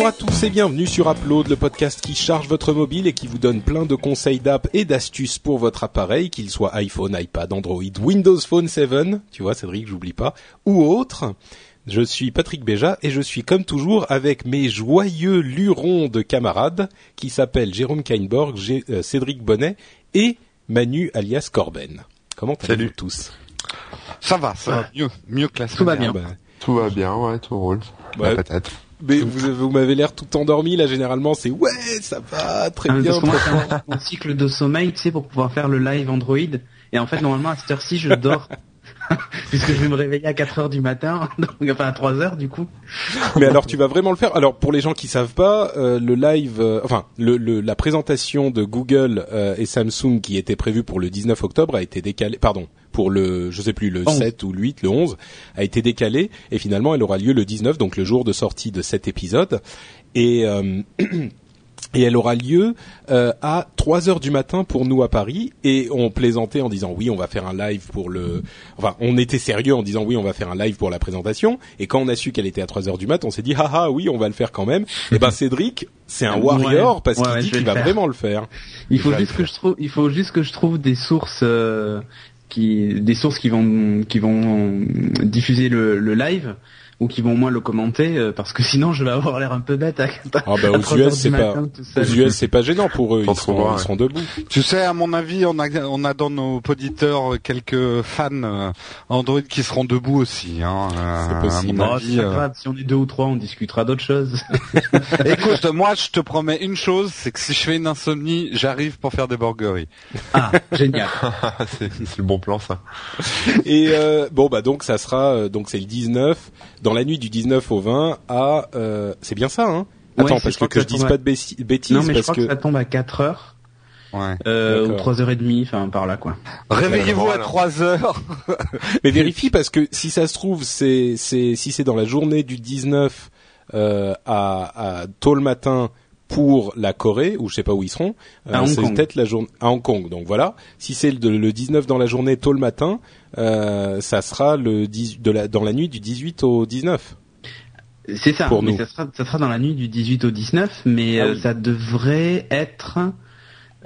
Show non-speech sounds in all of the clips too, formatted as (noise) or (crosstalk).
Bonjour à tous et bienvenue sur Upload, le podcast qui charge votre mobile et qui vous donne plein de conseils d'app et d'astuces pour votre appareil, qu'il soit iPhone, iPad, Android, Windows Phone 7, tu vois Cédric, j'oublie pas, ou autre. Je suis Patrick Béja et je suis comme toujours avec mes joyeux lurons de camarades qui s'appellent Jérôme Kainborg, euh, Cédric Bonnet et Manu alias Corben. Comment allez-vous tous? Ça va, ça va mieux, mieux que la Tout va semaine bien. Bah, Tout va bien, ouais, tout roule. Ouais. La patate. Mais vous, vous m'avez l'air tout endormi là généralement c'est ouais ça va très Ah, bien parce que moi, j'ai un- cycle de sommeil, tu sais, pour pouvoir faire le live Android. Et en fait, normalement, à cette heure-ci, je dors. (laughs) Puisque je vais me réveiller à 4 heures du matin, (laughs) donc, enfin à 3 heures du coup. Mais alors tu vas vraiment le faire Alors pour les gens qui savent pas, euh, le live, euh, enfin le, le- la présentation de Google euh, et Samsung qui était prévue pour le 19 octobre a été décalée. Pardon, pour le, je sais plus le 11. 7 ou le 8, le 11 a été décalée et finalement elle aura lieu le 19, donc le jour de sortie de cet épisode. Et (clears throat) et elle aura lieu euh, à 3 heures du matin pour nous à Paris. Et on plaisantait en disant oui on va faire un live pour le enfin on était sérieux en disant oui on va faire un live pour la présentation. Et quand on a su qu'elle était à 3 heures du matin on s'est dit haha oui on va le faire quand même. (laughs) Et ben Cédric c'est un Ouais. warrior parce Ouais, qu'il ouais, dit qu'il va faire. vraiment le faire. Il faut juste que je trouve, il faut juste que je trouve des sources euh, qui, des sources qui vont, qui vont diffuser le, le live ou qui vont au moins le commenter, euh, parce que sinon je vais avoir l'air un peu bête à, ah bah à aux 3 US c'est pas aux. US c'est pas gênant pour eux ils ouais. seront debout Tu sais, à mon avis, on a, on a dans nos auditeurs quelques fans euh, Android qui seront debout aussi. Hein, euh, C'est possible. À mon Oh, avis, euh. grave, si on est deux ou trois, on discutera d'autres choses. (laughs) Écoute, moi, je te promets une chose, c'est que si je fais une insomnie, j'arrive pour faire des burgeries. Ah, génial. (laughs) c'est c'est le bon plan, ça. et euh, bon bah donc ça sera euh, donc c'est le 19 dans la nuit du 19 au 20 à euh, c'est bien ça hein? Attends parce je que, que que je dise tombe pas à- de bêti- bêtises non, mais je parce crois que... que ça tombe à 4 heures, Ouais. euh, ou D'accord. 3 heures et demie, enfin par là quoi. Réveillez-vous à Voilà. 3 heures. (laughs) Mais vérifie parce que si ça se trouve, c'est c'est si c'est dans la journée du 19 euh, à, à tôt le matin pour la Corée ou je sais pas où ils seront, euh, c'est Kong. peut-être la journée à Hong Kong. Donc voilà, si c'est le, le 19 dans la journée tôt le matin, euh, ça sera le 10 de la dans la nuit du 18 au 19. C'est ça, Pour mais nous. ça sera, ça sera dans la nuit du 18 au 19, mais Ah euh, oui. ça devrait être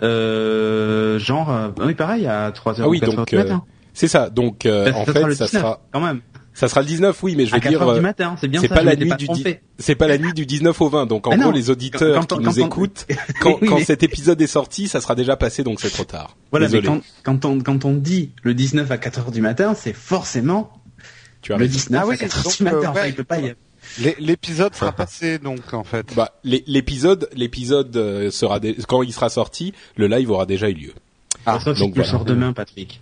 euh, genre, euh, oui pareil, à 3 heures Ah oui, ou 4 heures donc du matin. C'est ça. Donc euh, Ça- en fait, ça 19, sera quand même. Ça sera le 19 oui, mais je À veux 4 dire heures du euh, matin, c'est bien c'est pas la nuit pas du trompé. c'est pas la nuit du 19 au 20. Donc en Ah gros les auditeurs quand- qui quand nous écoutent (laughs) quand, Oui, quand mais- cet épisode est sorti, ça sera déjà passé donc c'est trop tard. Voilà, mais Désolé. quand, quand on, quand on dit le 19 à 4 heures du matin, c'est forcément Tu as le raison. 19 Ah oui, à 4 heures du matin, euh, enfin, ouais. il peut pas y L'épisode sera (laughs) passé, donc, en fait. Bah, l'é- l'épisode, l'épisode euh, sera dé- quand il sera sorti, le live aura déjà eu lieu. Ah, sauf si donc le sors demain, Patrick.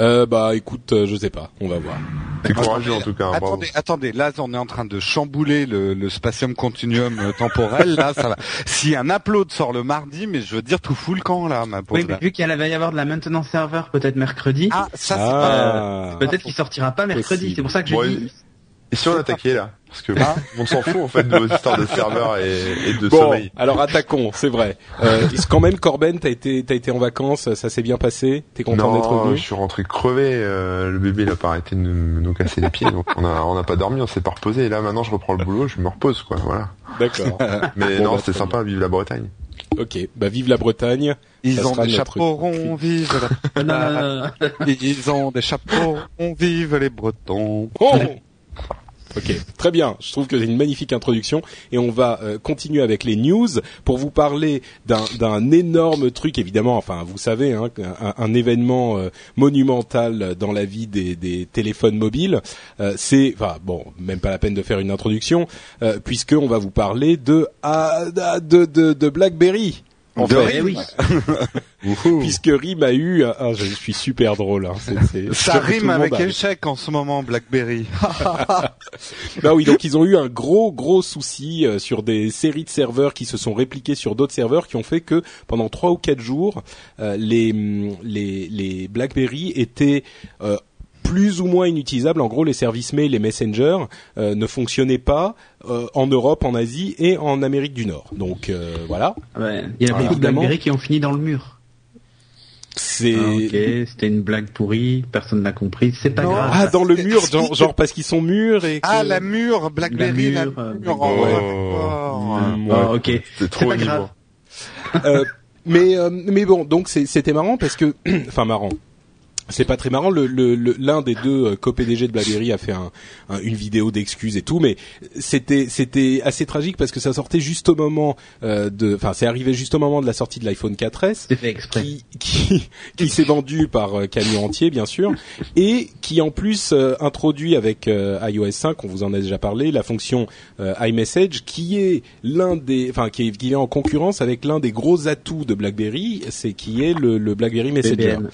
Euh, bah, écoute, euh, je sais pas, on va voir. T'es courageux, en tout cas. hein, bravo. Attendez, attendez, là on est en train de chambouler le, le spatium continuum euh, temporel. Là, ça va. Si un upload sort le mardi, mais je veux dire tout fout le camp là, ma pauvre. Oui, mais vu qu'il va y avoir de la maintenance serveur peut-être mercredi, Ah, ça c'est pas. Ah, peut-être qu'il sortira pas mercredi. C'est pour ça que je Bon, dis. Et si on attaquait, là? Parce que on s'en fout, en fait, de vos histoires de serveurs et, et de bon, sommeil. alors attaquons, c'est vrai. Euh, est-ce quand même, Corben, t'as été, t'as été en vacances, ça s'est bien passé, t'es content d'être Non, revenu? je suis rentré crevé. euh, le bébé, il a pas arrêté de nous, nous casser les pieds, donc on a, on a pas dormi, on s'est pas reposé. Et là, maintenant, je reprends le boulot, je me repose, quoi. Voilà. D'accord. (laughs) Mais Bon, non, bah, c'était sympa, vive la Bretagne. ok, bah vive la Bretagne. Ils ont des ronds, vive la... (laughs) Ils ont des chapeaux ronds, vive les Bretons. Oh Ok, très bien. Je trouve que c'est une magnifique introduction et on va euh, continuer avec les news pour vous parler d'un énorme truc évidemment. Enfin, vous savez, hein, un, événement euh, monumental dans la vie des, téléphones mobiles. Euh, c'est, enfin bon, même pas la peine de faire une introduction puisque on va vous parler de ah, de de, de BlackBerry. En De fait. eh oui. (laughs) puisque Rim a eu, ah, je suis super drôle. Hein. Ça rime avec échec en ce moment, BlackBerry? (laughs) Bah oui, donc ils ont eu un gros gros souci euh, sur des séries de serveurs qui se sont répliqués sur d'autres serveurs qui ont fait que pendant trois ou quatre jours, euh, les les les BlackBerry étaient euh, plus ou moins inutilisables. En gros, les services mail et Messenger euh, ne fonctionnaient pas euh, en Europe, en Asie et en Amérique du Nord. Donc euh, voilà, Ouais. Il y a beaucoup. BlackBerry qui ont fini dans le mur. c'est Ah, ok, c'était une blague pourrie, personne n'a compris, c'est pas Non. grave. ah dans le (laughs) mur, genre, genre parce qu'ils sont mûrs et que... Ah, la mûre, BlackBerry, la mûre, euh, mûre. oh, Ah, ok, C'est trop pas grave. Euh, mais euh, mais bon, donc c'était marrant parce que, (clears throat) enfin marrant. C'est pas très marrant. Le- le- le- L'un des deux euh, co-PDG de BlackBerry a fait un, un- une vidéo d'excuses et tout, mais c'était c'était assez tragique parce que ça sortait juste au moment euh, de, enfin c'est arrivé juste au moment de la sortie de l'iPhone 4S C'est fait exprès. qui qui, (laughs) qui s'est vendu par euh, camion entier bien sûr et qui en plus euh, introduit avec euh, iOS 5 on vous en a déjà parlé la fonction iMessage qui est l'un des enfin qui est, qui est en concurrence avec l'un des gros atouts de BlackBerry c'est qui est le, le BlackBerry Messenger BBM.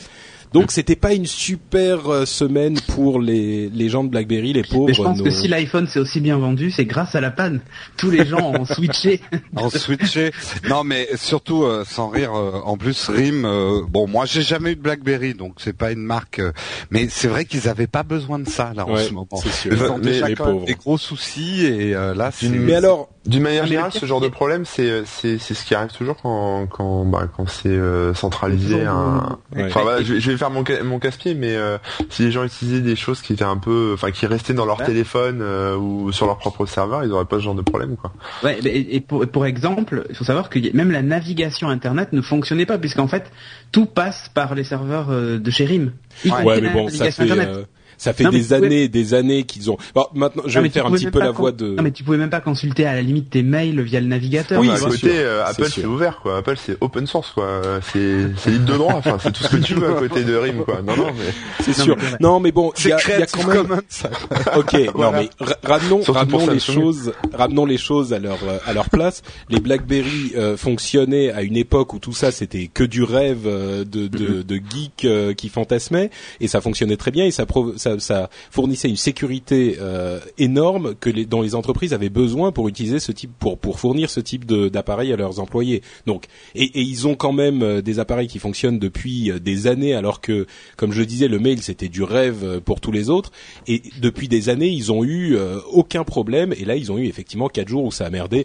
Donc c'était pas une super euh, semaine pour les les gens de BlackBerry les pauvres Mais je pense nos- que si l'iPhone s'est aussi bien vendu, c'est grâce à la panne. Tous les gens ont switché. (laughs) En switché. Non, mais surtout euh, sans rire. euh, en plus, Rim. euh, bon, moi, j'ai jamais eu de BlackBerry, donc c'est pas une marque. euh, mais c'est vrai qu'ils avaient pas besoin de ça là en Ouais, ce moment. c'est sûr. Ils ont Mais déjà les quand même pauvres. des gros soucis et euh, là, mais alors D'une manière générale, le ce genre de problème, c'est c'est c'est ce qui arrive toujours quand quand bah, quand c'est euh, centralisé. Toujours Un... Ouais. Enfin voilà, je, vais- je vais faire mon mon casse-pied, mais euh, si les gens utilisaient des choses qui étaient un peu, enfin qui restaient dans leur Ouais. téléphone euh, ou sur leur propre serveur, ils auraient pas ce genre de problème quoi. Ouais, mais- et pour, pour exemple, il faut savoir que même la navigation internet ne fonctionnait pas puisqu'en fait tout passe par les serveurs euh, de chez RIM. y ouais mais bon ça fait euh, ça fait Non, des années des années qu'ils ont bon, maintenant je Non, vais faire un petit peu la voix de Non mais tu pouvais même pas consulter à la limite tes mails via le navigateur. Oui, à vois. côté, euh, c'est Apple c'est ouvert quoi. Apple c'est open source quoi. C'est c'est libre de droit. Enfin c'est tout ce que tu veux à côté de RIM quoi. Non non mais (laughs) c'est sûr mais non mais bon il y C'est a, il y a quand même ça. (laughs) Ok, non mais ra- ramenons, ramenons les choses, ramenons les choses à leur euh, à leur place. Les BlackBerry euh, fonctionnaient à une époque où tout ça c'était que du rêve euh, de de, de geeks euh, qui fantasmaient et ça fonctionnait très bien et ça prov- ça, ça fournissait une sécurité euh, énorme que les dont les entreprises avaient besoin pour utiliser ce type pour pour fournir ce type d'appareil à leurs employés. Donc et, et ils ont quand même euh, des appareils qui fonctionnent depuis euh, des années alors que comme je le disais le mail c'était du rêve euh, pour tous les autres et depuis des années ils ont eu euh, aucun problème et là ils ont eu effectivement quatre jours où ça a merdé.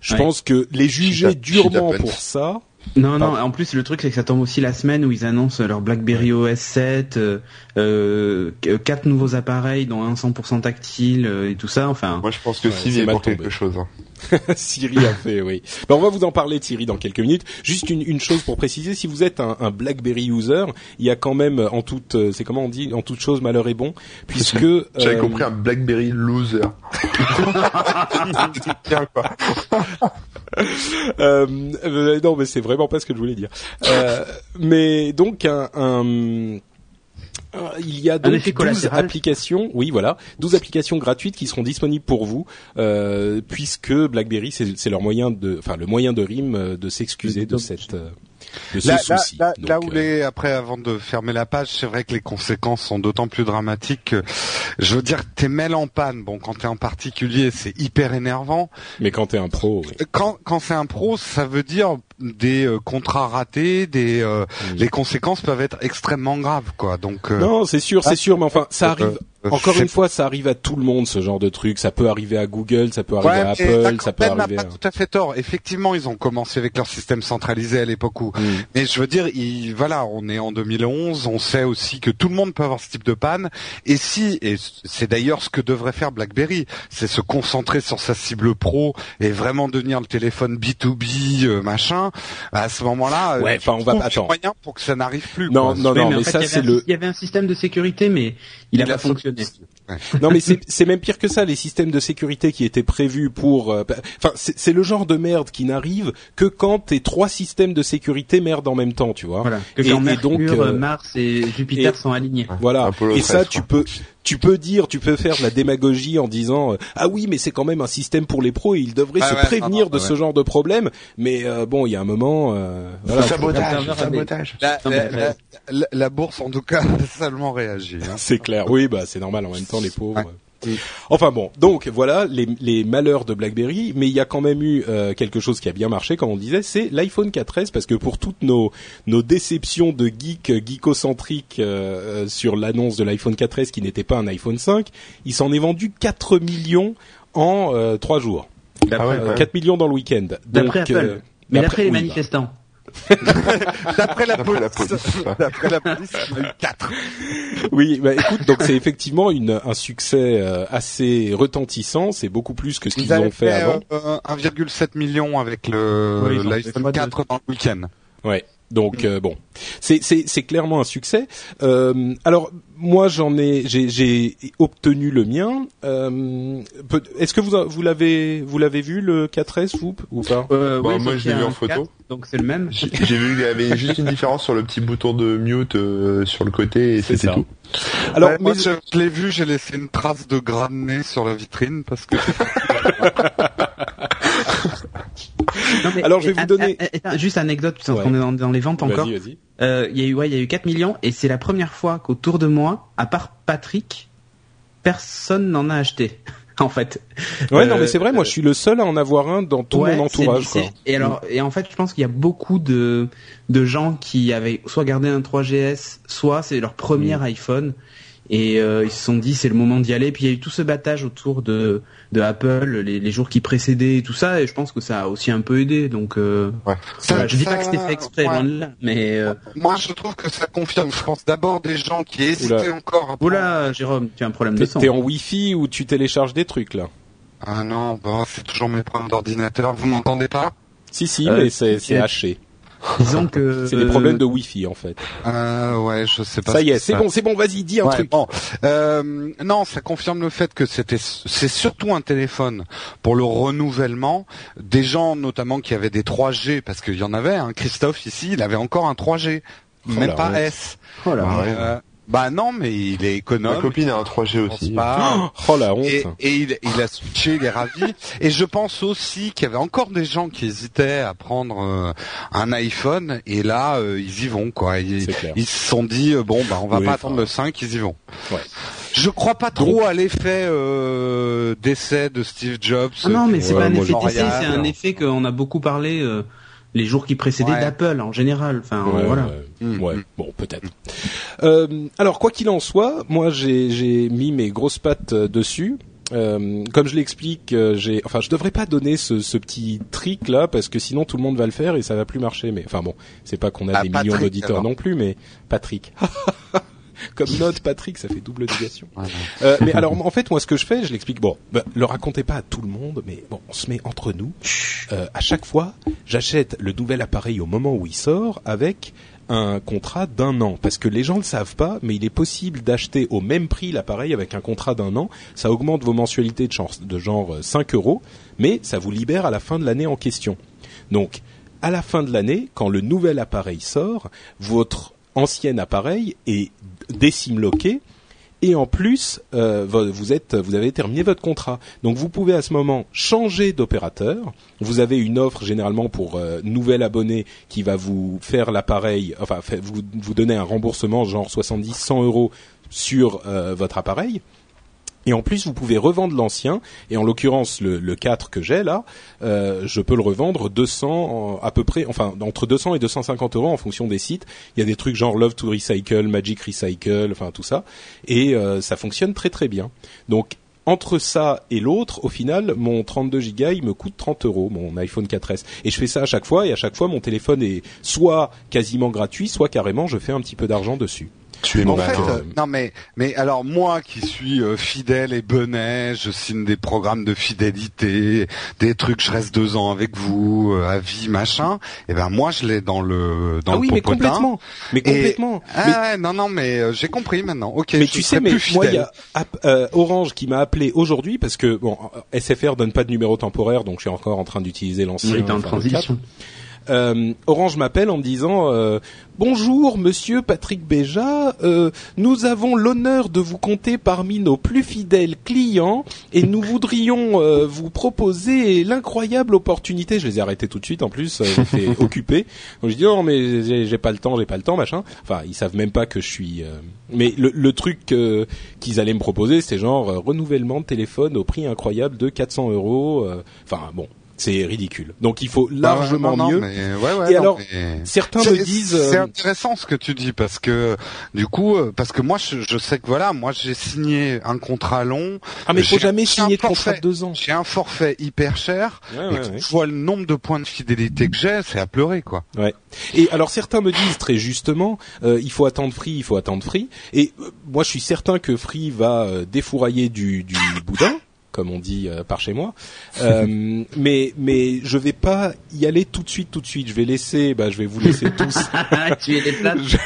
Je Ouais. pense que les juger durement pour ça, Non, non. En plus, le truc c'est que ça tombe aussi la semaine où ils annoncent leur BlackBerry OS 7, euh, euh, quatre nouveaux appareils dont un 100% tactile euh, et tout ça. Enfin, moi je pense que Ouais, c'est il tombé. quelque chose. hein. (laughs) Siri a fait, oui. Ben, on va vous en parler, Thierry, dans quelques minutes. Juste une, une chose pour préciser, si vous êtes un, un BlackBerry user, il y a quand même en toute, euh, c'est comment on dit, en toute chose malheur est bon, puisque (laughs) J'avais euh, compris un BlackBerry loser. Tiens (laughs) quoi. Euh, euh, non, mais c'est vraiment pas ce que je voulais dire. Euh, mais donc un, un- il y a donc effet 12 collatéral. applications, oui voilà, 12 applications gratuites qui seront disponibles pour vous, euh, puisque BlackBerry c'est leur moyen de, enfin le moyen de RIM euh, de s'excuser de cette, euh, de ce Là, là, souci. là, Donc, là où euh, les après avant de fermer la page, c'est vrai que les conséquences sont d'autant plus dramatiques. Que, je veux dire, tes mails en panne. Bon, quand t'es en particulier, c'est hyper énervant. mais quand t'es un pro, oui. Quand quand c'est un pro, ça veut dire des euh, contrats ratés, des euh, Mm. les conséquences peuvent être extrêmement graves, quoi. Donc euh, non, c'est sûr, c'est sûr, mais enfin ça arrive. Euh, Encore une fois, ça arrive à tout le monde ce genre de truc. Ça peut arriver à Google, ça peut arriver Ouais, à Apple, ça peut Ben n'a arriver. pas À... tout à fait tort. Effectivement, ils ont commencé avec leur système centralisé à l'époque où. Mm. Mais je veux dire, il, voilà, on est en 2011. On sait aussi que tout le monde peut avoir ce type de panne. Et si, et c'est d'ailleurs ce que devrait faire BlackBerry, c'est se concentrer sur sa cible pro et vraiment devenir le téléphone B2B euh, machin. À ce moment-là, euh, Ouais, enfin, on va- attends. des moyens pour que ça n'arrive plus. Non, quoi. non, non, mais, en mais fait, ça il y c'est avait un- le. Il y avait un système de sécurité, mais il, Il a a pas fonctionné. Données. Non mais c'est c'est même pire que ça. Les systèmes de sécurité qui étaient prévus pour, euh, bah, enfin c'est c'est le genre de merde qui n'arrive que quand tes trois systèmes de sécurité merdent en même temps, tu vois. Voilà. Que Et- quand et Mercure, donc, euh, Mars et Jupiter et- sont alignés. Voilà. Apollo Et ça, 13, tu quoi. peux, tu peux dire, tu peux faire de la démagogie en disant euh, ah oui, mais c'est quand même un système pour les pros et ils devraient Ah se ouais, prévenir non, non, de ouais. ce genre de problème. Mais euh, bon, il y a un moment, euh, voilà. sabotage, sabotage. La, mais- la- la- la bourse, en tout cas, (laughs) a seulement réagi. hein. C'est clair. Oui, bah c'est normal. En même temps, les pauvres. Ouais. euh. Enfin bon, donc voilà les, les malheurs de BlackBerry, mais il y a quand même eu euh, quelque chose qui a bien marché, comme on disait, c'est l'iPhone 4S, parce que pour toutes nos nos déceptions de geek euh, geekocentriques euh, sur l'annonce de l'iPhone 4S qui n'était pas un iPhone 5, il s'en est vendu 4 millions en euh, 3 jours, Ah ouais, Euh, quand même. 4 millions dans le week-end. D'après Apple. euh, Mais d'après- les oui, bah. (laughs) D'après la, la police, d'après la police, il y en a eu quatre. Oui, bah écoute, donc c'est effectivement une, un succès euh, assez retentissant. C'est beaucoup plus que ce qu'ils ont fait, avant. euh, 1,7 million avec le Oui, ils ont fait l'iPhone fois deux. 4 dans le week-end. Ouais. Donc euh, bon, c'est c'est c'est clairement un succès. Euh, alors moi j'en ai j'ai j'ai obtenu le mien. Euh, peut- Est-ce que vous vous l'avez vous l'avez vu le 4S vous ou pas? Euh, Bah, moi, je l'ai vu en photo. 4, donc c'est le même. J'ai j'ai vu qu'il y avait juste une différence sur le petit bouton de mute euh, sur le côté et C'est c'était tout. Alors Ouais, moi, je, je l'ai vu, j'ai laissé une trace de gras de nez sur la vitrine parce que (laughs) Non, mais- Alors, je vais vous donner- juste anecdote, parce Ouais. qu'on est dans, dans les ventes encore. Euh, Il y a eu, ouais, il y a eu 4 millions, et c'est la première fois qu'autour de moi, à part Patrick, personne n'en a acheté. (laughs) en fait. Ouais Euh, non mais c'est vrai. Moi je suis le seul à en avoir un dans tout Ouais, mon entourage. quoi. Et alors, et en fait, je pense qu'il y a beaucoup de de gens qui avaient soit gardé un 3GS, soit c'est leur premier Mm. iPhone, et euh, ils se sont dit c'est le moment d'y aller. Puis il y a eu tout ce battage autour de de Apple, les, les jours qui précédaient et tout ça, et je pense que ça a aussi un peu aidé. Donc, euh, Ouais. voilà, je dis ça- pas que c'était fait exprès, ouais. loin de là, mais euh, Moi, je trouve que ça confirme. Je pense d'abord des gens qui hésitaient Oula. encore. à prendre- Oula, Jérôme, tu as un problème de son. t'es en Wi-Fi ou tu télécharges des trucs là? Ah non, bah, c'est toujours mes problèmes d'ordinateur. Vous m'entendez pas? Si si, Euh, mais c'est c'est c'est- haché. Disons que (laughs) C'est des problèmes de Wi-Fi en fait. euh, Ouais, je sais pas. Ça y est, c'est bon, c'est bon. Vas-y, dis un Ouais, truc. bon. Euh, non, ça confirme le fait que c'était, c'est surtout un téléphone pour le renouvellement des gens, notamment qui avaient des 3G, parce qu'il y en avait. Hein. Christophe ici, il avait encore un 3G, Oh même pas. S. Oh là. Ouais. Euh, bah non, mais il est Ma économe. copine a un 3G il pense aussi. pas. (gasps) Oh la honte. Et, et il, il a switché, il est ravi. Et je pense aussi qu'il y avait encore des gens qui hésitaient à prendre euh, un iPhone. Et là, euh, ils y vont, quoi. Ils, C'est clair. ils se sont dit, euh, bon, bah, on va Oui, pas enfin, attendre le 5, ils y vont. Ouais. Je crois pas trop à l'effet euh, d'essai de Steve Jobs. Ah non, mais c'est pas un effet d'essai, c'est un effet qu'on a beaucoup parlé euh, les jours qui précédaient Ouais. d'Apple en général. Enfin, Ouais, voilà. ouais. Mm, Ouais, bon, peut-être. Euh, alors, quoi qu'il en soit, moi, j'ai j'ai mis mes grosses pattes euh, dessus. Euh, comme je l'explique, euh, j'ai, enfin, je devrais pas donner ce, ce petit trick là parce que sinon tout le monde va le faire et ça va plus marcher. Mais enfin bon, c'est pas qu'on a Ah, des millions d'auditeurs non plus, mais Patrick. (laughs) (laughs) Comme note Patrick, ça fait double négation. Euh, mais alors, en fait, moi, ce que je fais, je l'explique. Bon, bah, le racontez pas à tout le monde, mais bon, on se met entre nous. Euh, à chaque fois, j'achète le nouvel appareil au moment où il sort avec un contrat d'un an. Parce que les gens le savent pas, mais il est possible d'acheter au même prix l'appareil avec un contrat d'un an. Ça augmente vos mensualités de, chance, de genre euh, 5 euros, mais ça vous libère à la fin de l'année en question. Donc, à la fin de l'année, quand le nouvel appareil sort, votre ancien appareil est décimloqué et en plus euh, vo- vous êtes vous avez terminé votre contrat. Donc vous pouvez à ce moment changer d'opérateur. Vous avez une offre généralement pour euh, nouvel abonné qui va vous faire l'appareil, enfin vous donner un remboursement genre 70 100 euros sur euh, votre appareil. Et en plus, vous pouvez revendre l'ancien. Et en l'occurrence, le, le 4 que j'ai là, euh, je peux le revendre 200 en- à peu près, enfin entre 200 et 250 euros en fonction des sites. Il y a des trucs genre Love to Recycle, Magic Recycle, enfin tout ça. Et euh, ça fonctionne très très bien. Donc entre ça et l'autre, au final, mon 32 Go, il me coûte 30 euros, mon iPhone 4S. Et je fais ça à chaque fois, et à chaque fois, mon téléphone est soit quasiment gratuit, soit carrément, je fais un petit peu d'argent dessus. Tu es En fait, euh, non mais mais alors moi qui suis euh, fidèle et benet, je signe des programmes de fidélité, des trucs, je reste deux ans avec vous, euh, à vie machin. Et ben moi je l'ai dans le dans ah le oui, mais popotin. complètement. Mais complètement. Ah Mais- non non mais euh, j'ai compris maintenant. Ok. mais je tu sais, mais plus moi, il y a euh, Orange qui m'a appelé aujourd'hui parce que bon, SFR donne pas de numéro temporaire, donc je suis encore en train d'utiliser l'ancien. Était en enfin, le 4. transition. Euh, Orange m'appelle en me disant euh, bonjour Monsieur Patrick Béja, euh, nous avons l'honneur de vous compter parmi nos plus fidèles clients et nous voudrions euh, vous proposer l'incroyable opportunité. Je les ai arrêtés tout de suite en plus, euh, j'étais (laughs) occupé. Donc je dis non mais j'ai pas le temps, j'ai pas le temps machin. Enfin ils savent même pas que je suis. euh, Mais le, le truc euh, qu'ils allaient me proposer c'était genre renouvellement de téléphone au prix incroyable de 400 euros. Enfin bon. C'est ridicule. Donc il faut Ah ouais, largement non, non, mieux. mais ouais, ouais, Et non, alors, mais- Certains C'est- me disent. C'est euh, intéressant ce que tu dis parce que du coup, euh, parce que moi je, je sais que voilà, moi j'ai signé un contrat long. ah mais faut jamais signer de contrat de deux ans. J'ai un forfait hyper cher. Ouais, et ouais, quand ouais. je vois le nombre de points de fidélité que j'ai, c'est à pleurer quoi. Et alors certains me disent très justement, euh, il faut attendre Free, il faut attendre Free. Et euh, moi je suis certain que Free va euh, défourailler du, du boudin, comme on dit euh, par chez moi. Euh, (laughs) mais mais je vais pas y aller tout de suite, tout de suite. Je vais laisser, bah je vais vous laisser (laughs) tous. tu es des plates. je,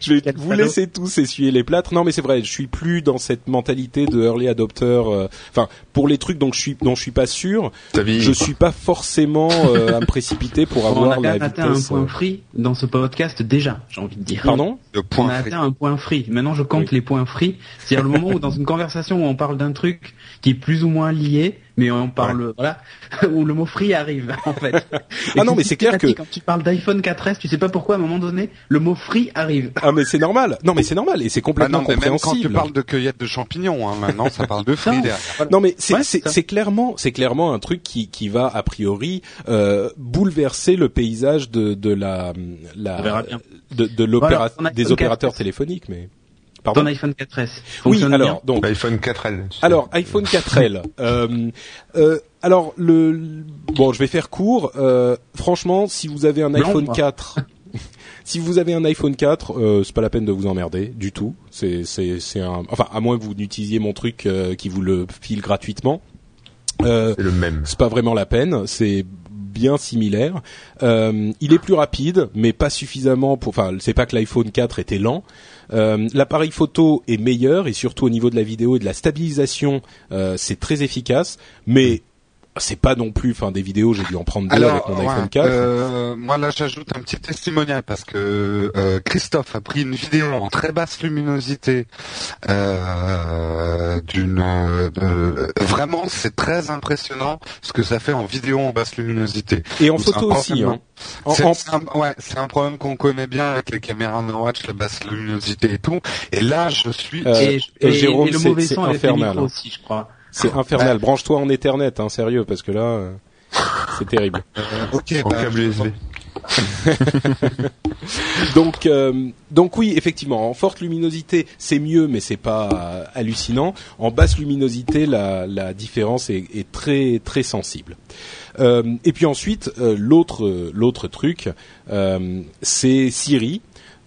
je vais Quel vous salaud. laisser tous essuyer les plâtres. Non, mais c'est vrai, je suis plus dans cette mentalité de early adopter. euh, Enfin, pour les trucs dont je suis dont je suis pas sûr, Ta vie. je suis pas forcément euh, à me précipiter pour on a avoir la même atteint un point euh, free dans ce podcast déjà, j'ai envie de dire. Pardon? Le On point a free. atteint un point free. Maintenant, je compte Oui. les points free. C'est-à-dire le moment où dans une conversation où on parle d'un truc qui est plus ou moins lié, mais on parle, voilà, (laughs) où le mot free arrive, en fait. (laughs) Ah non, mais c'est clair que- Quand tu parles d'iPhone 4S, tu sais pas pourquoi, à un moment donné, le mot free arrive. Ah mais c'est normal. Non mais c'est normal et c'est Ah complètement non, mais même quand compréhensible. tu parles de cueillette de champignons, hein, maintenant ça parle de free Non. derrière. Non mais c'est Ouais, clairement c'est clairement un truc qui qui va a priori euh, bouleverser le paysage de de la On verra la bien. de, de l'opéra Voilà, des opérateurs téléphoniques mais Ton pardon. iPhone 4S. Oui alors donc L'iPhone 4L. tu sais. alors iPhone 4L. (laughs) euh, euh, alors le le- bon je vais faire court. Euh, franchement si vous avez un Blanc, iPhone moi. 4 (laughs) Si vous avez un iPhone 4, euh, c'est pas la peine de vous emmerder du tout. C'est c'est c'est un enfin à moins que vous n'utilisiez mon truc euh, qui vous le file gratuitement. Euh, C'est le même. c'est pas vraiment la peine, c'est bien similaire. Euh, il est plus rapide, mais pas suffisamment pour. Enfin, c'est pas que l'iPhone 4 était lent. Euh, L'appareil photo est meilleur et surtout au niveau de la vidéo et de la stabilisation, euh, c'est très efficace. Mais c'est pas non plus. Enfin, des vidéos, j'ai dû en prendre deux avec mon ouais, iPhone 4. euh, moi là j'ajoute un petit testimonial parce que euh, Christophe a pris une vidéo en très basse luminosité euh, d'une euh, vraiment c'est très impressionnant ce que ça fait en vidéo en basse luminosité. et en photo un aussi. Hein. En- C'est en- c'est un, ouais, c'est un problème qu'on connaît bien avec les caméras No Watch, la basse luminosité et tout. Et là je suis Euh, et, et et- Jérôme, et le mauvais c'est son avec les micros hein. aussi, je crois. C'est infernal. Branche-toi en Ethernet, hein, sérieux, parce que là, euh, c'est terrible. (laughs) ok. En bah, câble USB. (laughs) Donc, euh, donc oui, effectivement, en forte luminosité, c'est mieux, mais c'est pas euh, hallucinant. En basse luminosité, la, la différence est, est très très sensible. Euh, et puis ensuite, euh, l'autre l'autre truc, euh, c'est Siri.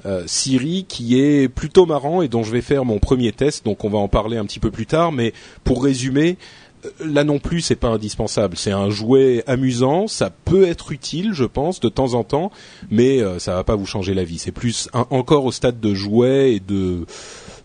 Euh, Siri qui est plutôt marrant et dont je vais faire mon premier test, donc on va en parler un petit peu plus tard. Mais pour résumer, euh, là non plus, c'est pas indispensable. C'est un jouet amusant, ça peut être utile, je pense, de temps en temps, mais euh, ça va pas vous changer la vie. C'est plus encore au stade de jouet et de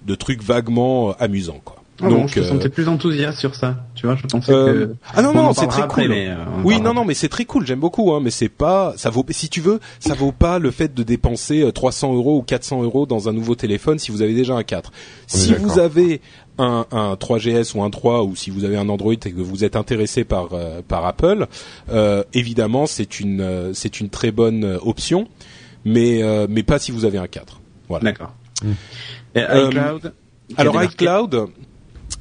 de trucs vaguement euh, amusants. Ah bon, donc, je te euh, sentais plus enthousiaste sur ça. Tu vois, je pensais euh, que. ah non on en non, c'est très après, cool. mais, euh, on oui, non non, mais c'est très cool. J'aime beaucoup, hein, mais c'est pas, ça vaut, si tu veux, ça vaut pas le fait de dépenser euh, 300 euros ou 400 euros dans un nouveau téléphone si vous avez déjà un 4. Si vous avez un, un 3GS ou un 3 ou si vous avez un Android et que vous êtes intéressé par euh, par Apple, euh, évidemment c'est une euh, c'est une très bonne euh, option, mais euh, mais pas si vous avez un 4. Voilà. D'accord. Mm. Euh, iCloud. Alors iCloud,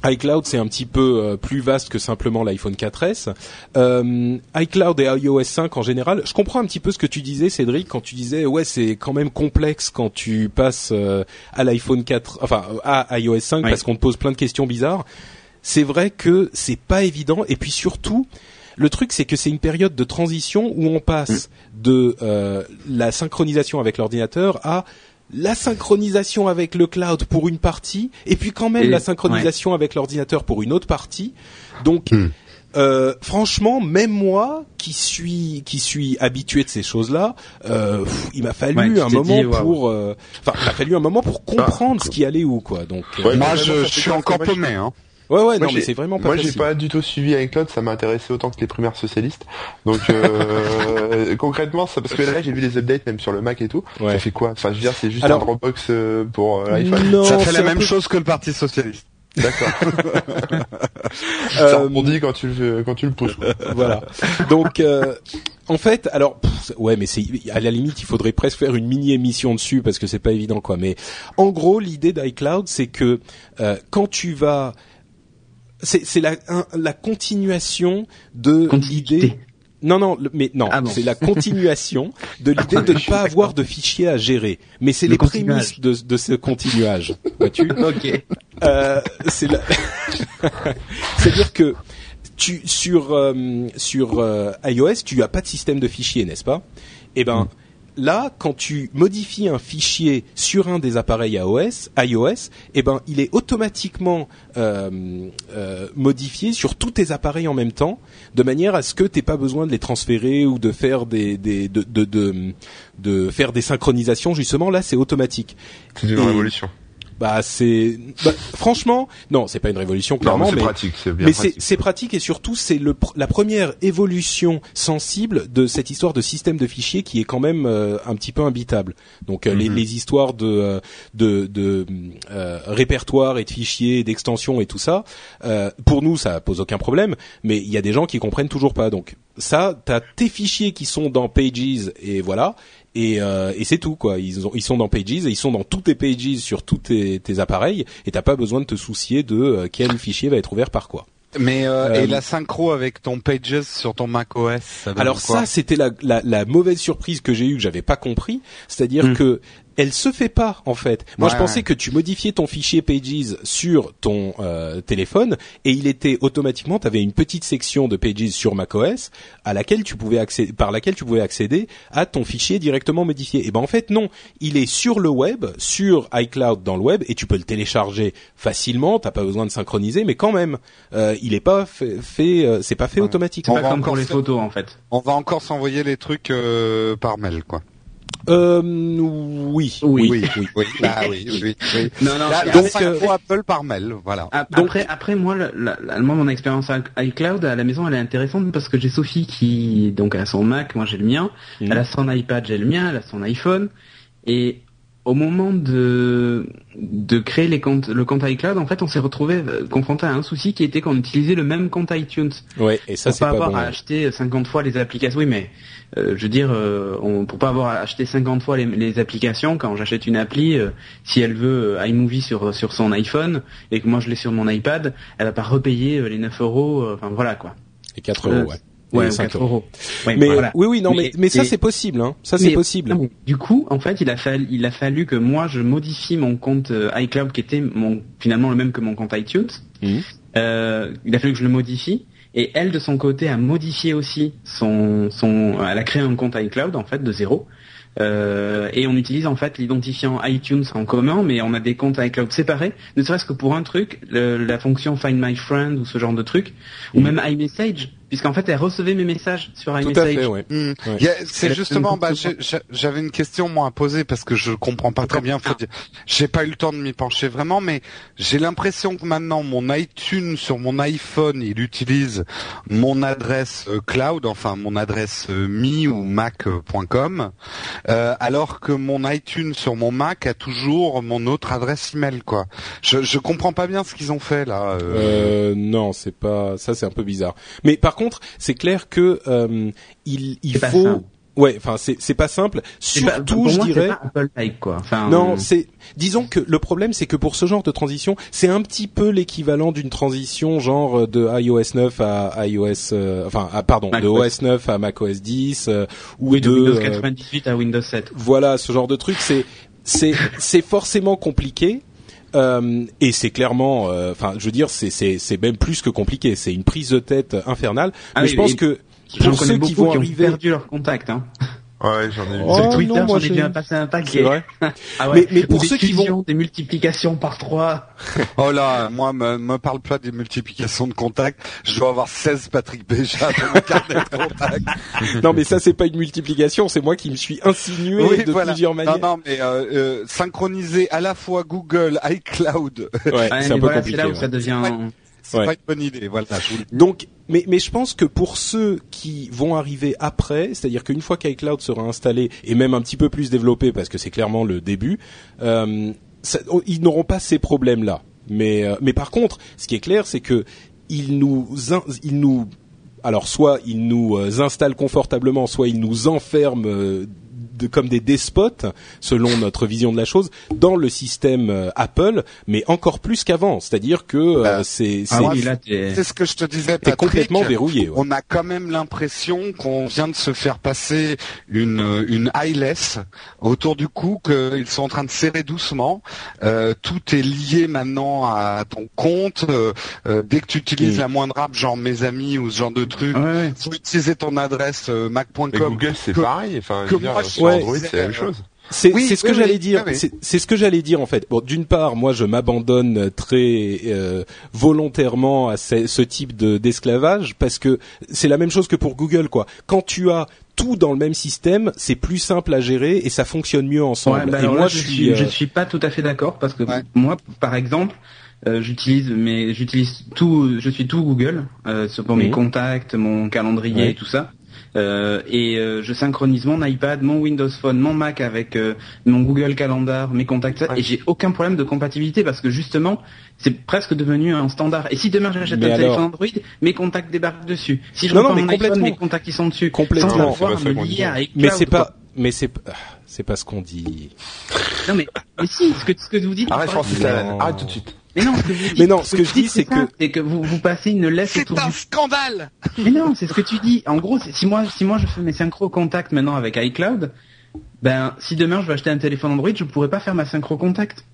iCloud c'est un petit peu euh, plus vaste que simplement l'iPhone 4S. Euh, iCloud et iOS 5 en général, je comprends un petit peu ce que tu disais Cédric quand tu disais ouais c'est quand même complexe quand tu passes euh, à l'iPhone 4 enfin à iOS 5 Oui. parce qu'on te pose plein de questions bizarres. C'est vrai que c'est pas évident et puis surtout le truc, c'est que c'est une période de transition où on passe de euh, la synchronisation avec l'ordinateur à la synchronisation avec le cloud pour une partie, et puis quand même Et- la synchronisation avec l'ordinateur pour une autre partie. Donc, Hmm. euh, franchement, même moi, qui suis qui suis habitué de ces choses-là, euh, pff, il m'a fallu Ouais, un moment dit, pour, euh, enfin, il m'a fallu un moment pour comprendre ce qui allait où, quoi. Donc, euh, Ouais, Moi, je, je suis encore paumé. Hein. Ouais, ouais, Moi, non, mais c'est vraiment pas Moi, j'ai pas du tout suivi iCloud, ça m'a intéressé autant que les primaires socialistes. Donc, euh, (laughs) concrètement, ça, parce que là, j'ai vu les updates même sur le Mac et tout. Ouais. Ça fait quoi? Enfin, je veux dire, c'est juste Alors- un Dropbox euh, pour euh, l'iPhone. Non, ça fait la même peu- chose que le Parti socialiste. D'accord. (laughs) ça Euh, rebondit quand tu le quand tu le pousses. quoi. voilà. Donc, euh, en fait, alors, pff, ouais, mais c'est à la limite, il faudrait presque faire une mini émission dessus parce que c'est pas évident, quoi. Mais en gros, l'idée d'iCloud, c'est que euh, quand tu vas, c'est c'est la un- la continuation de l'idée. Non, non, le- mais non, Ah bon. c'est la continuation de l'idée de ne pas avoir de fichiers à gérer. Mais c'est Le les prémices de, de ce continuage. Vois-tu (laughs) ok. euh, c'est la... (laughs) c'est-à-dire que tu sur euh, sur euh, iOS, tu as pas de système de fichiers, n'est-ce pas? Eh ben là, quand tu modifies un fichier sur un des appareils iOS, iOS, eh ben il est automatiquement euh, euh, modifié sur tous tes appareils en même temps, de manière à ce que t'aies pas besoin de les transférer ou de faire des, des de, de, de, de faire des synchronisations. Justement, là, c'est automatique. C'est une Et- révolution. Bah c'est bah, franchement non c'est pas une révolution Non, clairement mais pratique, c'est bien mais c'est pratique. et surtout c'est le la première évolution sensible de cette histoire de système de fichiers qui est quand même euh, un petit peu imbitable. Donc euh, les, Mhm. les histoires de euh, de, de euh, répertoire et de fichiers, d'extensions et tout ça, euh, pour nous ça pose aucun problème, mais il y a des gens qui comprennent toujours pas. Donc ça, t'as tes fichiers qui sont dans Pages et voilà. Et, euh, et c'est tout quoi. Ils, ont, ils sont dans Pages et ils sont dans tous tes Pages sur tous tes, tes appareils et t'as pas besoin de te soucier de euh, quel fichier va être ouvert par quoi. Mais euh, Euh, et la synchro avec ton Pages sur ton Mac OS. Ça Alors ça, c'était la, la, la mauvaise surprise que j'ai eue que j'avais pas compris, c'est-à-dire Hmm. que elle se fait pas en fait. Moi, je pensais ouais. que tu modifiais ton fichier Pages sur ton euh, téléphone et il était automatiquement, tu avais une petite section de Pages sur macOS à laquelle tu pouvais accéder, par laquelle tu pouvais accéder à ton fichier directement modifié. Et ben en fait non, il est sur le web, sur iCloud dans le web et tu peux le télécharger facilement. T'as pas besoin de synchroniser, mais quand même, euh, il est pas fait, fait euh, c'est pas fait Ouais. Automatiquement. On pas va comme pour encore les photos en fait. On va encore s'envoyer les trucs euh, par mail, quoi. Euh, oui, Oui. oui, oui. oui. Bah oui, oui, oui. Non, non. Et la après- synchro Apple par mail, voilà. Ap- Donc- après, après moi, la, la- la- moi, mon expérience avec iCloud à la maison, elle est intéressante parce que j'ai Sophie qui, donc, a son Mac, moi j'ai le mien. Mhm. Elle a son iPad, j'ai le mien. Elle a son iPhone. Et au moment de de créer les comptes, le compte iCloud, en fait, on s'est retrouvé euh, confronté à un souci qui était qu'on utilisait le même compte iTunes Ouais, et ça c'est pas pas, avoir bon. à acheter 50 fois les applications. Oui, mais euh, je veux dire, euh, on, pour pas avoir à acheter 50 fois les, les applications, quand j'achète une appli, euh, si elle veut euh, iMovie sur sur son iPhone et que moi je l'ai sur mon iPad, elle va pas repayer euh, les 9 euros. Enfin voilà quoi. Et 4 euros, ouais. Ouais, Et ou 5 4 euros. Ouais, Mais voilà. oui, oui, non, mais, Mais- mais ça c'est possible, hein. Ça c'est possible. non, du coup, en fait, il a fallu, il a fallu que moi je modifie mon compte iCloud qui était mon finalement le même que mon compte iTunes. Mhm. Euh, il a fallu que je le modifie. Et elle, de son côté, a modifié aussi son, son, elle a créé un compte iCloud en fait de zéro. Euh, et on utilise en fait l'identifiant iTunes en commun, mais on a des comptes iCloud séparés. Ne serait-ce que pour un truc, le- la fonction Find My Friend ou ce genre de truc, ou même iMessage, puisqu'en fait elle recevait mes messages sur Tout iMessage. à fait, ouais. Hmm. Ouais. C'est justement, bah, j'avais une question moi à poser parce que je comprends pas très bien. Faut dire, j'ai pas eu le temps de m'y pencher vraiment, mais j'ai l'impression que maintenant mon iTunes sur mon iPhone, il utilise mon adresse euh, cloud, enfin mon adresse euh, mi ou mac.com, euh, alors que mon iTunes sur mon Mac a toujours mon autre adresse email, quoi. Je, je comprends pas bien ce qu'ils ont fait là. euh. Euh, non, c'est pas ça, c'est un peu bizarre. Mais par contre, c'est clair que euh, il, il faut. simple. Ouais, enfin c'est c'est pas simple. Pas- Surtout, je moi, dirais. pas Apple-like quoi. Enfin, Non, euh, c'est disons que le problème c'est que pour ce genre de transition, c'est un petit peu l'équivalent d'une transition genre de iOS 9 à iOS euh, enfin à, pardon, Mac de OS. OS 9 à macOS 10 euh, ou de, de Windows euh, 98 à Windows 7. voilà, ce genre de truc, c'est c'est c'est forcément compliqué. Euh, et c'est clairement, euh, enfin, je veux dire, c'est même plus que compliqué. C'est une prise de tête infernale. Ah mais oui, je pense que pour ceux qui vont qui arriver, perdu leur contact. Hein. Ouais, j'en ai vu. Oh, Sur Twitter, non, moi, j'en ai bien passé un C'est paquet. vrai. (laughs) Ah ouais. Mais- mais pour des ceux qui vont- des multiplications par trois. (laughs) Oh là, moi, me, me parle pas des multiplications de contacts. Je dois avoir 16 Patrick Béja dans mon carnet de contacts. Non, mais ça c'est pas une multiplication, c'est moi qui me suis insinué de plusieurs manières. Non, non, mais euh, euh, synchroniser à la fois Google, iCloud, Ouais, Ouais, c'est un peu voilà, c'est compliqué. là où ouais. ça devient. C'est Ouais. pas une bonne idée. Voilà. Donc, mais, mais je pense que pour ceux qui vont arriver après, c'est-à-dire qu'une fois qu'iCloud sera installé et même un petit peu plus développé, parce que c'est clairement le début, euh, ça- oh, ils n'auront pas ces problèmes-là. Mais, euh, mais par contre, ce qui est clair, c'est que ils nous, ils nous, alors soit ils nous euh, installent confortablement, soit ils nous enferment euh, de, comme des despotes, selon notre vision de la chose, dans le système euh, Apple, mais encore plus qu'avant. C'est-à-dire que euh, Bah, c'est Ah c'est- ce que je te disais, t'es Patrick. complètement verrouillé. ouais. On a quand même l'impression qu'on vient de se faire passer une une eyeless autour du cou, qu'ils sont en train de serrer doucement. Euh, tout est lié maintenant à ton compte. Euh, euh, dès que tu utilises Mm. la moindre app, genre mes amis ou ce genre de truc, Ouais, faut utiliser ton adresse euh, mac.com. Google, c'est pareil. Enfin, je que veux dire, moi, sur ouais, Android, c'est- la même chose. C'est Oui, ce oui, que j'allais oui, dire. oui. C'est c'est ce que j'allais dire en fait. Bon, d'une part, moi, je m'abandonne très euh, volontairement à ce, ce type de d'esclavage parce que c'est la même chose que pour Google, quoi. Quand tu as tout dans le même système, c'est plus simple à gérer et ça fonctionne mieux ensemble. Ouais, bah et moi, là, je je suis, je euh, suis pas tout à fait d'accord parce que Ouais. moi, par exemple, euh, j'utilise mais j'utilise tout, je suis tout Google euh, sur- pour mes contacts, mon calendrier Ouais. et tout ça. Euh, et euh, je synchronise mon iPad, mon Windows Phone, mon Mac avec euh, mon Google Calendar, mes contacts, Ouais. et j'ai aucun problème de compatibilité parce que justement, c'est presque devenu un standard. Et si demain j'achète un alors téléphone Android, mes contacts débarquent dessus. Si je Non, reprends non, mais mon iPhone, complètement. mes contacts ils sont dessus. Complètement. Sans avoir me lier iCloud. mais c'est quoi. pas, mais c'est, c'est pas ce qu'on dit. Non mais, mais si, ce que, ce que vous dites. Arrête, c'est Francis. Arrête tout de suite. Mais non, ce que, vous dites- Mais non, ce que je dis, c'est que- c'est que vous, vous passez une laisse C'est autour un du. scandale. Mais non, c'est ce que tu dis. En gros, si moi, si moi je fais mes synchro contacts maintenant avec iCloud, ben si demain je veux acheter un téléphone Android, je pourrais pas faire ma synchro contact.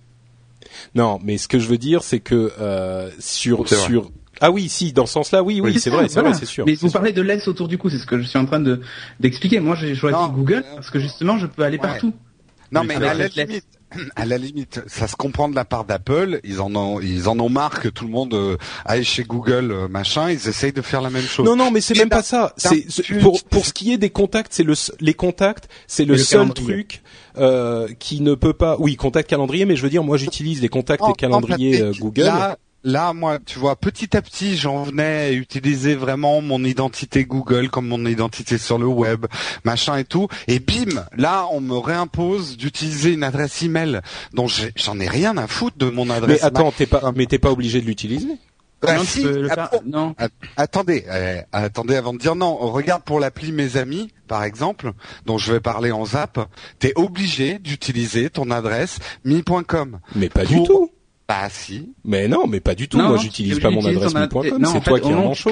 Non, mais ce que je veux dire, c'est que euh, sur C'est vrai. sur ah oui, si, dans ce sens-là, oui, oui, c'est vrai, c'est voilà. vrai, c'est sûr. Mais c'est vous sûr. parlez de laisse autour du cou, c'est ce que je suis en train de d'expliquer. Moi, j'ai choisi Non, Google parce que justement, je peux aller ouais. partout. Non, Mais mais à la lettre. limite, (clears throat) à la limite, ça se comprend de la part d'Apple. Ils en ont, ils en ont marre que tout le monde euh, aille chez Google, euh, machin. Ils essayent de faire la même chose. Non, non, mais c'est même pas ça. C'est pour pour ce qui est des contacts, c'est le les contacts, c'est le seul calendrier. truc euh, qui ne peut pas. Oui, contact calendrier, mais je veux dire, moi, j'utilise les contacts En- et calendriers en Google. Là, là, moi, tu vois, petit à petit, j'en venais à utiliser vraiment mon identité Google comme mon identité sur le web, machin et tout. Et bim, là, on me réimpose d'utiliser une adresse email dont j'en ai rien à foutre de mon adresse. mais attends, t'es pas, mais t'es pas obligé de l'utiliser. Ah, non, si, le ah, faire- bon. non. Att- Attendez, euh, attendez avant de dire non. Regarde pour l'appli Mes Amis, par exemple, dont je vais parler en zap. T'es obligé d'utiliser ton adresse mi.com. Mais pas du tout. Bah si. Mais non, mais pas du tout. Non, moi, j'utilise pas mon adresse non, C'est toi fait, qui es un manchot.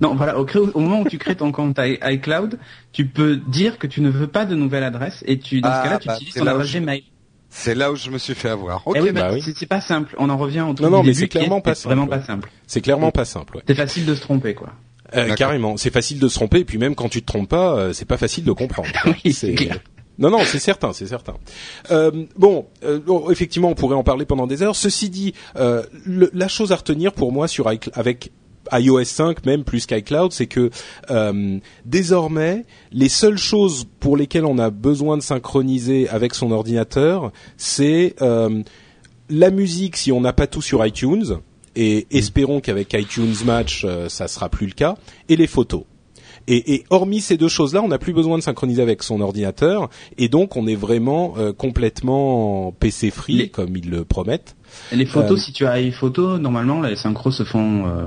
Non, voilà, au, cré- au moment où tu crées ton compte iCloud, tu peux dire que tu ne veux pas de nouvelle adresse et tu, dans Ah, ce cas-là, tu bah, utilises ton là où adresse je- Gmail. C'est là où je me suis fait avoir. Ok. Eh oui, bah bah, oui. c'est pas simple. On en revient au tout Non, non, mais c'est clairement pas c'est vraiment simple, pas simple. C'est clairement pas simple. Ouais. C'est facile de se tromper, quoi. Euh, carrément, c'est facile de se tromper. Et puis même quand tu te trompes pas, euh, c'est pas facile de comprendre. (laughs) Oui, c'est clair. Non, non, c'est certain, c'est certain. Euh, bon, euh, bon, effectivement, on pourrait en parler pendant des heures. Ceci dit, euh, le- la chose à retenir pour moi sur avec iOS 5 même plus qu'iCloud, c'est que euh, désormais, les seules choses pour lesquelles on a besoin de synchroniser avec son ordinateur, c'est euh, la musique si on n'a pas tout sur iTunes. Et espérons qu'avec iTunes Match, euh, ça sera plus le cas. Et les photos. Et, et hormis ces deux choses-là, on n'a plus besoin de synchroniser avec son ordinateur, et donc on est vraiment euh, complètement PC free, Les- comme ils le promettent. Et Les photos, Euh, si tu as iPhoto, normalement, les synchros se font. Euh...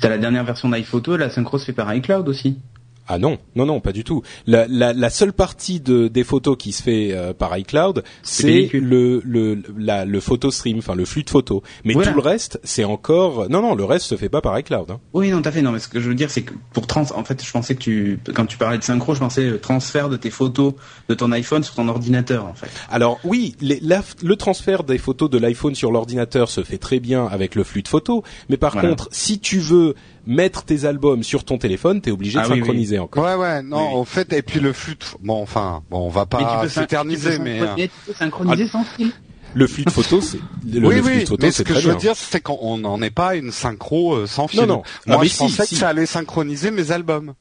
T'as la dernière version d'iPhoto, la synchro se fait par iCloud aussi. Ah non, non, non, pas du tout. La, la, la seule partie de, des photos qui se fait euh, par iCloud, c'est le le la, le photo stream, enfin le flux de photos. Mais Voilà. tout le reste, c'est encore non, non, le reste se fait pas par iCloud. Hein. Oui, non, tout à fait. Non, mais ce que je veux dire, c'est que pour trans, en fait, je pensais que tu, quand tu parlais de synchro, je pensais le transfert de tes photos de ton iPhone sur ton ordinateur, en fait. Alors oui, les- la- le transfert des photos de l'iPhone sur l'ordinateur se fait très bien avec le flux de photos, mais par Voilà. contre, si tu veux mettre tes albums sur ton téléphone, t'es obligé Ah de oui, oui. synchroniser encore. Ouais, ouais, non, Oui. en fait, et puis le flux, de... bon, enfin, bon, on va Mais pas peux syn- s'éterniser, tu peux mais. synchroniser- peux synchroniser sans fil. Le flux de photos, c'est le, oui, le flux oui, de photos, mais c'est ce que je veux bien. dire, c'est qu'on n'en est pas une synchro euh, sans fil. Non, non. Moi, Ah, mais je si, pensais si. que ça allait synchroniser mes albums.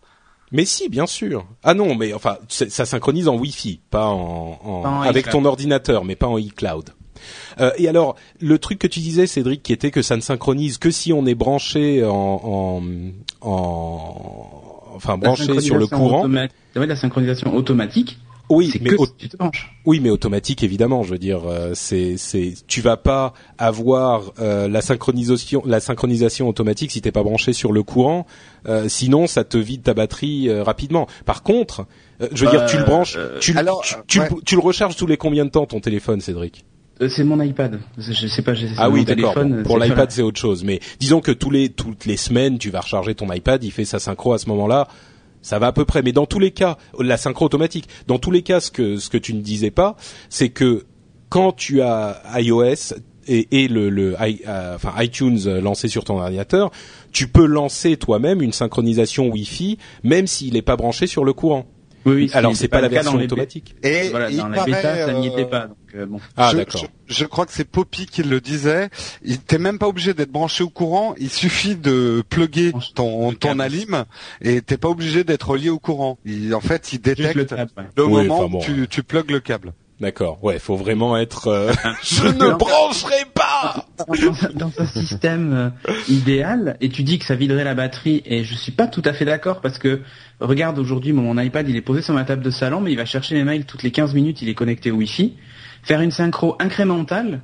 Mais si, bien sûr. Ah non, mais enfin, ça synchronise en Wi-Fi, pas en, en- Pas en avec ton ordinateur, mais pas en iCloud. Euh, et alors, le truc que tu disais, Cédric, qui était que ça ne synchronise que si on est branché en, en, en- enfin branché sur le courant. la synchronisation automatique, Oui, mais que si tu te branches. oui, mais automatique évidemment. Je veux dire, euh, c'est c'est tu vas pas avoir euh, la synchronisation la synchronisation automatique si t'es pas branché sur le courant. Euh, sinon, ça te vide ta batterie rapidement. Par contre, je veux dire, tu le branches, tu, alors, tu, tu le- ouais. tu le recharges tous les combien de temps ton téléphone, Cédric? C'est mon iPad. Je sais pas, Ah oui, d'accord. Bon, pour l'iPad, c'est autre chose. Mais disons que tous les toutes les semaines, tu vas recharger ton iPad, il fait sa synchro à ce moment-là. Ça va à peu près. Mais dans tous les cas, la synchro automatique. Dans tous les cas, ce que ce que tu ne disais pas, c'est que quand tu as iOS et, et le, le i- euh, enfin iTunes euh, lancé sur ton ordinateur, tu peux lancer toi-même une synchronisation Wi-Fi, même s'il n'est pas branché sur le courant. Oui, oui, Alors ce c'est était pas la version automatique. Et Voilà, il dans la paraît, bêta, ça n'y euh, était pas. Donc, euh, bon. Ah je, d'accord. Je, je crois que c'est Poppy qui le disait. Il t'es même pas obligé d'être branché au courant. Il suffit de plugger ton, ton câble. alim et t'es pas obligé d'être relié au courant. Il, en fait, il Juste le détecte câble, ouais. le Oui, moment où bon. tu, tu plugues le câble. D'accord. Ouais, faut vraiment être. euh, (laughs) (laughs) je ne brancherai pas. Dans, un système euh, idéal et tu dis que ça viderait la batterie et je suis pas tout à fait d'accord parce que regarde aujourd'hui mon iPad il est posé sur ma table de salon mais il va chercher mes mails toutes les 15 minutes il est connecté au Wi-Fi. Faire une synchro incrémentale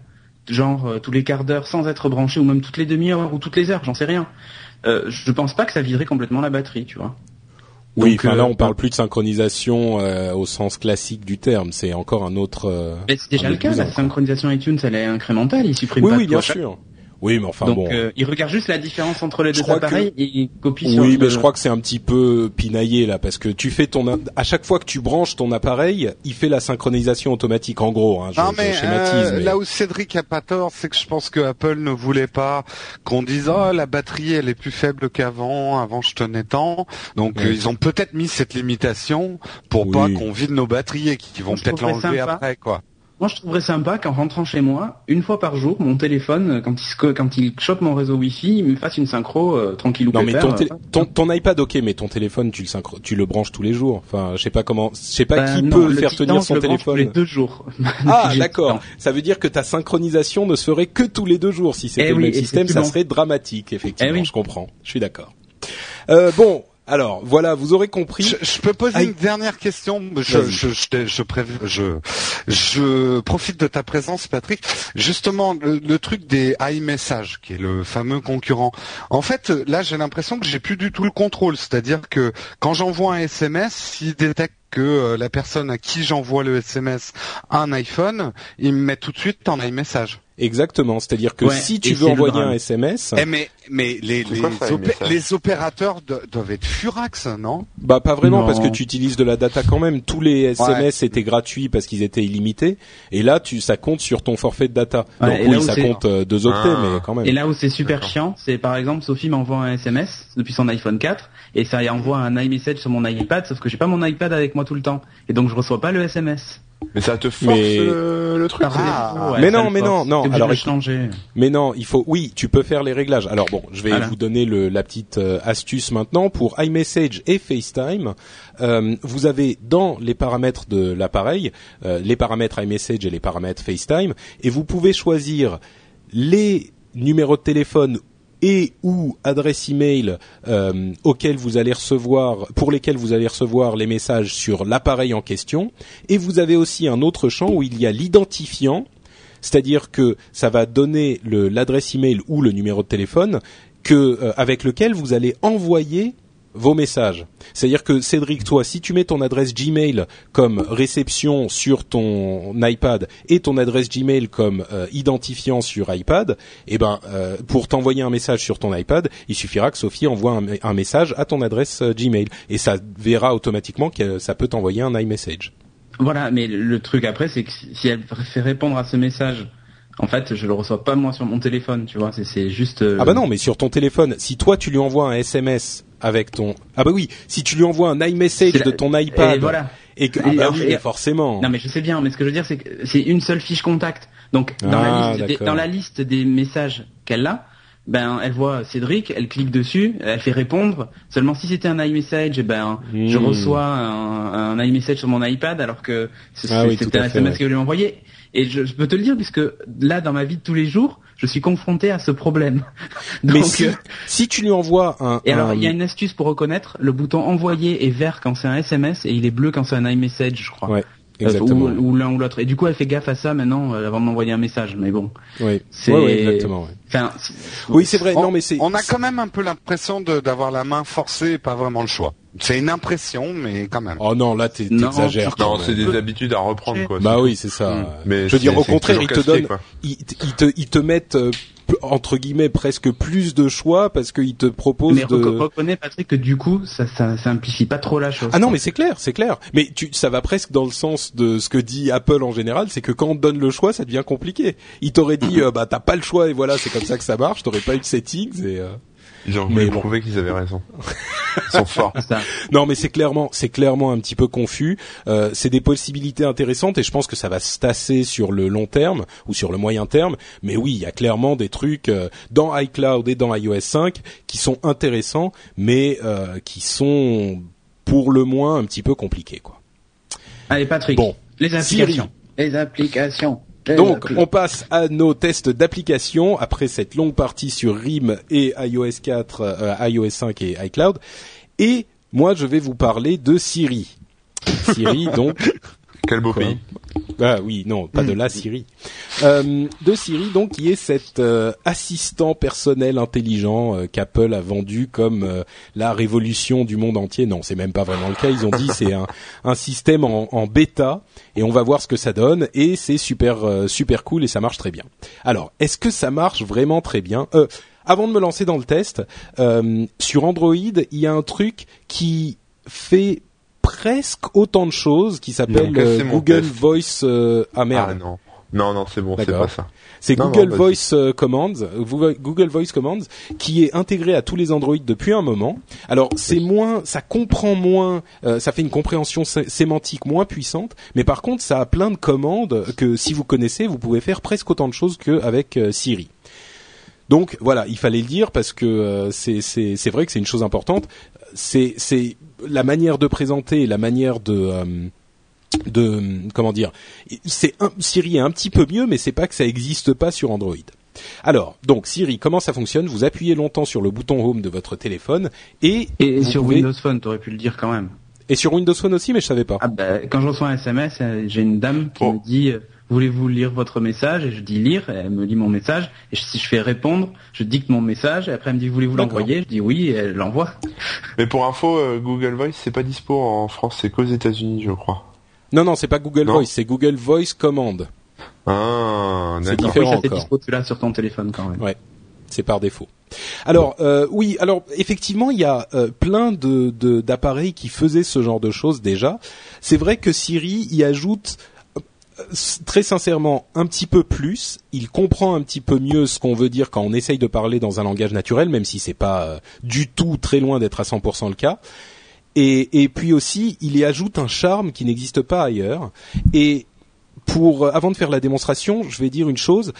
genre euh, tous les quarts d'heure sans être branché ou même toutes les demi-heures ou toutes les heures j'en sais rien. Euh, je pense pas que ça viderait complètement la batterie tu vois Oui, Donc, enfin là euh, on parle plus de synchronisation euh, au sens classique du terme, c'est encore un autre. euh, mais c'est déjà le cas la synchronisation iTunes elle est incrémentale il supprime Oui, pas oui, tout bien sûr. Oui, mais enfin donc bon. euh, il regarde juste la différence entre les Je deux crois que- appareils et il copie sur Oui, mais le- je crois que c'est un petit peu pinaillé là, parce que tu fais ton à chaque fois que tu branches ton appareil, il fait la synchronisation automatique en gros. Hein, je, non je mais, schématise. euh, mais- là où Cédric a pas tort, c'est que je pense que Apple ne voulait pas qu'on dise oh la batterie elle est plus faible qu'avant, avant je tenais tant. Donc euh, ils ont peut-être mis cette limitation pour Oui. pas qu'on vide nos batteries et qu'ils vont peut-être l'enlever après quoi. Moi, je trouverais sympa qu'en rentrant chez moi, une fois par jour, mon téléphone, euh, quand il, se co- quand il chope mon réseau Wi-Fi, il me fasse une synchro euh, tranquille ou Non mais ton, euh, ton, ton iPad ok mais ton téléphone tu le synchro- tu le branches tous les jours. Enfin je sais pas comment, je sais pas bah, qui non, peut le faire Titan, tenir je son le branche tous téléphone. les deux jours. (laughs) Ah d'accord. Ça veut dire que ta synchronisation ne se ferait que tous les deux jours. Si c'était Eh le oui, même système, ça effectivement. serait dramatique. Effectivement, Eh oui. je comprends. Je suis d'accord. Euh, bon, alors voilà, vous aurez compris. Je, je peux poser une dernière question. Je, Vas-y. je, je, t'ai- je, prév- je, je profite de ta présence, Patrick. Justement, le, le truc des iMessage, qui est le fameux concurrent. En fait, là, j'ai l'impression que j'ai plus du tout le contrôle. C'est-à-dire que quand j'envoie un SMS, s'il détecte que euh, la personne à qui j'envoie le SMS a un iPhone, il me met tout de suite en iMessage. Exactement. C'est-à-dire que Ouais, si tu veux envoyer un SMS, Eh mais mais les les, ça, opé- les opérateurs do- doivent être furax, non? Bah pas vraiment Non. parce que tu utilises de la data quand même. Tous les SMS étaient gratuits parce qu'ils étaient illimités. Et là, tu ça compte sur ton forfait de data. Ouais, Donc et là oui, où ça c'est- compte euh, deux octets, Ah. mais quand même. Et là où c'est super chiant, c'est par exemple Sophie m'envoie un SMS depuis son iPhone 4 et ça envoie un iMessage sur mon iPad, sauf que j'ai pas mon iPad avec moi tout le temps et donc je reçois pas le SMS. Mais ça te force Mais- le, le truc. Ah. Mais non, mais force. non, non, alors changer. Mais non, il faut. Oui, tu peux faire les réglages. Alors bon, je vais Voilà. vous donner le, la petite euh, astuce maintenant pour iMessage et FaceTime. euh, vous avez dans les paramètres de l'appareil euh, les paramètres iMessage et les paramètres FaceTime, et vous pouvez choisir les numéros de téléphone et ou adresse email euh, auxquels vous allez recevoir, pour lesquels vous allez recevoir les messages sur l'appareil en question. Et vous avez aussi un autre champ où il y a l'identifiant, c'est-à-dire que ça va donner l'adresse email ou le numéro de téléphone que euh, avec lequel vous allez envoyer vos messages. C'est-à-dire que Cédric, toi, si tu mets ton adresse Gmail comme réception sur ton iPad et ton adresse Gmail comme euh, identifiant sur iPad, eh ben, euh, pour t'envoyer un message sur ton iPad, il suffira que Sophie envoie un, message à ton adresse euh, Gmail et ça verra automatiquement que ça peut t'envoyer un iMessage. Voilà, mais le truc après, c'est que si elle fait répondre à ce message en fait, je le reçois pas moi sur mon téléphone, tu vois. C'est, juste. euh, Ah bah non, mais sur ton téléphone, si toi tu lui envoies un SMS avec ton ah bah oui, si tu lui envoies un iMessage la- de ton iPad Et voilà. et que ah bah oui, et- forcément. Non mais je sais bien, mais ce que je veux dire c'est que c'est une seule fiche contact. Donc dans, Ah, la, liste des, d'accord. dans la liste des messages qu'elle a, ben elle voit Cédric, elle clique dessus, elle fait répondre. Seulement si c'était un iMessage, eh ben je Hmm. reçois un, un iMessage sur mon iPad alors que c'est- Ah oui, c'était un SMS ouais. qu'elle lui envoyé. Et je, je peux te le dire puisque là dans ma vie de tous les jours, je suis confronté à ce problème. (laughs) Donc, mais si, euh, si tu lui envoies un, et alors, il y a une astuce pour reconnaître. Le bouton envoyer est vert quand c'est un SMS et il est bleu quand c'est un iMessage, je crois. Ouais, Euh, exactement. ou ou l'un ou l'autre. Et du coup, elle fait gaffe à ça maintenant euh, avant de m'envoyer un message. Mais bon, Oui, c'est. ouais, ouais, exactement. ouais. Enfin, Oui, c'est vrai. On, non, mais c'est on a quand même un peu l'impression de- d'avoir la main forcée et pas vraiment le choix. C'est une impression, mais quand même. Oh non, là Non, t'exagères. Non, même. c'est des habitudes à reprendre, quoi. Bah oui, c'est ça. Mm. Mais je veux dire, au contraire, ils te donnent, ils, ils te, ils te mettent euh, entre guillemets presque plus de choix parce qu'ils te proposent mais de. reco- reconnais Patrick que du coup, ça, ça simplifie pas trop la chose. Ah non, mais c'est clair, c'est clair. Mais tu, ça va presque dans le sens de ce que dit Apple en général, c'est que quand on te donne le choix, ça devient compliqué. Il t'aurait dit, (laughs) euh, bah t'as pas le choix et voilà, c'est comme ça que ça marche. T'aurais pas eu de settings et. euh, Ils ont Mais voulu bon. qu'ils avaient raison. Ils sont forts. Non, mais c'est clairement, c'est clairement un petit peu confus. Euh, c'est des possibilités intéressantes et je pense que ça va se tasser sur le long terme ou sur le moyen terme. Mais oui, il y a clairement des trucs euh, dans iCloud et dans iOS 5 qui sont intéressants, mais euh, qui sont pour le moins un petit peu compliqués, quoi. Allez, Patrick. Bon. Les applications. Les applications. Donc, on passe à nos tests d'application après cette longue partie sur RIM et iOS 4, euh, iOS 5 et iCloud. Et moi, je vais vous parler de Siri. Siri, (laughs) donc, Quel beau Quoi pays. Ah oui, non, pas de la Siri. Euh, de Siri, donc, qui est cet euh, assistant personnel intelligent euh, qu'Apple a vendu comme la révolution du monde entier. Non, c'est même pas vraiment le cas. Ils ont dit (laughs) c'est un, un système en, en bêta et on va voir ce que ça donne. Et c'est super super cool et ça marche très bien. Alors, est-ce que ça marche vraiment très bien? Avant de me lancer dans le test, sur Android, il y a un truc qui fait presque autant de choses qui s'appelle euh, Google. Voice euh, ah merde Ah non. Non, non, c'est bon, c'est pas ça. c'est Google non. Voice euh, Commands Google Voice Commands qui est intégré à tous les Android depuis un moment alors c'est moins ça comprend moins euh, ça fait une compréhension sé- sémantique moins puissante mais par contre ça a plein de commandes que si vous connaissez vous pouvez faire presque autant de choses qu'avec euh, Siri donc voilà, il fallait le dire parce que c'est vrai que c'est une chose importante. C'est la manière de présenter, la manière de euh, de comment dire. C'est un, Siri est un petit peu mieux, mais c'est pas que ça existe pas sur Android. Alors, donc Siri, comment ça fonctionne? Vous appuyez longtemps sur le bouton Home de votre téléphone et Et sur pouvez- Windows Phone, t'aurais pu le dire quand même. et sur Windows Phone aussi, mais je savais pas. Ah bah, quand je reçois un SMS, euh, j'ai une dame qui Oh. me dit euh, voulez-vous lire votre message? Et je dis lire, et elle me lit mon message et si je fais répondre, je dicte mon message et après elle me dit voulez-vous l'envoyer, je dis oui et elle l'envoie. Mais pour info, euh, Google Voice, c'est pas dispo en France, c'est qu'aux États-Unis, je crois. Non, non, c'est pas Google Non. Voice, c'est Google Voice Command. Ah, C'est différent oui, c'est dispo celui-là sur ton téléphone quand même. Ouais. C'est par défaut. Alors euh, oui, alors effectivement, il y a euh, plein de de- d'appareils qui faisaient ce genre de choses déjà. C'est vrai que Siri y ajoute euh, très sincèrement un petit peu plus. Il comprend un petit peu mieux ce qu'on veut dire quand on essaye de parler dans un langage naturel, même si c'est pas euh, du tout très loin d'être à 100% le cas. Et, puis aussi, il y ajoute un charme qui n'existe pas ailleurs. Et pour euh, avant de faire la démonstration, je vais dire une chose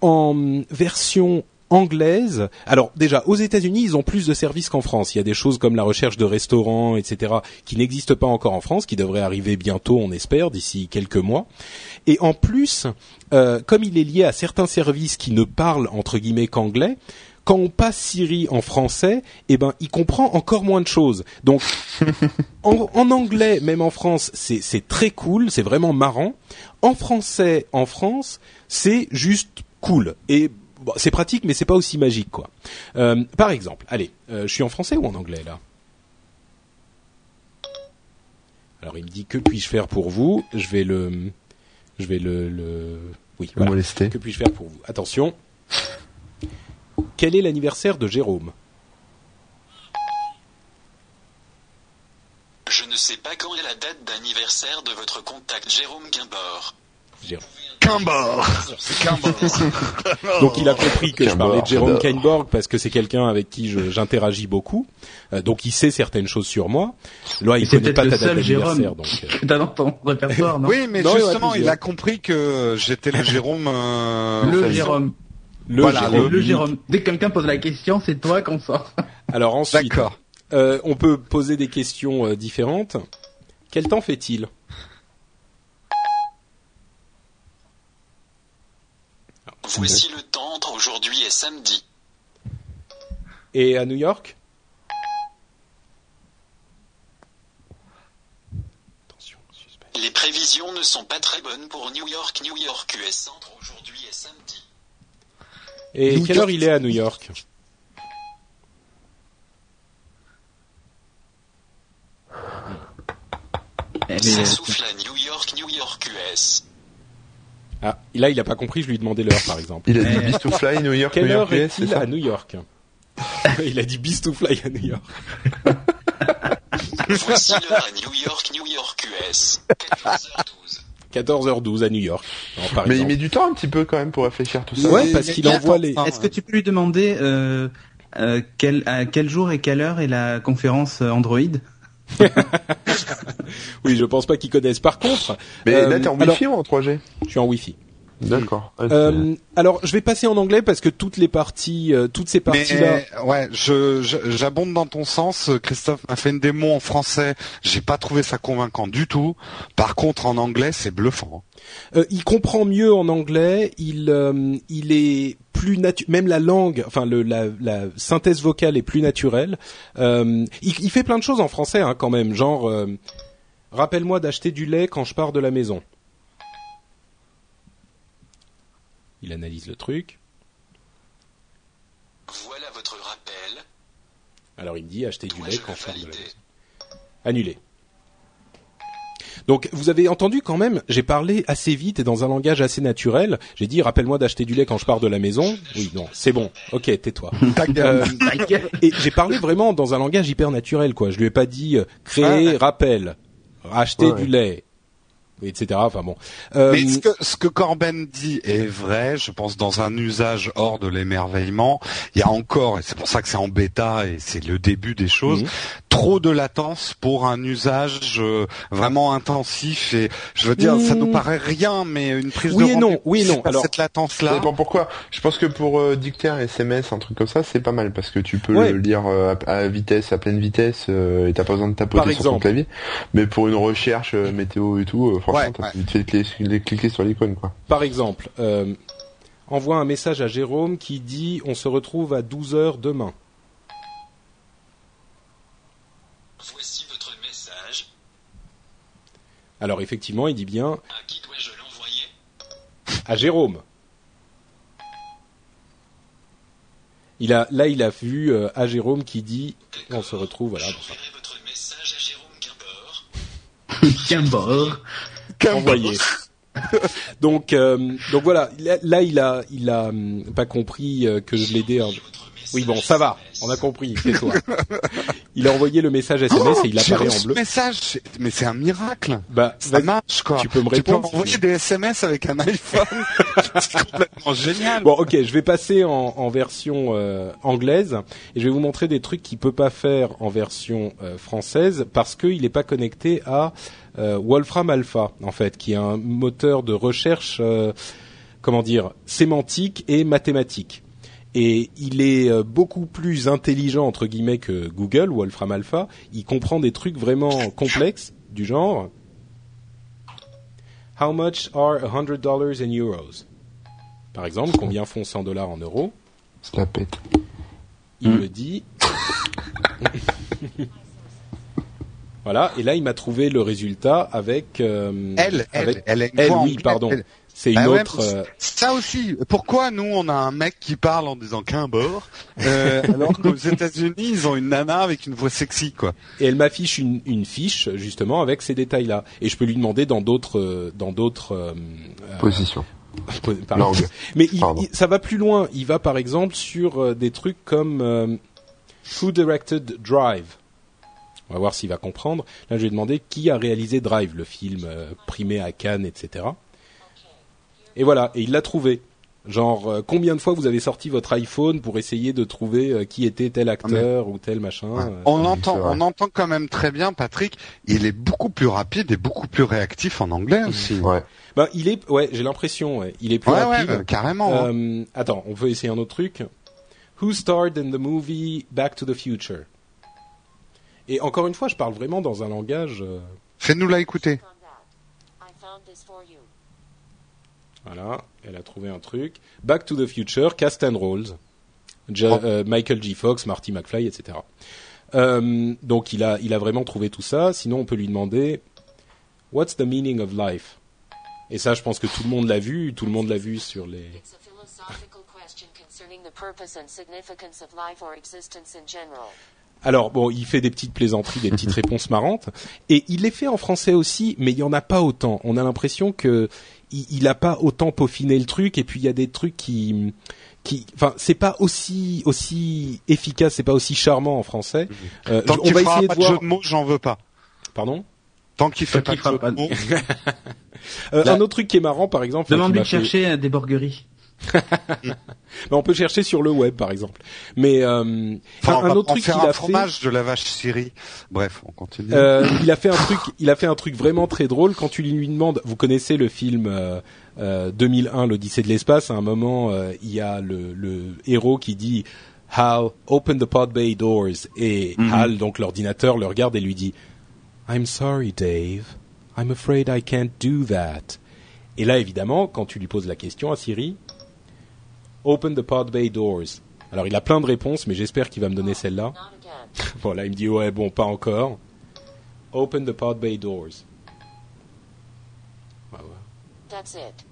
en version anglaise. Alors déjà, aux États-Unis, ils ont plus de services qu'en France. Il y a des choses comme la recherche de restaurants, etc., qui n'existent pas encore en France, qui devraient arriver bientôt, on espère, d'ici quelques mois. Et en plus, euh, comme il est lié à certains services qui ne parlent entre guillemets qu'anglais, quand on passe Siri en français, eh ben, il comprend encore moins de choses. Donc, (laughs) en, en anglais, même en France, c'est c'est très cool, c'est vraiment marrant. En français, en France, c'est juste cool et bon, c'est pratique, mais c'est pas aussi magique, quoi. Euh, par exemple, allez, euh, je suis en français ou en anglais là? Alors, il me dit que puis-je faire pour vous? Je vais le, je vais le, le... oui, voilà. molester. Que puis-je faire pour vous? Attention. Quel est l'anniversaire de Jérôme? Je ne sais pas quand est la date d'anniversaire de votre contact Jérôme Guimbord. Jérôme. Qu'un bord. C'est qu'un (laughs) bord. Donc il a compris que je parlais de Jérôme. Kainborg parce que c'est quelqu'un avec qui j'interagis beaucoup. Euh, donc il sait certaines choses sur moi. Là, il connaît peut-être pas le ta date seul Jérôme d'anniversaire. Donc, euh, dans ton répertoire, non Oui, mais Non, justement, il a compris que j'étais le Jérôme. euh, Le Jérôme. le Voilà, Jérôme. Le Jérôme. Dès que quelqu'un pose la question, c'est toi qu'on sort. Alors ensuite, D'accord. euh, on peut poser des questions euh, différentes. Quel temps fait-il? Voici le temps entre aujourd'hui et samedi. Et à New York? Attention, suspect. Les prévisions ne sont pas très bonnes pour New York, New York, US entre aujourd'hui et samedi. Et New quelle York. heure il est à New York? Ça souffle à New York, New York, US. Ah, là il a pas compris, je lui ai demandé l'heure par exemple. Il a dit Beast to Fly, New York, Quelle New York, heure est-il ça à New York? (laughs) Il a dit Beast to Fly à New York. Voici l'heure à New York, New York, US. 14h12. 14h12 à New York. Alors, par Mais il met du temps un petit peu quand même pour réfléchir tout ça. Ouais, parce qu'il envoie les- Est-ce que tu peux lui demander euh, euh, quel, à quel jour et quelle heure est la conférence euh, Android? (laughs) Oui, je pense pas qu'ils connaissent. Par contre, Mais Euh, là, t'es en alors- Wi-Fi ou en 3G je suis en Wi-Fi. D'accord. Euh, alors, je vais passer en anglais parce que toutes les parties, euh, toutes ces parties-là. Ouais, je je- j'abonde dans ton sens. Christophe m'a fait une démo en français. J'ai pas trouvé ça convaincant du tout. Par contre, en anglais, c'est bluffant. Euh, il comprend mieux en anglais. Il, euh, il est plus natu même la langue, enfin le, la, la synthèse vocale est plus naturelle. Euh, il, il fait plein de choses en français hein, quand même, genre euh, rappelle-moi d'acheter du lait quand je pars de la maison. Il analyse le truc. Voilà votre rappel. Alors il me dit acheter du lait quand vais je pars de la. Annulé. Donc vous avez entendu quand même, j'ai parlé assez vite et dans un langage assez naturel. J'ai dit rappelle-moi d'acheter du lait quand je pars de la maison. Oui, non, c'est bon. Ok, tais-toi. (laughs) Euh, et j'ai parlé vraiment dans un langage hyper naturel, quoi. Je lui ai pas dit euh, créer, Ouais. rappel, acheter Ouais. du lait, etc. Enfin bon. Euh, Mais ce que, ce que Corben dit est vrai, je pense dans un usage hors de l'émerveillement, il y a encore, et c'est pour ça que c'est en bêta et c'est le début des choses, Mhm. Trop de latence pour un usage euh, vraiment intensif et je veux dire, ça nous paraît rien, mais une prise Oui de et non, oui et non. Alors- cette latence Ça là. dépend pourquoi. Je pense que pour euh, dicter un SMS, un truc comme ça, c'est pas mal parce que tu peux Ouais. le lire euh, à, à vitesse, à pleine vitesse, euh, et t'as pas besoin de tapoter Par sur ton exemple. clavier. Mais pour une recherche euh, météo et tout, euh, franchement, Ouais, t'as ouais. vite fait de cliquer, de cliquer sur l'icône, quoi. par exemple, euh, envoie un message à Jérôme qui dit on se retrouve à 12 heures demain. Voici votre message. Alors effectivement, il dit bien À qui dois-je l'envoyer? À Jérôme. Il a là, il a vu euh, à Jérôme qui dit on se retrouve voilà. J'enverrai votre message à Jérôme Quimbord. (laughs) Qu'un bord. envoyé. (laughs) donc euh, donc voilà, là, là, il a il a hum, pas compris euh, que je l'aidais. Oui bon, ça va, on a compris, c'est toi. (laughs) il a envoyé le message SMS et il apparaît en bleu. ce message, mais c'est un miracle. Bah Ça marche quoi. tu peux me Tu peux répondre. envoyer des SMS avec un iPhone. (laughs) c'est complètement génial. Bon, ok, je vais passer en, en version euh, anglaise et je vais vous montrer des trucs qu'il peut pas faire en version euh, française parce qu'il n'est pas connecté à euh, Wolfram Alpha, en fait, qui est un moteur de recherche, euh, comment dire, sémantique et mathématique. Et il est euh, beaucoup plus intelligent entre guillemets que Google, Wolfram Alpha. Il comprend des trucs vraiment complexes du genre. How much are $100 dollars in euros? Par exemple, combien font 100 dollars en euros? Se la pète. Il Hmm. me dit. (laughs) voilà, et là il m'a trouvé le résultat avec. euh, Elle, elle, avec- elle, elle, oui, pardon. elle. C'est une Ah ouais, autre. euh, Ça aussi. Pourquoi nous on a un mec qui parle en disant qu'un bord, euh, (laughs) alors qu'aux États-Unis ils ont une nana avec une voix sexy quoi. et elle m'affiche une, une fiche justement avec ces détails-là. Et je peux lui demander dans d'autres, euh, dans d'autres. euh, euh, Position. par- Langue. Mais il- Pardon. il- ça va plus loin. Il va par exemple sur euh, des trucs comme euh, Who Directed Drive. On va voir s'il va comprendre. Là, je vais demander qui a réalisé Drive, le film euh, primé à Cannes, etc. Et voilà, et il l'a trouvé. Genre, euh, combien de fois vous avez sorti votre iPhone pour essayer de trouver euh, qui était tel acteur ou tel machin Ouais. euh. On entend, on entend quand même très bien, Patrick. Il est beaucoup plus rapide et beaucoup plus réactif en anglais aussi. Ouais. Bah, il est, ouais, j'ai l'impression, ouais, il est plus ouais, rapide. ouais, carrément. hein. Attends, on peut essayer un autre truc. Who starred in the movie Back to the Future? Et encore une fois, je parle vraiment dans un langage. euh, Fais-nous la écouter. on that. I found this for you. Voilà, elle a trouvé un truc. Back to the Future, cast and roles. Ja- Oh. euh, Michael G. Fox, Marty McFly, etc. Euh, donc il a, il a vraiment trouvé tout ça. Sinon, on peut lui demander What's the meaning of life? Et ça, je pense que tout le monde l'a vu. Tout le monde l'a vu sur les. Alors bon, il fait des petites plaisanteries, des petites (laughs) réponses marrantes, et il les fait en français aussi, mais il y en a pas autant. On a l'impression que il, il a pas autant peaufiné le truc, et puis il y a des trucs qui, qui, enfin, c'est pas aussi aussi efficace, c'est pas aussi charmant en français. Euh, Tant on qu'il va essayer pas de de voir. jeu de mots, j'en veux pas. Pardon? Tant qu'il fait Tant pas qu'il de jeu de mots. (laughs) Euh, un autre truc qui est marrant, par exemple. qui Demande-lui m'a de chercher euh, des borgueries. (laughs) Ben, on peut chercher sur le web, par exemple. Mais euh, Enfin, un, on va un autre truc qu'il a fait. fromage de la vache Syrie. Bref, on continue. Euh, il a fait un truc, il a fait un truc vraiment très drôle quand tu lui demandes. Vous connaissez le film euh, euh, 2001, l'Odyssée de l'espace? À un moment, il y a le, le héros qui dit Hal, open the pod bay doors. Et Mhm. Hal, donc l'ordinateur, le regarde et lui dit I'm sorry, Dave. I'm afraid I can't do that. Et là, évidemment, quand tu lui poses la question à Siri, Open the pod bay doors. Alors, il a plein de réponses, mais j'espère qu'il va me donner celle-là. (laughs) Voilà, il me dit ouais, bon, pas encore. Open the pod bay doors. Ouais, ouais. That's it.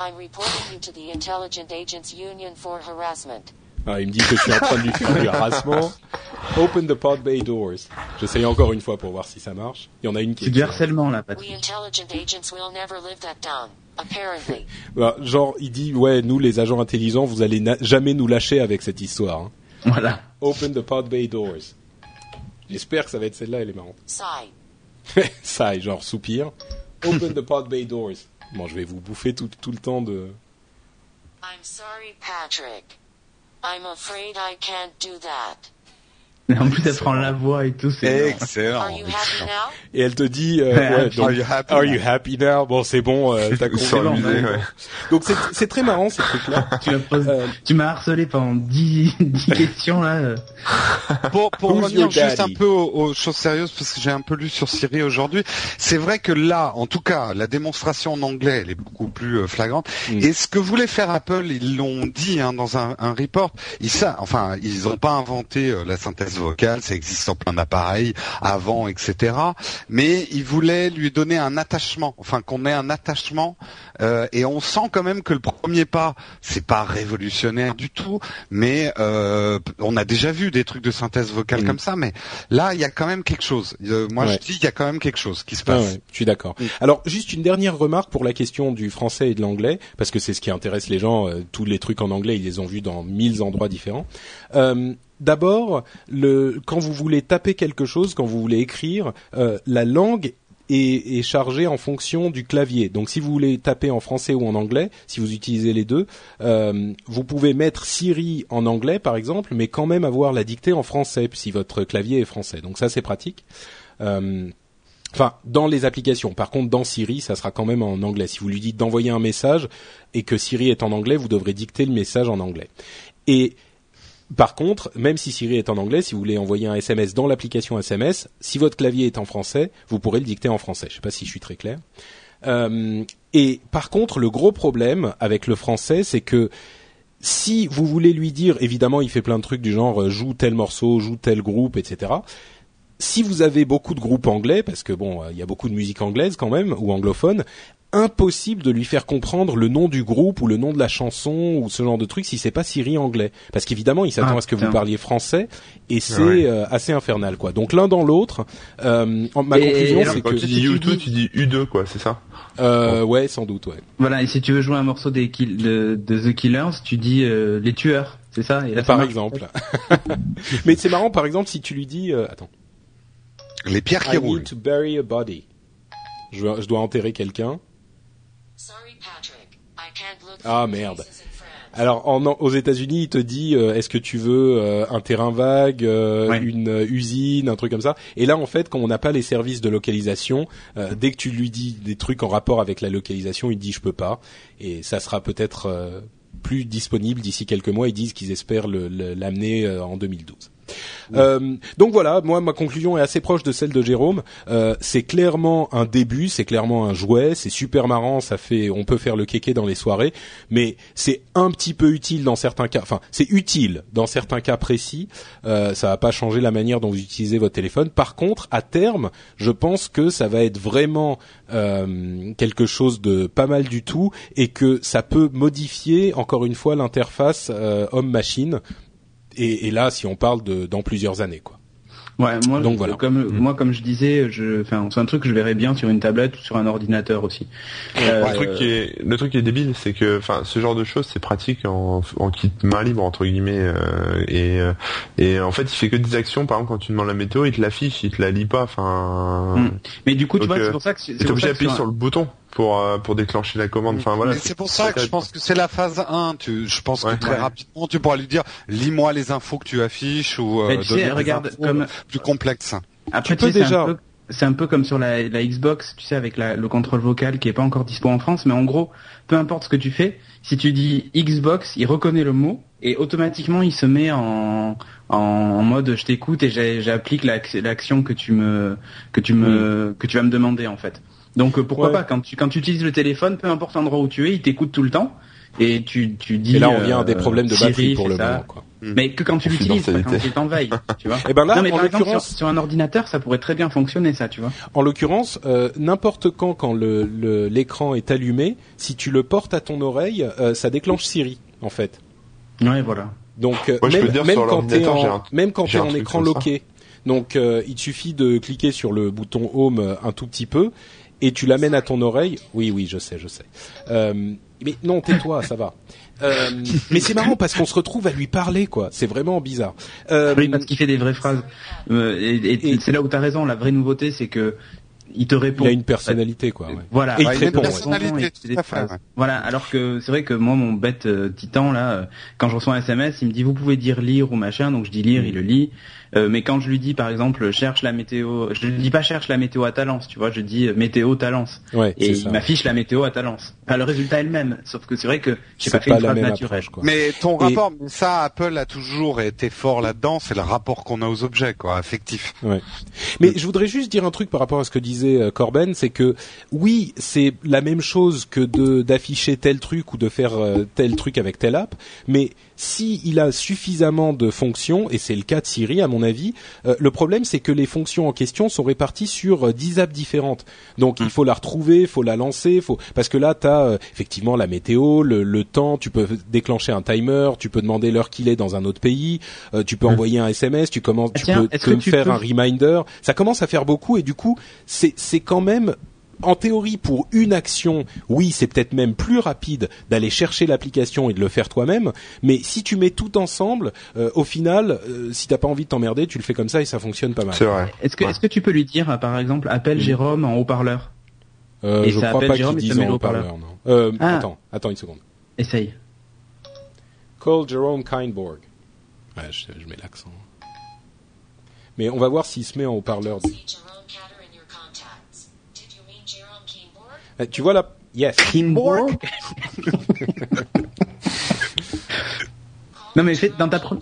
I'm reporting you to the Intelligent Agents Union for harassment. Ah, il me dit que je suis en train de lui faire du harassement. (laughs) Open the pod bay doors. J'essaye encore une fois pour voir si ça marche. Il y en a une qui C'est est du harcèlement là, We Patrick. intelligent agents will never live that down. Apparently. (laughs) Bah, genre, il dit ouais, nous les agents intelligents, vous allez jamais nous lâcher avec cette histoire. hein. Voilà. Open the pod bay doors. J'espère que ça va être celle-là, elle est marrante. Sigh. (laughs) et genre soupir. Open the pod bay doors. Bon, je vais vous bouffer tout, tout le temps de. I'm sorry, Patrick. I'm afraid I can't do that. Et (laughs) en plus, elle prend la voix et tout. C'est Excellent. Are you happy now? Et elle te dit, euh, Ouais, ouais, (laughs) donc, Are you happy Are now? you happy now? Bon, c'est bon, euh, t'as (laughs) compris. ouais. Donc c'est c'est très marrant ces trucs-là. tu m'as posé- Euh, tu m'as harcelé pendant 10, 10 questions là. Pour, pour revenir juste un peu aux, aux choses sérieuses, parce que j'ai un peu lu sur Siri aujourd'hui, c'est vrai que là, en tout cas, la démonstration en anglais, elle est beaucoup plus euh, flagrante. Mm. Et ce que voulait faire Apple, ils l'ont dit hein, dans un, un report, ils ça, enfin, ils n'ont pas inventé euh, la synthèse vocale, ça existe en plein d'appareils avant, etc. Mais ils voulaient lui donner un attachement, enfin qu'on ait un attachement. euh, et on sent quand même que le premier pas, c'est pas révolutionnaire du tout, mais euh, on a déjà vu des trucs de synthèse vocale Mm. comme ça, mais là, il y a quand même quelque chose. Euh, moi, Ouais. je dis, il y a quand même quelque chose qui se Ah passe. ouais, je suis d'accord. Alors juste une dernière remarque pour la question du français et de l'anglais, parce que c'est ce qui intéresse les gens. euh, tous les trucs en anglais, ils les ont vus dans mille endroits différents. Euh, D'abord, quand vous voulez taper quelque chose, quand vous voulez écrire, euh, la langue est, est chargée en fonction du clavier. Donc si vous voulez taper en français ou en anglais, si vous utilisez les deux, euh, vous pouvez mettre Siri en anglais par exemple, mais quand même avoir la dictée en français si votre clavier est français. Donc ça c'est pratique. Euh, Enfin, dans les applications. Par contre, dans Siri, ça sera quand même en anglais. Si vous lui dites d'envoyer un message et que Siri est en anglais, vous devrez dicter le message en anglais. Et par contre, même si Siri est en anglais, si vous voulez envoyer un SMS dans l'application SMS, si votre clavier est en français, vous pourrez le dicter en français. Je sais pas si je suis très clair. Euh, et par contre, le gros problème avec le français, c'est que si vous voulez lui dire, évidemment, il fait plein de trucs du genre euh, joue tel morceau, joue tel groupe, etc si vous avez beaucoup de groupes anglais, parce que bon, euh, il y a beaucoup de musique anglaise quand même ou anglophone, impossible de lui faire comprendre le nom du groupe ou le nom de la chanson ou ce genre de truc si c'est pas Siri anglais, parce qu'évidemment il s'attend Ah, à ce que vous parliez français et c'est Ouais. euh, assez infernal quoi. Donc l'un dans l'autre, euh, ma Et conclusion c'est que tu dis tu U2, dis- tu dis U2, quoi, c'est ça? Euh, ouais sans doute ouais. Voilà. Et si tu veux jouer un morceau des Kill- de, de The Killers, tu dis euh, les tueurs, c'est ça? Et là, ça par exemple. (laughs) Mais c'est marrant par exemple si tu lui dis euh, attends Les pierres qui I roulent. need to bury a body. Je, je dois enterrer quelqu'un. Sorry, Patrick. I can't look Ah, merde. Alors en, aux États-Unis, il te dit euh, est-ce que tu veux euh, un terrain vague, euh, Ouais. une usine, un truc comme ça? Et là, en fait, quand on n'a pas les services de localisation, euh, dès que tu lui dis des trucs en rapport avec la localisation, il dit je peux pas. Et ça sera peut-être euh, plus disponible d'ici quelques mois. Ils disent qu'ils espèrent l'amener euh, en 2012. Euh, donc voilà, moi ma conclusion est assez proche de celle de Jérôme. Euh, c'est clairement un début, c'est clairement un jouet, c'est super marrant, ça fait, on peut faire le kéké dans les soirées, mais c'est un petit peu utile dans certains cas. Enfin, c'est utile dans certains cas précis. Euh, ça va pas changer la manière dont vous utilisez votre téléphone. Par contre, à terme, je pense que ça va être vraiment euh, quelque chose de pas mal du tout et que ça peut modifier encore une fois l'interface homme-machine et, et là, si on parle de dans plusieurs années, quoi. Ouais, moi, Donc voilà. comme Mm. moi, comme je disais, je, enfin, c'est un truc que je verrais bien sur une tablette ou sur un ordinateur aussi. Euh, Le truc qui est, le truc qui est débile, c'est que, enfin, ce genre de choses, c'est pratique en, en kit main libre entre guillemets, euh, et euh, et en fait, il fait que des actions. Par exemple, quand tu demandes la météo, il te l'affiche, il te la lit pas. Enfin, Mm. Mais du coup, tu vois, euh, c'est pour ça que c'est obligé d'appuyer sur sur un- le bouton pour euh, pour déclencher la commande. Enfin voilà. Mais c'est pour ça que je pense que c'est la phase 1. Tu, je pense Ouais. que très Ouais. rapidement, tu pourras lui dire, lis-moi les infos que tu affiches ou euh, tu sais, regarde, comme- plus complexes. Après, Tu peux sais, c'est déjà- un peu- C'est un peu comme sur la, la Xbox, tu sais, avec la- le contrôle vocal qui est pas encore dispo en France, mais en gros, peu importe ce que tu fais, si tu dis Xbox, il reconnaît le mot et automatiquement il se met en, en, en mode je t'écoute et j'ai- j'applique l'ac- l'action que tu me que tu me que tu vas me demander en fait. Donc euh, pourquoi Ouais. pas quand tu quand tu utilises le téléphone, peu importe l'endroit où tu es, il t'écoute tout le temps et tu tu dis. Et là, on vient à des euh, problèmes de Siri, batterie pour le ça. moment, quoi. Mais que quand tu l'utilises, quand il t'envahit, tu vois. Et ben là, non mais en par exemple sur, l'occurrence, sur un ordinateur, ça pourrait très bien fonctionner ça, tu vois. En l'occurrence, euh, n'importe quand, quand le- l'écran est allumé, si tu le portes à ton oreille, euh, ça déclenche Siri, en fait. Ouais, voilà. Donc euh, Moi, même, dire, même quand j'ai en, un- même quand t'es en écran loqué, donc euh, il te suffit de cliquer sur le bouton Home un tout petit peu et tu l'amènes à ton oreille. Oui, oui, je sais, je sais. Euh, mais non, tais-toi, ça va. Euh, (laughs) mais c'est marrant parce qu'on se retrouve à lui parler, quoi. C'est vraiment bizarre. Euh, Oui, parce qu'il fait des vraies phrases. Euh, et et Et- c'est là où t'as raison. La vraie nouveauté, c'est que il te répond. il a une personnalité, quoi. ouais. Voilà. Et il te il a une répond, ouais. tout à fait, ouais. Voilà. Alors que c'est vrai que moi, mon bête euh, titan là, euh, quand je reçois un SMS, il me dit vous pouvez dire lire ou machin, donc je dis lire, il le lit. Euh, mais quand je lui dis par exemple cherche la météo, je lui dis pas cherche la météo à Talence, tu vois, je dis euh, météo Talence. Ouais, Et il m'affiche la météo à Talence. Enfin, le résultat est le même, sauf que c'est vrai que j'ai C'est pas fait pas une phrase même naturelle. approche, quoi. Mais ton Et- rapport, ça, Apple a toujours été fort là-dedans. C'est le rapport qu'on a aux objets, quoi, affectif. Ouais. Mais je voudrais juste dire un truc par rapport à ce que disait euh, Corben, c'est que oui, c'est la même chose que de d'afficher tel truc ou de faire tel truc avec telle app, mais si il a suffisamment de fonctions et c'est le cas de Siri à mon avis, euh, le problème c'est que les fonctions en question sont réparties sur euh, 10 apps différentes. Donc il faut la retrouver, il faut la lancer, faut parce que là tu as effectivement la météo, le, le temps, tu peux déclencher un timer, tu peux demander l'heure qu'il est dans un autre pays, euh, tu peux envoyer un SMS, tu commences Ah, tu tiens, peux est-ce te que tu faire peux- un reminder. Ça commence à faire beaucoup et du coup, c'est c'est quand même en théorie pour une action, oui, c'est peut-être même plus rapide d'aller chercher l'application et de le faire toi-même, mais si tu mets tout ensemble, euh, au final, euh, si t'as pas envie de t'emmerder, tu le fais comme ça et ça fonctionne pas mal. C'est vrai. Est-ce que Ouais. est-ce que tu peux lui dire par exemple appelle Jérôme en haut-parleur Euh, Et je ça crois appelle pas Jérôme qu'ils disent met en le haut-parleur, non. Euh, Ah. Attends, attends une seconde. Essaye. Call Jerome Kindborg. Ouais, je, je mets l'accent. Mais on va voir s'il se met en haut-parleur. Tu vois là Yes. Kimborg Non mais dans ta pre-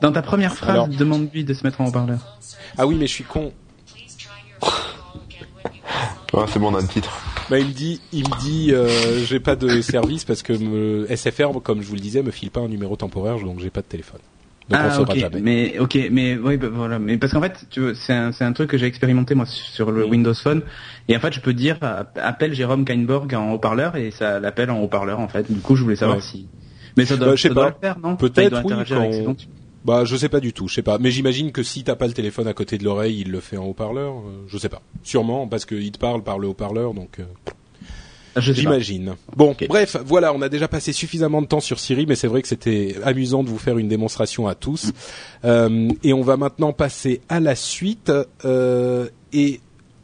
dans ta première phrase, Alors- demande-lui de se mettre en haut-parleur. Ah oui, mais je suis con. Please (laughs) try your phone call again when you have Ouais, c'est bon, on a le titre. Bah, il me dit, il me dit, euh, j'ai pas de service parce que me, SFR, comme je vous le disais, me file pas un numéro temporaire, donc j'ai pas de téléphone. Donc on ah saura ok, jamais. mais ok, mais oui, bah, voilà, mais parce qu'en fait, tu vois, c'est un, c'est un truc que j'ai expérimenté moi sur le Windows Phone, et en fait, je peux dire euh, appelle Jérôme Kainborg en haut-parleur et ça l'appelle en haut-parleur en fait. Du coup, je voulais savoir Ouais. si, mais ça doit, Bah, je sais ça doit le faire, non? Peut-être, Enfin, il doit oui, interagir avec quand- ses dons. Bah, je sais pas du tout, je sais pas. Mais j'imagine que si t'as pas le téléphone à côté de l'oreille, il le fait en haut-parleur. euh, je sais pas. Sûrement parce qu'il te parle par le haut-parleur, donc. euh. J'imagine. Bon, bref, voilà, on a déjà passé suffisamment de temps sur Siri, mais c'est vrai que c'était amusant de vous faire une démonstration à tous. Euh, et on va maintenant passer à la suite euh, et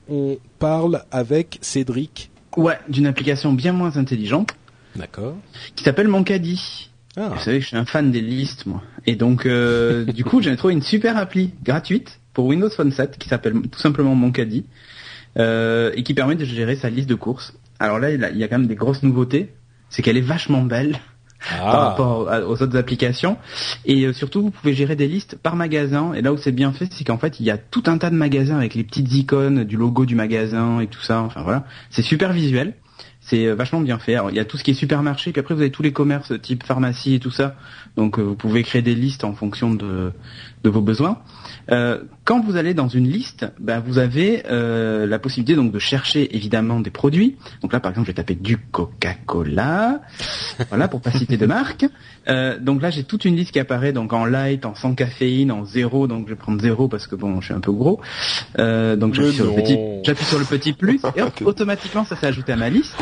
on parle avec Cédric. Ouais, d'une application bien moins intelligente. D'accord. qui s'appelle Mon Caddie. Ah. Vous savez que je suis un fan des listes, moi. Et donc, euh, (laughs) du coup, j'ai trouvé une super appli gratuite pour Windows Phone 7 qui s'appelle tout simplement Mon Caddie euh, et qui permet de gérer sa liste de courses. Alors là, il y a- quand même des grosses nouveautés. C'est qu'elle est vachement belle par Ah. rapport à- aux autres applications. Et euh, surtout, vous pouvez gérer des listes par magasin. Et là où c'est bien fait, c'est qu'en fait, il y a tout un tas de magasins avec les petites icônes du logo du magasin et tout ça. Enfin voilà, c'est super visuel. C'est euh, vachement bien fait. Alors, il y a tout ce qui est supermarché, puis après vous avez tous les commerces type pharmacie et tout ça. Donc euh, vous pouvez créer des listes en fonction de, de vos besoins. Euh, quand vous allez dans une liste, ben, vous avez euh, la possibilité donc de chercher évidemment des produits. Donc là par exemple je vais taper du Coca-Cola, (laughs) voilà pour pas citer de marque. Euh, donc là j'ai toute une liste qui apparaît donc en light, en sans caféine, en zéro. Donc je vais prendre zéro parce que bon je suis un peu gros. Euh, donc j'appuie sur le petit, j'appuie sur le petit plus et hop, (laughs) automatiquement ça s'est ajouté à ma liste.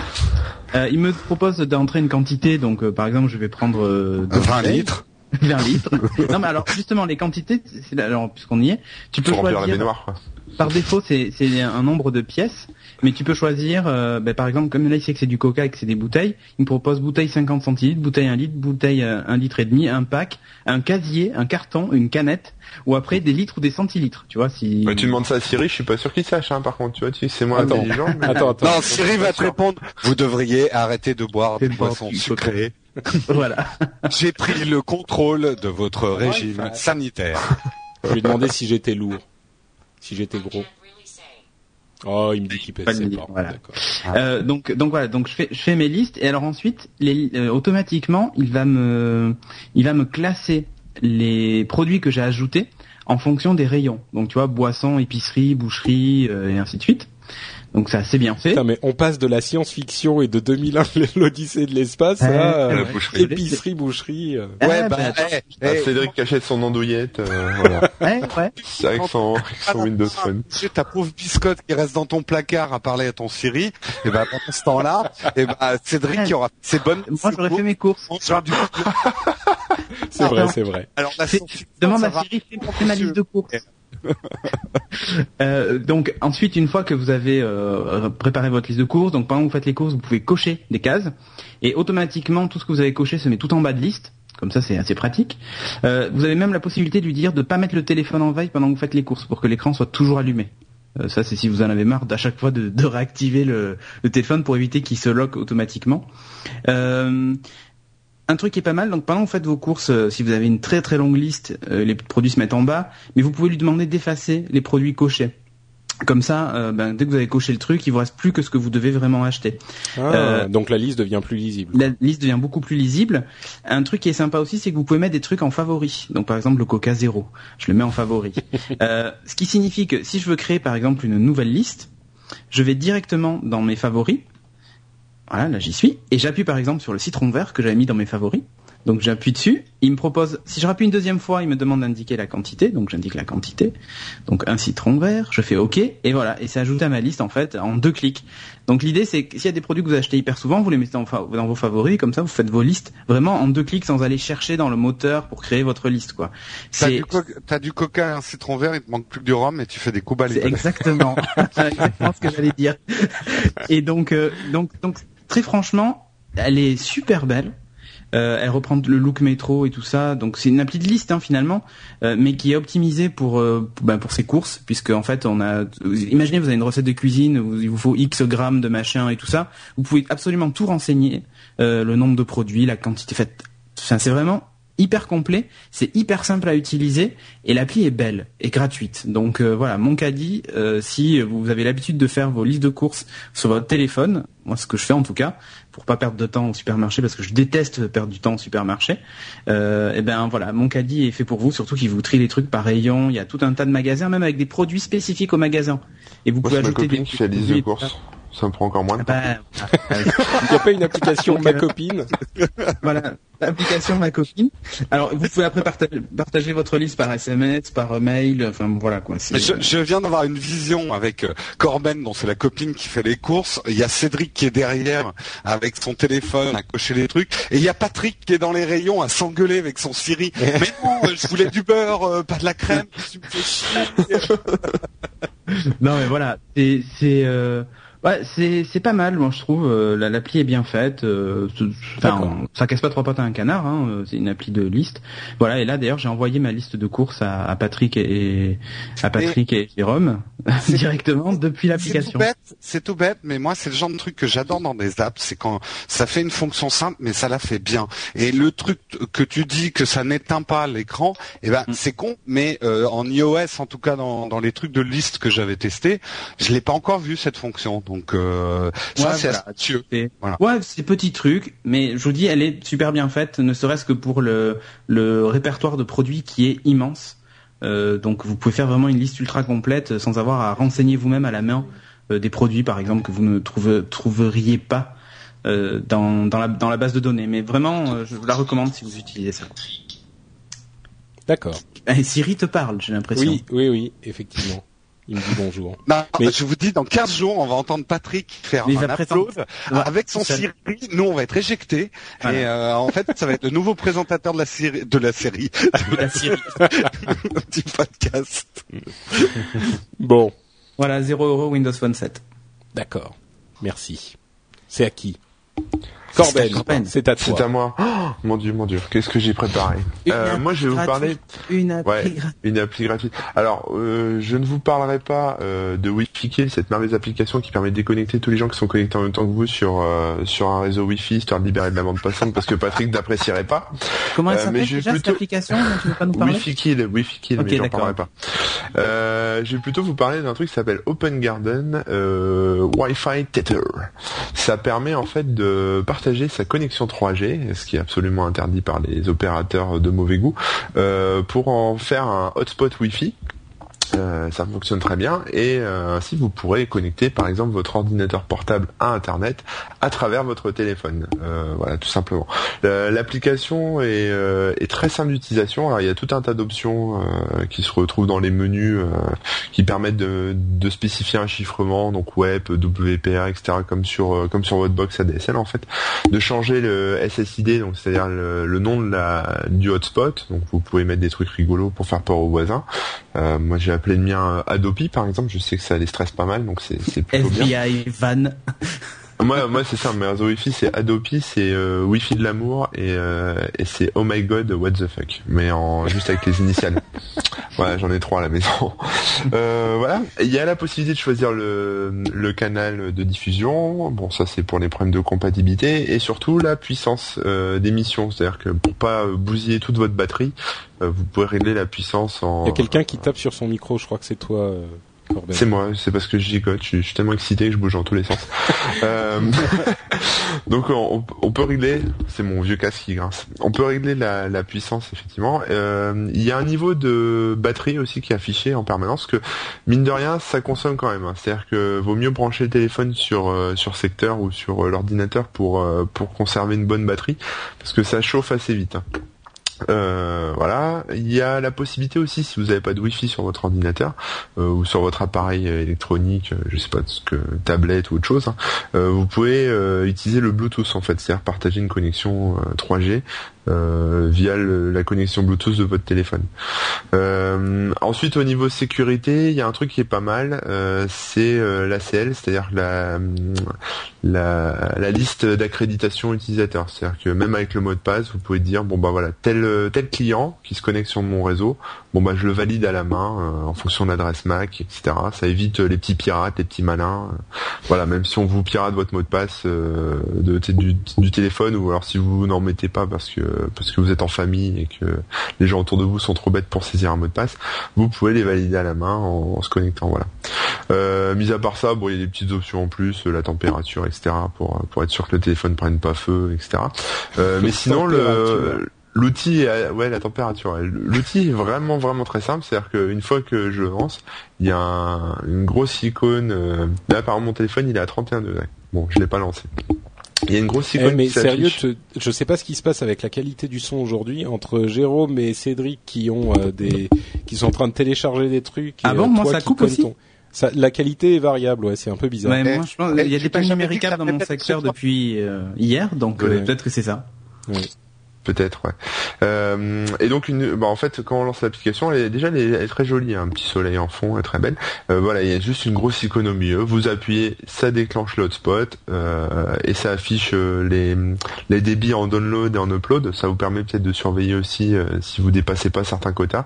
Euh, il me propose d'entrer une quantité, donc euh, par exemple je vais prendre euh, deux 20 bouteilles. litres. (laughs) 20 litres. non mais alors justement les quantités, c'est alors puisqu'on y est, tu peux Pour remplir la choisir. Par défaut, c'est c'est un nombre de pièces, mais tu peux choisir, euh, ben, par exemple, comme là il sait que c'est du coca et que c'est des bouteilles, il me propose bouteille 50 centilitres, bouteille 1 litre, bouteille euh, 1 litre et demi, un pack, un casier, un carton, une canette, ou après des litres ou des centilitres, tu vois, si... Ouais, tu demandes ça à Siri, je suis pas sûr qu'il sache, hein, par contre, tu vois, tu c'est moi Attends. intelligent. mais- Attends, attends. Non, Siri va te répondre. Vous devriez arrêter de boire des boissons sucrées. (laughs) voilà. J'ai pris le contrôle de votre régime sanitaire. Je lui ai demandé si j'étais lourd. Si j'étais gros. Oh, il me dit qu'il pèse Pas voilà. Euh, donc donc voilà, donc je fais je fais mes listes et alors ensuite les, euh, automatiquement il va me il va me classer les produits que j'ai ajoutés en fonction des rayons. Donc tu vois boisson, épicerie, boucherie euh, et ainsi de suite. Donc c'est assez bien fait. Putain, mais on passe de la science-fiction et de 2001, (laughs) l'Odyssée de l'espace, à euh, ouais. boucherie. épicerie, boucherie. euh. Ah, Ouais, bah, bah, eh, Ah, eh, Cédric qui achète son andouillette, euh, voilà. (laughs) Ouais, ouais. C'est avec son, avec son Windows Phone. Tu ta pauvre biscotte qui reste dans ton placard à parler à ton Siri, et ben pendant ce temps-là, (laughs) et ben Cédric qui aura ses bonnes. Moi j'aurais fait mes courses. C'est vrai, c'est vrai. alors la Demande ça à. Siri, fais fais ma liste de courses. (laughs) Euh, donc ensuite, une fois que vous avez euh, préparé votre liste de courses, donc pendant que vous faites les courses, vous pouvez cocher des cases et automatiquement tout ce que vous avez coché se met tout en bas de liste. Comme ça, c'est assez pratique. Euh, vous avez même la possibilité de lui dire de pas mettre le téléphone en veille pendant que vous faites les courses pour que l'écran soit toujours allumé. Euh, ça, c'est si vous en avez marre d'à chaque fois de, de réactiver le, le téléphone pour éviter qu'il se lock automatiquement. Un truc qui est pas mal, donc pendant que vous faites vos courses, euh, si vous avez une très très longue liste, euh, les produits se mettent en bas, mais vous pouvez lui demander d'effacer les produits cochés. Comme ça, euh, ben, dès que vous avez coché le truc, il vous reste plus que ce que vous devez vraiment acheter. Ah, donc la liste devient plus lisible. La liste devient beaucoup plus lisible. Un truc qui est sympa aussi, c'est que vous pouvez mettre des trucs en favori. Donc par exemple le Coca Zéro, je le mets en favori. (laughs) Euh, ce qui signifie que si je veux créer par exemple une nouvelle liste, je vais directement dans mes favoris. Voilà, là j'y suis. Et j'appuie par exemple sur le citron vert que j'avais mis dans mes favoris. Donc j'appuie dessus, il me propose, si je rappuie une deuxième fois, il me demande d'indiquer la quantité, donc j'indique la quantité. Donc un citron vert, je fais OK, et voilà, et c'est ajouté à ma liste en fait en deux clics. Donc l'idée c'est que s'il y a des produits que vous achetez hyper souvent, vous les mettez dans vos favoris, comme ça vous faites vos listes vraiment en deux clics sans aller chercher dans le moteur pour créer votre liste quoi. T'as du, co- du coca et un citron vert, il te manque plus que du rhum et tu fais des coups balais. exactement, (laughs) (laughs) exactement ce que j'allais dire. Et donc, euh, donc, donc, très franchement, elle est super belle. Euh, elle reprend le look métro et tout ça, donc c'est une appli de liste hein, finalement, euh, mais qui est optimisée pour euh, ben, pour ses courses, puisque en fait on a, imaginez vous avez une recette de cuisine, il vous faut X grammes de machin et tout ça, vous pouvez absolument tout renseigner, le nombre de produits, la quantité faite, enfin, c'est vraiment hyper complet, c'est hyper simple à utiliser et l'appli est belle et gratuite. Donc euh, voilà, mon caddie, euh, si vous avez l'habitude de faire vos listes de courses sur votre téléphone, moi ce que je fais en tout cas, pour pas perdre de temps au supermarché parce que je déteste perdre du temps au supermarché, euh, et ben voilà, mon caddie est fait pour vous, surtout qu'il vous trie les trucs par rayon, il y a tout un tas de magasins, même avec des produits spécifiques au magasin. Et vous Moi, pouvez ma ajouter copine des qui fait courses. Ça me prend encore moins de Ah temps. bah. Il n'y a pas une application ma euh, copine voilà, l'application ma copine. Alors vous pouvez après partager, partager votre liste par SMS, par mail, enfin voilà quoi. Mais Je, je viens d'avoir une vision avec euh, Corben, dont c'est la copine qui fait les courses. Il y a Cédric qui est derrière avec son téléphone à cocher les trucs. Et il y a Patrick qui est dans les rayons à s'engueuler avec son Siri. (laughs) Mais non, euh, je voulais du beurre, euh, pas de la crème. (laughs) Tu me fais chier. Non mais voilà, c'est c'est euh, Ouais, c'est c'est pas mal, moi je trouve. euh, la- L'appli est bien faite. euh, ça casse pas trois pattes à un canard. Hein, euh, c'est une appli de liste. Voilà. Et là, d'ailleurs, j'ai envoyé ma liste de courses à, à Patrick et à Patrick et, Jérôme (laughs) directement depuis C'est l'application. tout bête, c'est tout bête, mais moi c'est le genre de truc que j'adore dans des apps, c'est quand ça fait une fonction simple, mais ça la fait bien. Et le truc que tu dis que ça n'éteint pas l'écran, eh ben Mm. c'est con, mais euh, en iOS, en tout cas dans, dans les trucs de liste que j'avais testé, je l'ai pas encore vu cette fonction. Donc euh, ça Ouais, c'est voilà. astucieux. C'est- Voilà. Ouais, c'est petit truc, mais je vous dis, elle est super bien faite, ne serait-ce que pour le, le répertoire de produits qui est immense. Euh, donc vous pouvez faire vraiment une liste ultra complète sans avoir à renseigner vous-même à la main euh, des produits, par exemple, que vous ne trouve- trouveriez pas euh, dans, dans, la, dans la base de données. Mais vraiment, euh, je vous la recommande si vous utilisez ça. D'accord. Siri te parle, j'ai l'impression. Oui, oui, oui, effectivement. Il me dit bonjour. Non, Mais- je vous dis, dans 15 jours, on va entendre Patrick faire Mais un upload Ouais, avec son ça- Siri. Nous, on va être éjectés. Voilà. Et euh, en fait, ça va être le nouveau présentateur de la série, de la série, La Siri. (laughs) du podcast. (laughs) Bon, Voilà, 0 euro Windows Phone 7. d'accord. Merci. C'est à qui? Corben, c'est à C'est toi. à moi. Oh, mon dieu, mon dieu, qu'est-ce que j'ai préparé Euh, Moi, je vais vous parler Une appli Ouais. gratuite. une appli gratuite. Alors, euh, je ne vous parlerai pas euh, de Wi-Fi Kill, cette merveilleuse application qui permet de déconnecter tous les gens qui sont connectés en même temps que vous sur euh, sur un réseau Wi-Fi, histoire de libérer de la bande passante, parce que Patrick n'apprécierait pas. Comment elle Euh, mais s'appelle j'ai déjà cette plutôt- application dont tu veux pas nous parler Wi-Fi Kill, Wi-Fi Kill, Ok, mais j'en parlerai pas. Euh, je vais plutôt vous parler d'un truc qui s'appelle Open Garden euh, Wi-Fi Tether. Ça permet en fait de sa connexion 3G, ce qui est absolument interdit par les opérateurs de mauvais goût, euh, pour en faire un hotspot Wi-Fi. Euh, ça fonctionne très bien. Et euh, ainsi vous pourrez connecter par exemple votre ordinateur portable à internet à travers votre téléphone. Euh, voilà tout simplement. Euh, l'application est, euh, est très simple d'utilisation. Alors il y a tout un tas d'options euh, qui se retrouvent dans les menus qui permettent de, de spécifier un chiffrement donc web WPA etc comme sur comme sur votre box ADSL en fait. De changer le SSID donc c'est-à-dire le, le nom de la du hotspot. Donc vous pouvez mettre des trucs rigolos pour faire peur aux voisins euh, moi j'ai appelé le mien Adopi par exemple, je sais que ça les stresse pas mal donc c'est plutôt bien. FBI Van. Moi moi c'est ça, mes réseaux Wi-Fi c'est Adopi, c'est euh, Wi-Fi de l'amour et, euh, et c'est Oh my God what the fuck, mais en juste avec les initiales. (laughs) voilà j'en ai trois à la maison. Euh, voilà, il y a la possibilité de choisir le, le canal de diffusion. Bon ça c'est pour les problèmes de compatibilité et surtout la puissance euh, d'émission, c'est-à-dire que pour pas bousiller toute votre batterie, euh, vous pouvez régler la puissance en Il y a quelqu'un qui tape sur son micro, je crois que c'est toi, euh. C'est moi, c'est parce que je gigote, je suis, je suis tellement excité que je bouge dans tous les sens. (laughs) Euh, donc on, on peut régler, c'est mon vieux casque qui grince, on peut régler la, la puissance effectivement. Euh, il y a un niveau de batterie aussi qui est affiché en permanence, que mine de rien ça consomme quand même. hein. C'est-à-dire que vaut mieux brancher le téléphone sur euh, sur secteur ou sur euh, l'ordinateur pour euh, pour conserver une bonne batterie, parce que ça chauffe assez vite. hein. Euh, voilà, il y a la possibilité aussi, si vous n'avez pas de Wi-Fi sur votre ordinateur euh, ou sur votre appareil euh, électronique, je sais pas ce que tablette ou autre chose, hein, vous pouvez utiliser le Bluetooth en fait, c'est-à-dire partager une connexion euh, 3G euh, via le- la connexion Bluetooth de votre téléphone. Euh, ensuite, au niveau sécurité, il y a un truc qui est pas mal, euh, c'est euh, l'ACL, c'est-à-dire la, la, la liste d'accréditation utilisateur. C'est-à-dire que même avec le mot de passe, vous pouvez dire bon bah voilà tel tel client qui se connecte sur mon réseau, bon bah je le valide à la main euh, en fonction de l'adresse MAC, etc. Ça évite euh, les petits pirates, les petits malins. euh, voilà, même si on vous pirate votre mot de passe euh, du, du téléphone ou alors si vous n'en mettez pas parce que parce que vous êtes en famille et que les gens autour de vous sont trop bêtes pour saisir un mot de passe, vous pouvez les valider à la main en, en se connectant. Voilà. Euh, mis à part ça, bon, il y a des petites options en plus, la température, etc. pour pour être sûr que le téléphone prenne pas feu, etc. Euh, mais sinon le. L'outil, est- ouais, la température. L'outil est vraiment, vraiment très simple. C'est-à-dire qu'une fois que je lance, il y a un- une grosse icône. euh, là, par exemple, mon téléphone, il est à 31 degrés. Bon, je l'ai pas lancé. Il y a une grosse Eh, icône mais sérieux, te- je sais pas ce qui se passe avec la qualité du son aujourd'hui entre Jérôme et Cédric qui ont euh, des, qui sont en train de télécharger des trucs. Ah et, bon, euh, moi, ça coupe aussi ton- Ça, la qualité est variable, ouais, c'est un peu bizarre. Ouais, Eh, moi, je pense, eh, il y a des dit numériques dans mon secteur depuis euh, hier, donc Ouais. euh, peut-être que c'est ça. Peut-être, ouais. Euh, et donc, une, bah, en fait, quand on lance l'application, elle est, déjà, elle est, très jolie, hein, un petit soleil en fond, elle est très belle. Euh, voilà, il y a juste une grosse icône au milieu. Vous appuyez, ça déclenche l'hotspot euh, et ça affiche euh, les, les débits en download et en upload. Ça vous permet peut-être de surveiller aussi euh, si vous dépassez pas certains quotas.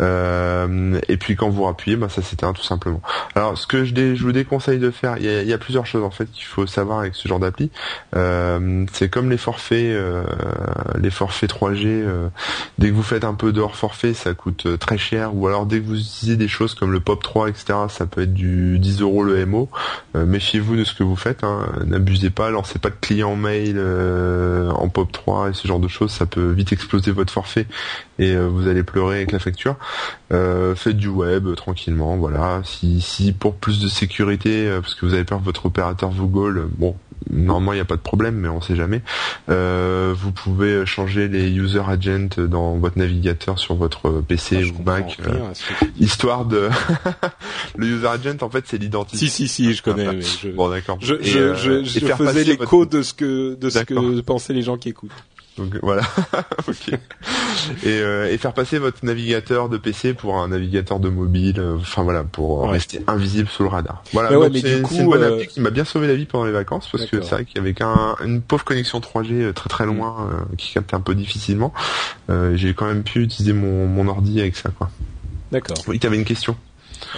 Euh, et puis quand vous appuyez, bah, ça s'éteint tout simplement. Alors, ce que je, dé- je vous déconseille de faire, il y a, y a plusieurs choses en fait qu'il faut savoir avec ce genre d'appli. C'est comme les forfaits, forfaits 3G. euh, dès que vous faites un peu de forfait, ça coûte euh, très cher. Ou alors dès que vous utilisez des choses comme le Pop 3, etc., ça peut être du 10 euros le MO. Euh, méfiez-vous de ce que vous faites. hein. N'abusez pas. Lancez pas de client mail en Pop 3 et ce genre de choses. Ça peut vite exploser votre forfait et vous allez pleurer avec la facture. Faites du web tranquillement. Voilà. Si, si pour plus de sécurité, parce que vous avez peur que votre opérateur vous euh, bon. Normalement, il n'y a pas de problème, mais on sait jamais. Euh, vous pouvez changer les user agents dans votre navigateur sur votre PC Ah, je ou Mac, rien euh, histoire de. (laughs) le user agent, en fait, c'est l'identité. Si si si, je connais. mais je... Bon, d'accord. Je, euh, je, je faisais l'écho votre- de ce que de ce que D'accord. pensaient les gens qui écoutent. Donc voilà, (laughs) ok. Et, euh, et faire passer votre navigateur de PC pour un navigateur de mobile, euh, enfin voilà, pour euh, Ouais. rester invisible sous le radar. Voilà, ouais, c'est une bonne euh, appli qui m'a bien sauvé la vie pendant les vacances parce que c'est vrai qu'il y avait qu'un une pauvre connexion 3G euh, très très loin euh, qui captait un peu difficilement. Euh, J'ai quand même pu utiliser mon, mon ordi avec ça quoi. D'accord. Oui, t'avais une question.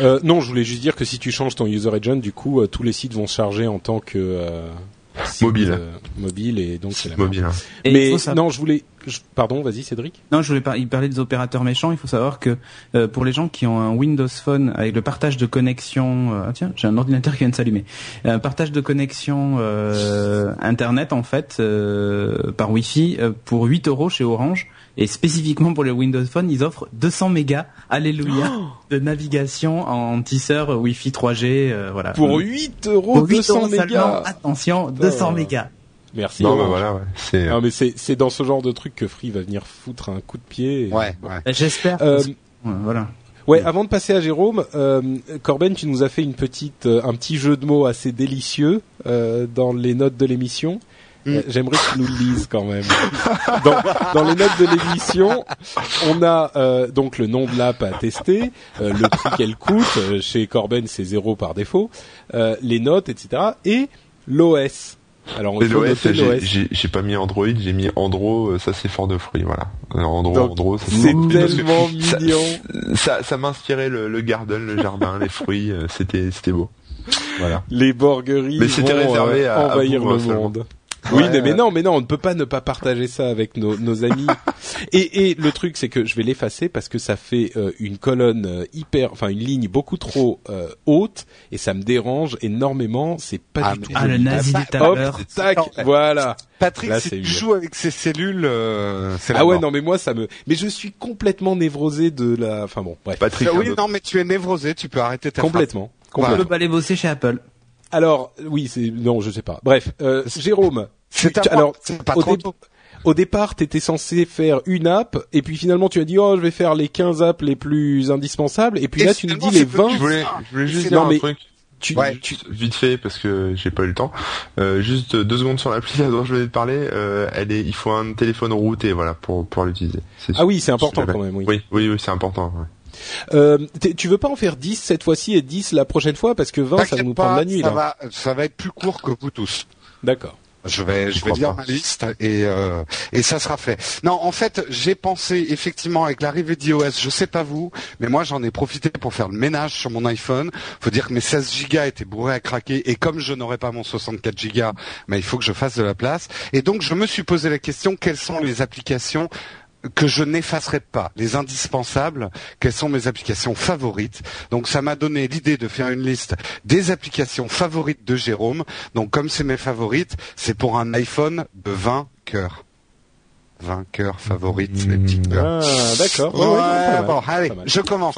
Euh, non, je voulais juste dire que si tu changes ton user agent, du coup, euh, tous les sites vont se charger en tant que euh, Mobile. euh, mobile et donc c'est la mobile. hein. Mais non, je voulais. je- Pardon, vas-y, Cédric. Non, je voulais par- il parlait des opérateurs méchants. Il faut savoir que euh, pour les gens qui ont un Windows Phone avec le partage de connexion, euh, ah tiens, j'ai un ordinateur qui vient de s'allumer. Un partage de connexion euh, Internet en fait euh, par Wi-Fi euh, pour 8 euros chez Orange et spécifiquement pour les Windows Phone, ils offrent 200 mégas, alléluia, de navigation en tisseur Wi-Fi 3G, euh, voilà. Pour 8 euros, Pour 8 200 euros seulement, mégas. attention, 200 Oh. mégas. Merci. Non, bah voilà, ouais. c'est. Ah, mais c'est c'est dans ce genre de truc que Free va venir foutre un coup de pied. et- Ouais, ouais. Euh, J'espère. Euh, ouais, voilà. Ouais, avant de passer à Jérôme, euh, Corben, tu nous as fait une petite, euh, un petit jeu de mots assez délicieux euh, dans les notes de l'émission. Euh, J'aimerais que tu nous le lises quand même. (laughs) Dans, dans les notes de l'émission, on a euh, donc le nom de l'app à tester, euh, le prix qu'elle coûte. euh, chez Corben, c'est zéro par défaut. les notes, etc. Et l'OS. Alors, l'OS, j'ai- pas mis Android, j'ai mis Andro, ça c'est fort de fruits, voilà. Andro, Donc, Andro, C'est tellement mignon. Ça, ça m'inspirait le, le garden, le jardin, les fruits, c'était, c'était beau. Voilà. Les borgueries Mais c'était vont réservé à- à envahir vous, le hein, seulement. Oui, Ouais, mais, ouais. non, mais non, on ne peut pas ne pas partager ça avec nos, nos amis. (laughs) et, et le truc, c'est que je vais l'effacer parce que ça fait euh, une colonne euh, hyper, enfin une ligne beaucoup trop euh, haute et ça me dérange énormément. C'est pas Ah, du tout. Ah, le nazi du tout à Hop, l'heure. tac, voilà. Patrick, Là, si tu joues avec ces cellules, euh, c'est Ah ouais, mort. non, mais moi ça me. Mais je suis complètement névrosé de la. Enfin bon, bref. Patrick, Ah oui, un autre. non, mais tu es névrosé, tu peux arrêter ta Complètement. On Voilà. peut pas aller bosser chez Apple. Alors oui, c'est non, je sais pas. Bref, euh, Jérôme. C'est alors, c'est pas au, trop dé- tôt. au départ, t'étais censé faire une app, et puis finalement tu as dit oh je vais faire les 15 apps les plus indispensables, et puis Et là tu nous dis les c'est devenu 20. Je voulais, je voulais juste dire non, un mais- truc. Tu, Ouais. tu- Vite fait parce que j'ai pas eu le temps. Euh, juste deux secondes sur l'appli (laughs) dont je venais de parler. Euh, elle est, il faut un téléphone routé, voilà, pour pour l'utiliser. C'est Ah oui, c'est important quand même. Oui. Oui, oui, oui, c'est important. ouais. Euh, tu veux pas en faire 10 cette fois-ci et 10 la prochaine fois parce que 20 ça va nous pas, prendre la nuit ça là. va, ça va être plus court que vous tous. D'accord. Je vais, je vais pas. ma liste et euh, et ça sera fait. Non, en fait, j'ai pensé effectivement avec l'arrivée d'iOS, je sais pas vous, mais moi j'en ai profité pour faire le ménage sur mon iPhone. Faut dire que mes 16 gigas étaient bourrés à craquer et comme je n'aurais pas mon 64 gigas, mais il faut que je fasse de la place. Et donc je me suis posé la question quelles sont les applications que je n'effacerai pas, les indispensables, quelles sont mes applications favorites. Donc ça m'a donné l'idée de faire une liste des applications favorites de Jérôme. Donc comme c'est mes favorites, c'est pour un iPhone de 20 cœurs. 20 cœurs favorites, les petits cœurs. Ah d'accord. Ouais, Ouais, ouais, non, pas mal. bon, allez, je commence.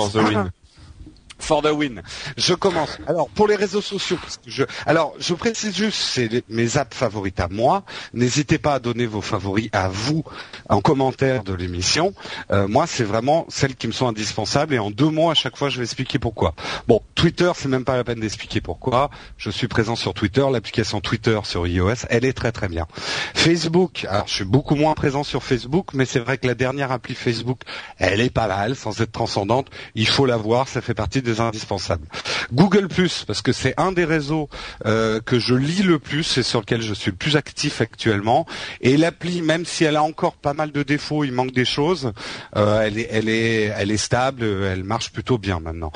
For the win. Je commence. Alors pour les réseaux sociaux, je, alors je précise juste, c'est mes apps favorites à moi. N'hésitez pas à donner vos favoris à vous en commentaire de l'émission. Euh, moi, c'est vraiment celles qui me sont indispensables et en deux mots à chaque fois, je vais expliquer pourquoi. Bon, Twitter, c'est même pas la peine d'expliquer pourquoi. Je suis présent sur Twitter, l'application Twitter sur iOS, elle est très très bien. Facebook, alors je suis beaucoup moins présent sur Facebook, mais c'est vrai que la dernière appli Facebook, elle est pas mal, sans être transcendante. Il faut la voir, ça fait partie des indispensables. Google parce que c'est un des réseaux euh, que je lis le plus et sur lequel je suis le plus actif actuellement. Et l'appli, même si elle a encore pas mal de défauts, il manque des choses, euh, elle est, elle est, elle stable, marche plutôt bien maintenant.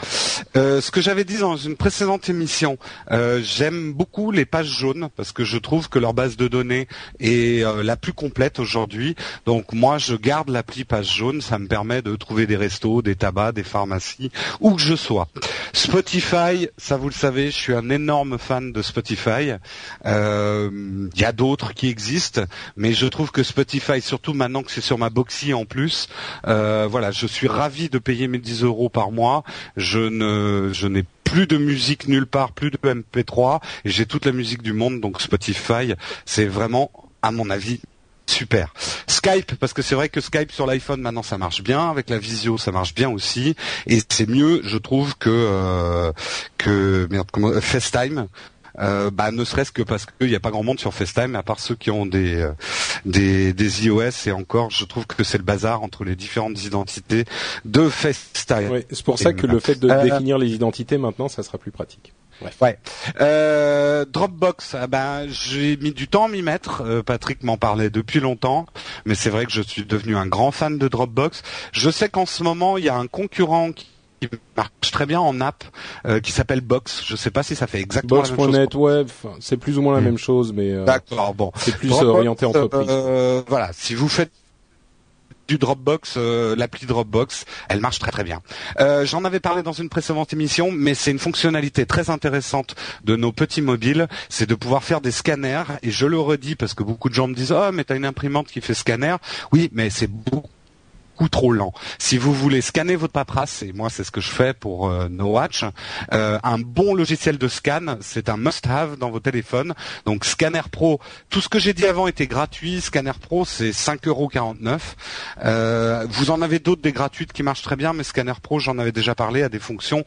Euh, ce que j'avais dit dans une précédente émission, euh, j'aime beaucoup les pages jaunes parce que je trouve que leur base de données est euh, la plus complète aujourd'hui. Donc moi, je garde l'appli page jaune, ça me permet de trouver des restos, des tabacs, des pharmacies, où que je sois. Spotify, ça vous le savez, je suis un énorme fan de Spotify. Euh, Il y a d'autres qui existent, mais je trouve que Spotify, surtout maintenant que c'est sur ma Boxy en plus, euh, voilà, je suis ravi de payer mes 10 euros par mois. Je je n'ai plus de musique nulle part, plus de MP3, et j'ai toute la musique du monde, donc Spotify, c'est vraiment, à mon avis, super. Skype, parce que c'est vrai que Skype sur l'iPhone maintenant ça marche bien, avec la visio ça marche bien aussi, et c'est mieux, je trouve, que euh, que merde, comment, FaceTime. Euh, bah, ne serait-ce que parce qu'il n'y a pas grand monde sur FaceTime, à part ceux qui ont des, euh, des, des iOS, et encore, je trouve que c'est le bazar entre les différentes identités de FaceTime. Ouais, c'est pour ça que le fait de Euh, définir les identités maintenant, ça sera plus pratique. Ouais. Euh, Dropbox, ben j'ai mis du temps à m'y mettre. Euh, Patrick m'en parlait depuis longtemps, mais c'est vrai que je suis devenu un grand fan de Dropbox. Je sais qu'en ce moment il y a un concurrent qui qui marche très bien en app euh, qui s'appelle Box. Je sais pas si ça fait exactement la même chose. Box.net, ouais, c'est plus ou moins la Hmm. même chose, mais euh, D'accord, bon. c'est plus Dropbox, orienté entreprise. euh, voilà, si vous faites du Dropbox, euh, l'appli Dropbox, elle marche très très bien. Euh, J'en avais parlé dans une précédente émission, mais c'est une fonctionnalité très intéressante de nos petits mobiles, c'est de pouvoir faire des scanners. Et je le redis parce que beaucoup de gens me disent oh mais t'as une imprimante qui fait scanner. Oui, mais c'est beaucoup trop lent. Si vous voulez scanner votre paperasse, et moi c'est ce que je fais pour euh, No Watch, euh, un bon logiciel de scan, c'est un must-have dans vos téléphones. Donc Scanner Pro, tout ce que j'ai dit avant était gratuit. Scanner Pro, c'est 5,49€. Euh, vous en avez d'autres des gratuites qui marchent très bien, mais Scanner Pro, j'en avais déjà parlé, a des fonctions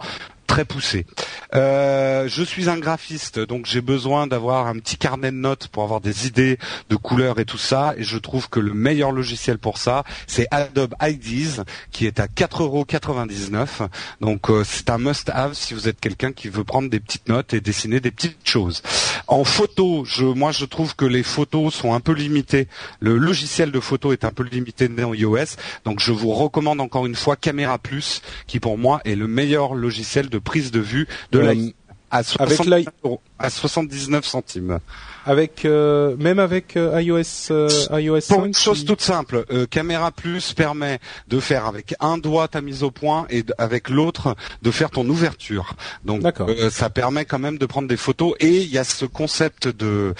très poussées. Euh, je suis un graphiste, donc j'ai besoin d'avoir un petit carnet de notes pour avoir des idées de couleurs et tout ça. Et je trouve que le meilleur logiciel pour ça, c'est Adobe IDs, qui est à 4,99€. Donc euh, c'est un must-have si vous êtes quelqu'un qui veut prendre des petites notes et dessiner des petites choses. En photo, je, moi je trouve que les photos sont un peu limitées. Le logiciel de photo est un peu limité dans iOS, donc je vous recommande encore une fois Camera Plus, qui pour moi est le meilleur logiciel de prise de vue de l'iPhone. À, avec 79 l'i- euros, à 79 centimes. Avec euh, même avec euh, iOS euh, iOS Pour 5, une chose toute simple, euh, Camera Plus permet de faire avec un doigt ta mise au point et avec l'autre de faire ton ouverture. Donc euh, ça permet quand même de prendre des photos et il y a ce concept de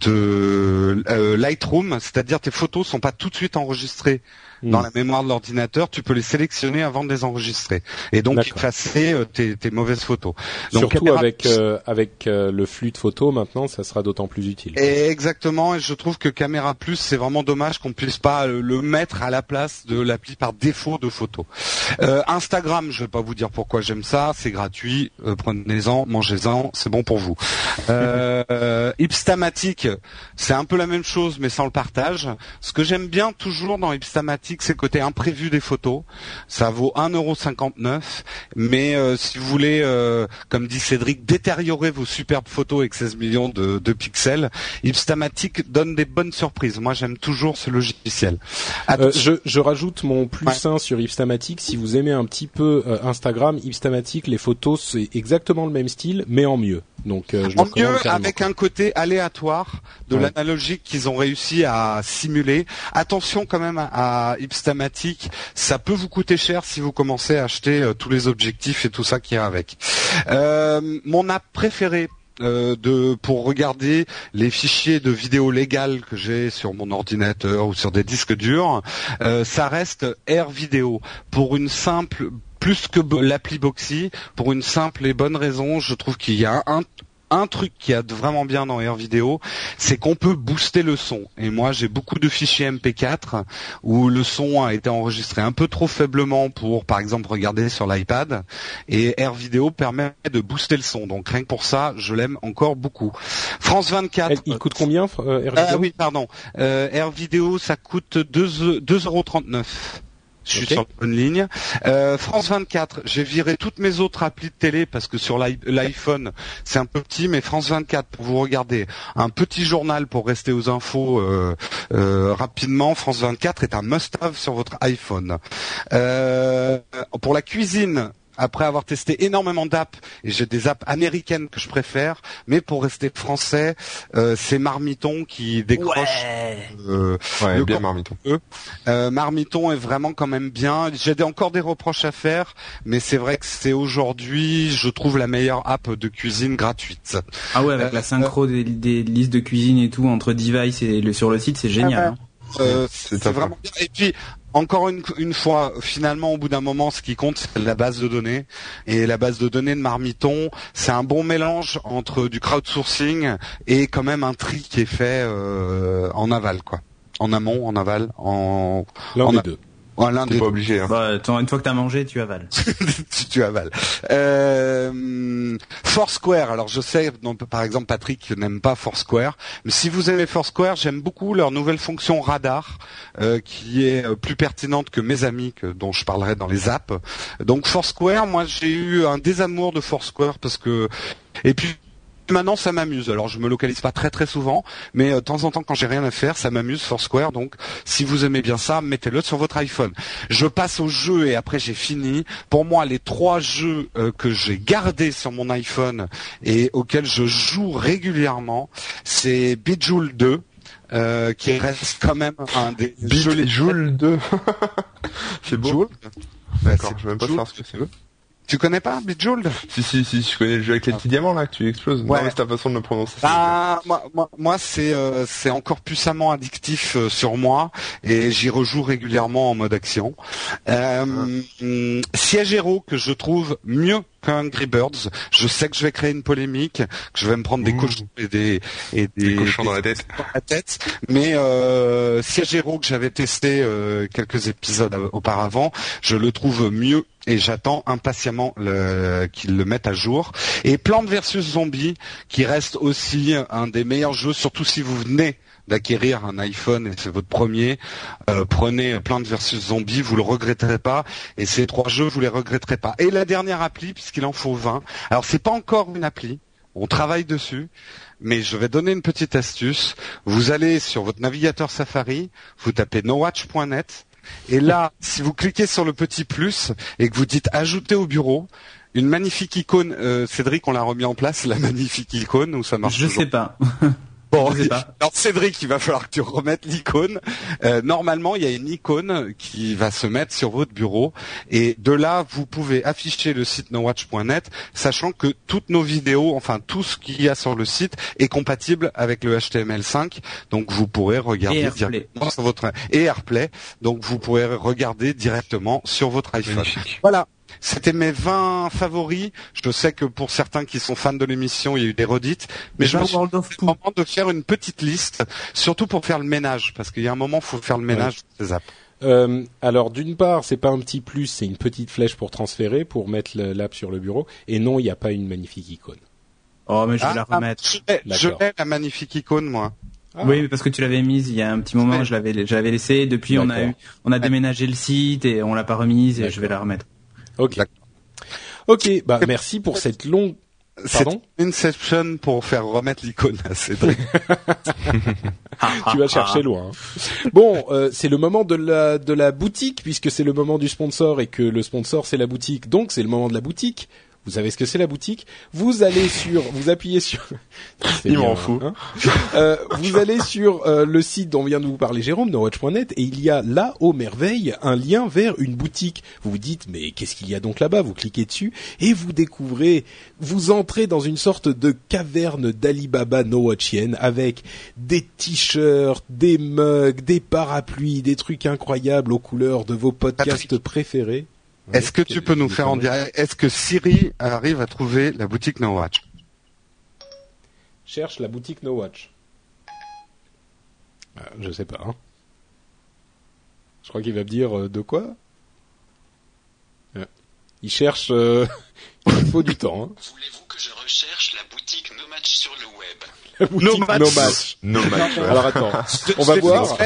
de euh, Lightroom, c'est-à-dire tes photos sont pas tout de suite enregistrées Hmm. dans la mémoire de l'ordinateur, tu peux les sélectionner avant de les enregistrer et donc effacer euh, tes, tes mauvaises photos. Donc, surtout avec euh, avec euh, le flux de photos maintenant, ça sera d'autant plus utile. Et exactement, et je trouve que Camera Plus, c'est vraiment dommage qu'on puisse pas euh, le mettre à la place de l'appli par défaut de photos. Euh, Instagram, je vais pas vous dire pourquoi j'aime ça, c'est gratuit, euh, prenez-en, mangez-en, c'est bon pour vous. Euh, euh, Ipstamatic, c'est un peu la même chose, mais sans le partage. Ce que j'aime bien toujours dans C'est le côté imprévu des photos. Ça vaut 1,59€, mais euh, si vous voulez, euh, comme dit Cédric, détériorer vos superbes photos avec 16 millions de, de pixels, Ipstamatic donne des bonnes surprises. Moi, j'aime toujours ce logiciel. Euh, je, je rajoute mon plus Ouais. 1 sur Ipstamatic. Si vous aimez un petit peu Instagram, Ipstamatic, les photos c'est exactement le même style, mais en mieux. Donc je en mieux avec un côté aléatoire de Ouais. l'analogique qu'ils ont réussi à simuler. Attention quand même à, à Ipstamatic, ça peut vous coûter cher si vous commencez à acheter euh, tous les objectifs et tout ça qui est avec. Euh, mon app préférée euh, de pour regarder les fichiers de vidéos légales que j'ai sur mon ordinateur ou sur des disques durs, ça reste Air Vidéo pour une simple plus que l'appli Boxy pour une simple et bonne raison, je trouve qu'il y a un un truc qui a vraiment bien dans Air Vidéo, c'est qu'on peut booster le son. Et moi, j'ai beaucoup de fichiers MP4 où le son a été enregistré un peu trop faiblement pour, par exemple, regarder sur l'iPad. Et Air Vidéo permet de booster le son. Donc rien que pour ça, je l'aime encore beaucoup. France 24. Elle- il coûte combien euh, Air Ah oui, pardon. Euh, Air ça coûte 2 2,39 Je suis sur la bonne ligne. Euh, France 24, j'ai viré toutes mes autres applis de télé parce que sur l'i- l'iPhone, c'est un peu petit, mais France 24, pour vous regarder un petit journal pour rester aux infos euh, euh, rapidement, France 24 est un must-have sur votre iPhone. Euh, pour la cuisine, après avoir testé énormément d'apps, et j'ai des apps américaines que je préfère, mais pour rester français, euh, c'est Marmiton qui décroche. euh, Ouais, Le bien marmiton. euh, Marmiton est vraiment quand même bien. J'ai encore des reproches à faire, mais c'est vrai que c'est aujourd'hui, je trouve, la meilleure app de cuisine gratuite. Ah ouais, avec Euh, la synchro des, des listes de cuisine et tout entre device et le, sur le site, c'est génial. hein. Euh, C'est top, vraiment bien. Et puis, encore une, une fois, finalement, au bout d'un moment, ce qui compte, c'est la base de données. Et la base de données de Marmiton, c'est un bon mélange entre du crowdsourcing et quand même un tri qui est fait euh, en aval, quoi. En amont, en aval, en, L'un on des deux. En l'un T'es des pas obligé. Hein. Bah, une fois que t'as mangé, tu avales. (laughs) tu, tu avales. Euh, Foursquare. Alors je sais, donc, par exemple, Patrick n'aime pas Foursquare, mais si vous aimez Foursquare, j'aime beaucoup leur nouvelle fonction radar, euh, qui est euh, plus pertinente que mes amis, que, dont je parlerai dans les apps. Donc Foursquare, moi j'ai eu un désamour de Foursquare parce que et puis Maintenant, ça m'amuse. Alors, je me localise pas très très souvent, mais euh, de temps en temps, quand j'ai rien à faire, ça m'amuse Foursquare. Donc, si vous aimez bien ça, mettez-le sur votre iPhone. Je passe aux jeux et après j'ai fini. Pour moi, les trois jeux euh, que j'ai gardés sur mon iPhone et auxquels je joue régulièrement, c'est Bejeweled 2. euh, qui reste quand même un des Joule 2. (laughs) c'est beau. Bejeweled D'accord, je vais même pas Bejeweled. savoir ce que c'est. Tu connais pas Bejeweled? Si, si, si, je connais le jeu avec les petits diamants là que tu exploses. Ouais. Non, mais c'est ta façon de le prononcer. c'est Ah, moi, moi, moi, c'est euh, c'est encore puissamment addictif euh, sur moi et j'y rejoue régulièrement en mode action. Euh, Siège Hero que je trouve mieux qu'un Angry Birds. Je sais que je vais créer une polémique, que je vais me prendre des cochons et des et Des des, cochons dans la tête. dans la tête. Mais euh, Siège Hero que j'avais testé euh, quelques épisodes euh, auparavant, je le trouve mieux et j'attends impatiemment qu'ils le mettent à jour. Et Plante versus Zombie, qui reste aussi un des meilleurs jeux, surtout si vous venez d'acquérir un iPhone et c'est votre premier, euh, prenez Plante versus Zombie, vous le regretterez pas. Et ces trois jeux, vous les regretterez pas. Et la dernière appli, puisqu'il en faut 20. Alors c'est pas encore une appli, on travaille dessus, mais je vais donner une petite astuce. Vous allez sur votre navigateur Safari, vous tapez nowatch.net, et là, si vous cliquez sur le petit plus et que vous dites ajouter au bureau, une magnifique icône, euh, Cédric, on l'a remis en place, la (laughs) magnifique icône, où ça marche Je toujours? sais pas. (laughs) Bon, (laughs) alors Cédric, il va falloir que tu remettes l'icône. Euh, normalement, il y a une icône qui va se mettre sur votre bureau et de là, vous pouvez afficher le site nowatch.net, sachant que toutes nos vidéos, enfin tout ce qu'il y a sur le site est compatible avec le HTML5, donc vous pourrez regarder Et directement sur votre et AirPlay, donc vous pourrez regarder directement sur votre iPhone. Magnifique. Voilà. C'était mes 20 favoris. Je sais que pour certains qui sont fans de l'émission, il y a eu des redites, mais je me suis moment de faire une petite liste, surtout pour faire le ménage, parce qu'il y a un moment, il faut faire le ménage de ces apps. Euh, alors d'une part, c'est pas un petit plus, c'est une petite flèche pour transférer, pour mettre l'app sur le bureau. Et non, il n'y a pas une magnifique icône. Oh, mais je vais Ah, la ah, remettre. je l'ai- la magnifique icône, moi. Ah. Oui, parce que tu l'avais mise il y a un petit moment, je l'avais, je l'avais laissé. Depuis, on a eu, on a déménagé le site et on l'a pas remise et je vais la remettre. Ok. Ok, bah merci pour cette longue. C'est Pardon Inception pour faire remettre l'icône à Cédric. (laughs) Tu vas chercher loin. hein. Bon, euh, c'est le moment de la de la boutique puisque c'est le moment du sponsor et que le sponsor c'est la boutique, donc c'est le moment de la boutique. Vous savez ce que c'est la boutique Vous allez sur, vous appuyez sur. (laughs) Il m'en fout. hein. Euh, vous allez sur euh, le site dont vient de vous parler Jérôme, nowatch.net, et il y a là, aux merveilles, un lien vers une boutique. Vous vous dites, mais qu'est-ce qu'il y a donc là-bas? Vous cliquez dessus et vous découvrez, vous entrez dans une sorte de caverne d'Alibaba nowatchienne avec des t-shirts, des mugs, des parapluies, des trucs incroyables aux couleurs de vos podcasts Patrick. préférés. Est-ce que tu peux nous faire en direct? Est-ce que Siri arrive à trouver la boutique No Watch? Cherche la boutique No Watch. Ah, je sais pas. hein. Je crois qu'il va me dire euh, de quoi? Ouais. Il cherche. euh, (laughs) il faut du temps. Hein. Voulez-vous que je recherche la boutique No Match sur le web? La boutique Match. No Match. No match. Alors attends, (laughs) on va voir.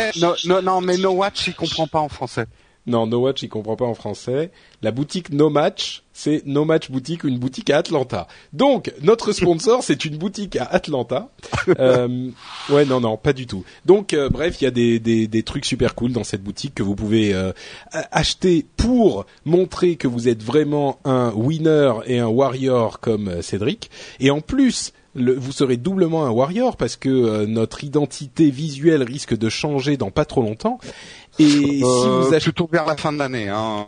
non, non, mais No Watch, il comprend pas en français. Non, No Watch, il comprend pas en français. La boutique No Match, c'est No Match Boutique, une boutique à Atlanta. Donc, notre sponsor, (laughs) c'est une boutique à Atlanta. Euh, ouais, non, non, pas du tout. Donc, euh, bref, il y a des, des, trucs super cool dans cette boutique que vous pouvez euh, acheter pour montrer que vous êtes vraiment un winner et un warrior comme Cédric. Et en plus, vous serez doublement un warrior parce que notre identité visuelle risque de changer dans pas trop longtemps. Et si Euh, vous achetez plutôt vers la fin de l'année. Hein.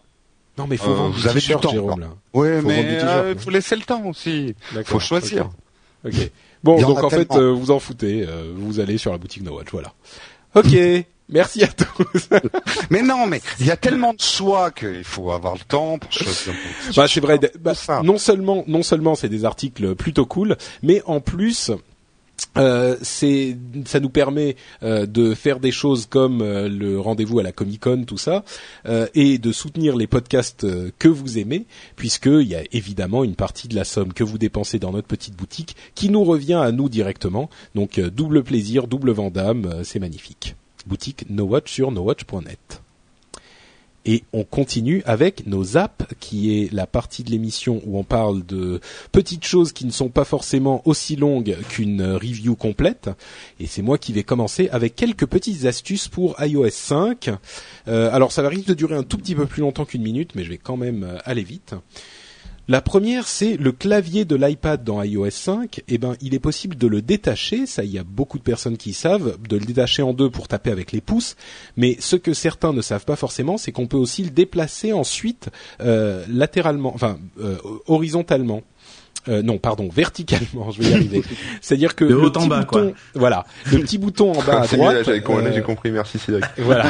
non, mais faut Euh, vendre vous avez du temps, Jérôme, là. Ouais, Faut mais euh, faut laisser le temps aussi. D'accord, Faut choisir. Ok. Ok. Bon, en donc en fait, euh, vous en foutez. euh, vous allez sur la boutique No Watch, voilà. Ok. Merci à tous. (laughs) Mais non, mais il y a tellement de choix qu'il faut avoir le temps pour choisir. bah, c'est vrai. bah, non seulement, non seulement c'est des articles plutôt cool, mais en plus. Euh, c'est ça nous permet euh, de faire des choses comme euh, le rendez-vous à la Comic Con tout ça euh, et de soutenir les podcasts euh, que vous aimez puisque il y a évidemment une partie de la somme que vous dépensez dans notre petite boutique qui nous revient à nous directement. Donc euh, double plaisir double vendame euh, c'est magnifique. Boutique No Watch sur nowatch.net et on continue avec nos apps, qui est la partie de l'émission où on parle de petites choses qui ne sont pas forcément aussi longues qu'une review complète. Et c'est moi qui vais commencer avec quelques petites astuces pour iOS 5. Euh, alors ça va risque de durer un tout petit peu plus longtemps qu'une minute, mais je vais quand même euh, aller vite. La première, c'est le clavier de l'iPad dans iOS 5. Eh ben, il est possible de le détacher. Ça, il y a beaucoup de personnes qui savent de le détacher en deux pour taper avec les pouces. Mais ce que certains ne savent pas forcément, c'est qu'on peut aussi le déplacer ensuite euh, latéralement, enfin euh, horizontalement. Euh, non, pardon, verticalement. Je vais y arriver. (laughs) C'est-à-dire que De le haut en petit bas, quoi. bouton, voilà, le petit bouton en bas à (laughs) droite. euh, j'ai compris, merci Cédric. (laughs) voilà.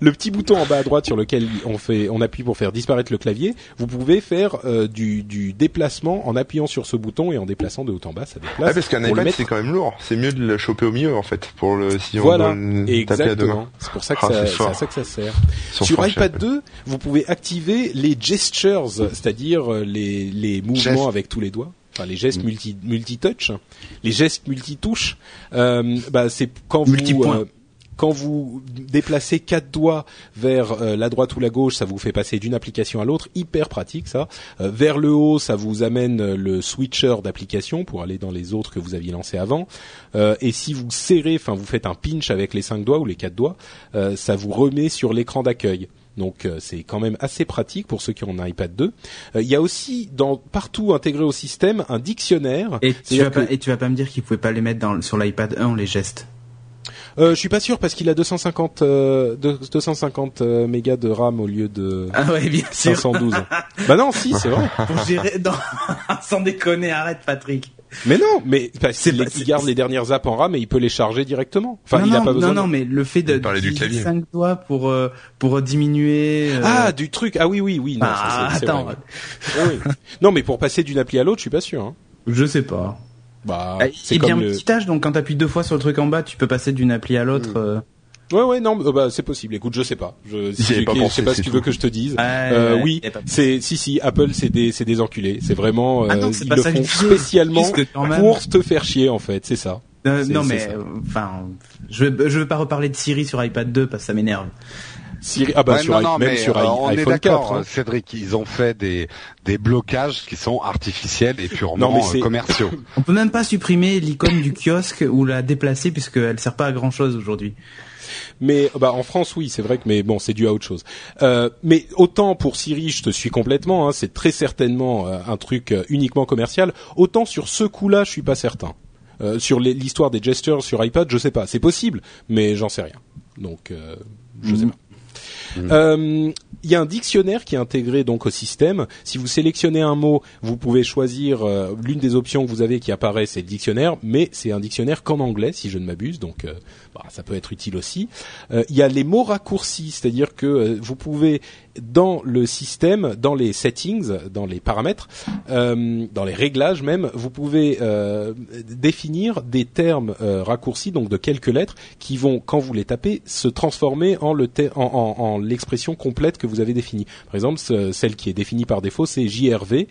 le petit bouton en bas à droite sur lequel on fait, on appuie pour faire disparaître le clavier. Vous pouvez faire euh, du, du déplacement en appuyant sur ce bouton et en déplaçant de haut en bas, ça déplace. Ah, parce qu'un iPad mettre- c'est quand même lourd. C'est mieux de le choper au milieu en fait pour le si on Voilà, doit le taper à deux mains. exactement. C'est pour ça que Ah, ça, à ça que ça sert. Sur iPad chez 2, vous pouvez activer les gestures, c'est-à-dire euh, les, les mouvements avec tous les doigts. Enfin, les gestes multi multi-touch, les gestes multi-touche. Euh, bah, c'est quand vous euh, quand vous déplacez quatre doigts vers euh, la droite ou la gauche, ça vous fait passer d'une application à l'autre, hyper pratique ça. Vers le haut, ça vous amène le switcher d'application pour aller dans les autres que vous aviez lancés avant. Et si vous serrez, enfin vous faites un pinch avec les cinq doigts ou les quatre doigts, ça vous remet sur l'écran d'accueil. Donc euh, c'est quand même assez pratique pour ceux qui ont un iPad 2. Euh, Il y a aussi dans partout intégré au système un dictionnaire. Et tu vas pas, et tu vas pas me dire qu'ils pouvaient pas les mettre dans, sur l'iPad 1 les gestes. Euh, je suis pas sûr parce qu'il a 250 euh, deux- 250 euh, mégas de RAM au lieu de Ah ouais, bien sûr. 512. bah non, si, c'est vrai. (laughs) Pour gérer dans... (laughs) Sans déconner, arrête Patrick. Mais non, mais parce C'est qu'il pas- il garde les dernières apps en RAM et il peut les charger directement. Enfin, non, il a non, pas besoin. non, non, mais le fait de du d'utiliser clavier. cinq doigts pour euh, pour diminuer. euh, Ah, du truc. Ah oui, oui, oui. Non, ah, ça, attends, vrai. Oui, oui. Non, mais pour passer d'une appli à l'autre, je suis pas sûr. Hein. je sais pas. Bah, Ah, c'est comme le. petit tâche, donc quand t'appuies deux fois sur le truc en bas, tu peux passer d'une appli à l'autre. euh. Ouais, ouais, non, euh, bah c'est possible. Écoute, je sais pas. Je, si pas je pensé, sais pas ce que tu veux que je te dise. Euh, oui, pas c'est si si Apple c'est des c'est des enculés. C'est vraiment euh, Ah non, c'est ils pas le font spécialement pour te faire chier en fait. C'est ça. Euh, non, mais euh, enfin, je veux, je veux pas reparler de Siri sur iPad 2 parce que ça m'énerve. Siri, ah bah Ouais, sur non, non, même mais, sur euh, on est iPhone 4. d'accord, hein. Cédric. Ils ont fait des des blocages qui sont artificiels et purement Non, euh, commerciaux. On peut même pas supprimer l'icône du kiosque ou la déplacer puisqu'elle sert pas à grand chose aujourd'hui. Mais bah en France oui c'est vrai que mais bon c'est dû à autre chose. Euh, mais autant pour Siri je te suis complètement hein, c'est très certainement euh, un truc euh, uniquement commercial. Autant sur ce coup-là je suis pas certain. Euh, sur l'histoire des gestures sur iPad je sais pas c'est possible mais j'en sais rien. Donc euh, je sais pas. Euh, Il y a un dictionnaire qui est intégré donc au système. Si vous sélectionnez un mot, vous pouvez choisir euh, l'une des options que vous avez qui apparaît, c'est le dictionnaire, mais c'est un dictionnaire qu'en anglais, si je ne m'abuse, donc euh, bah, ça peut être utile aussi. Euh, Il y a les mots raccourcis, c'est-à-dire que euh, vous pouvez dans le système, dans les settings, dans les paramètres, euh, dans les réglages même, vous pouvez euh, définir des termes euh, raccourcis, donc de quelques lettres, qui vont, quand vous les tapez, se transformer en le te- en, en- en l'expression complète que vous avez définie. Par exemple, ce- celle qui est définie par défaut, c'est JRV.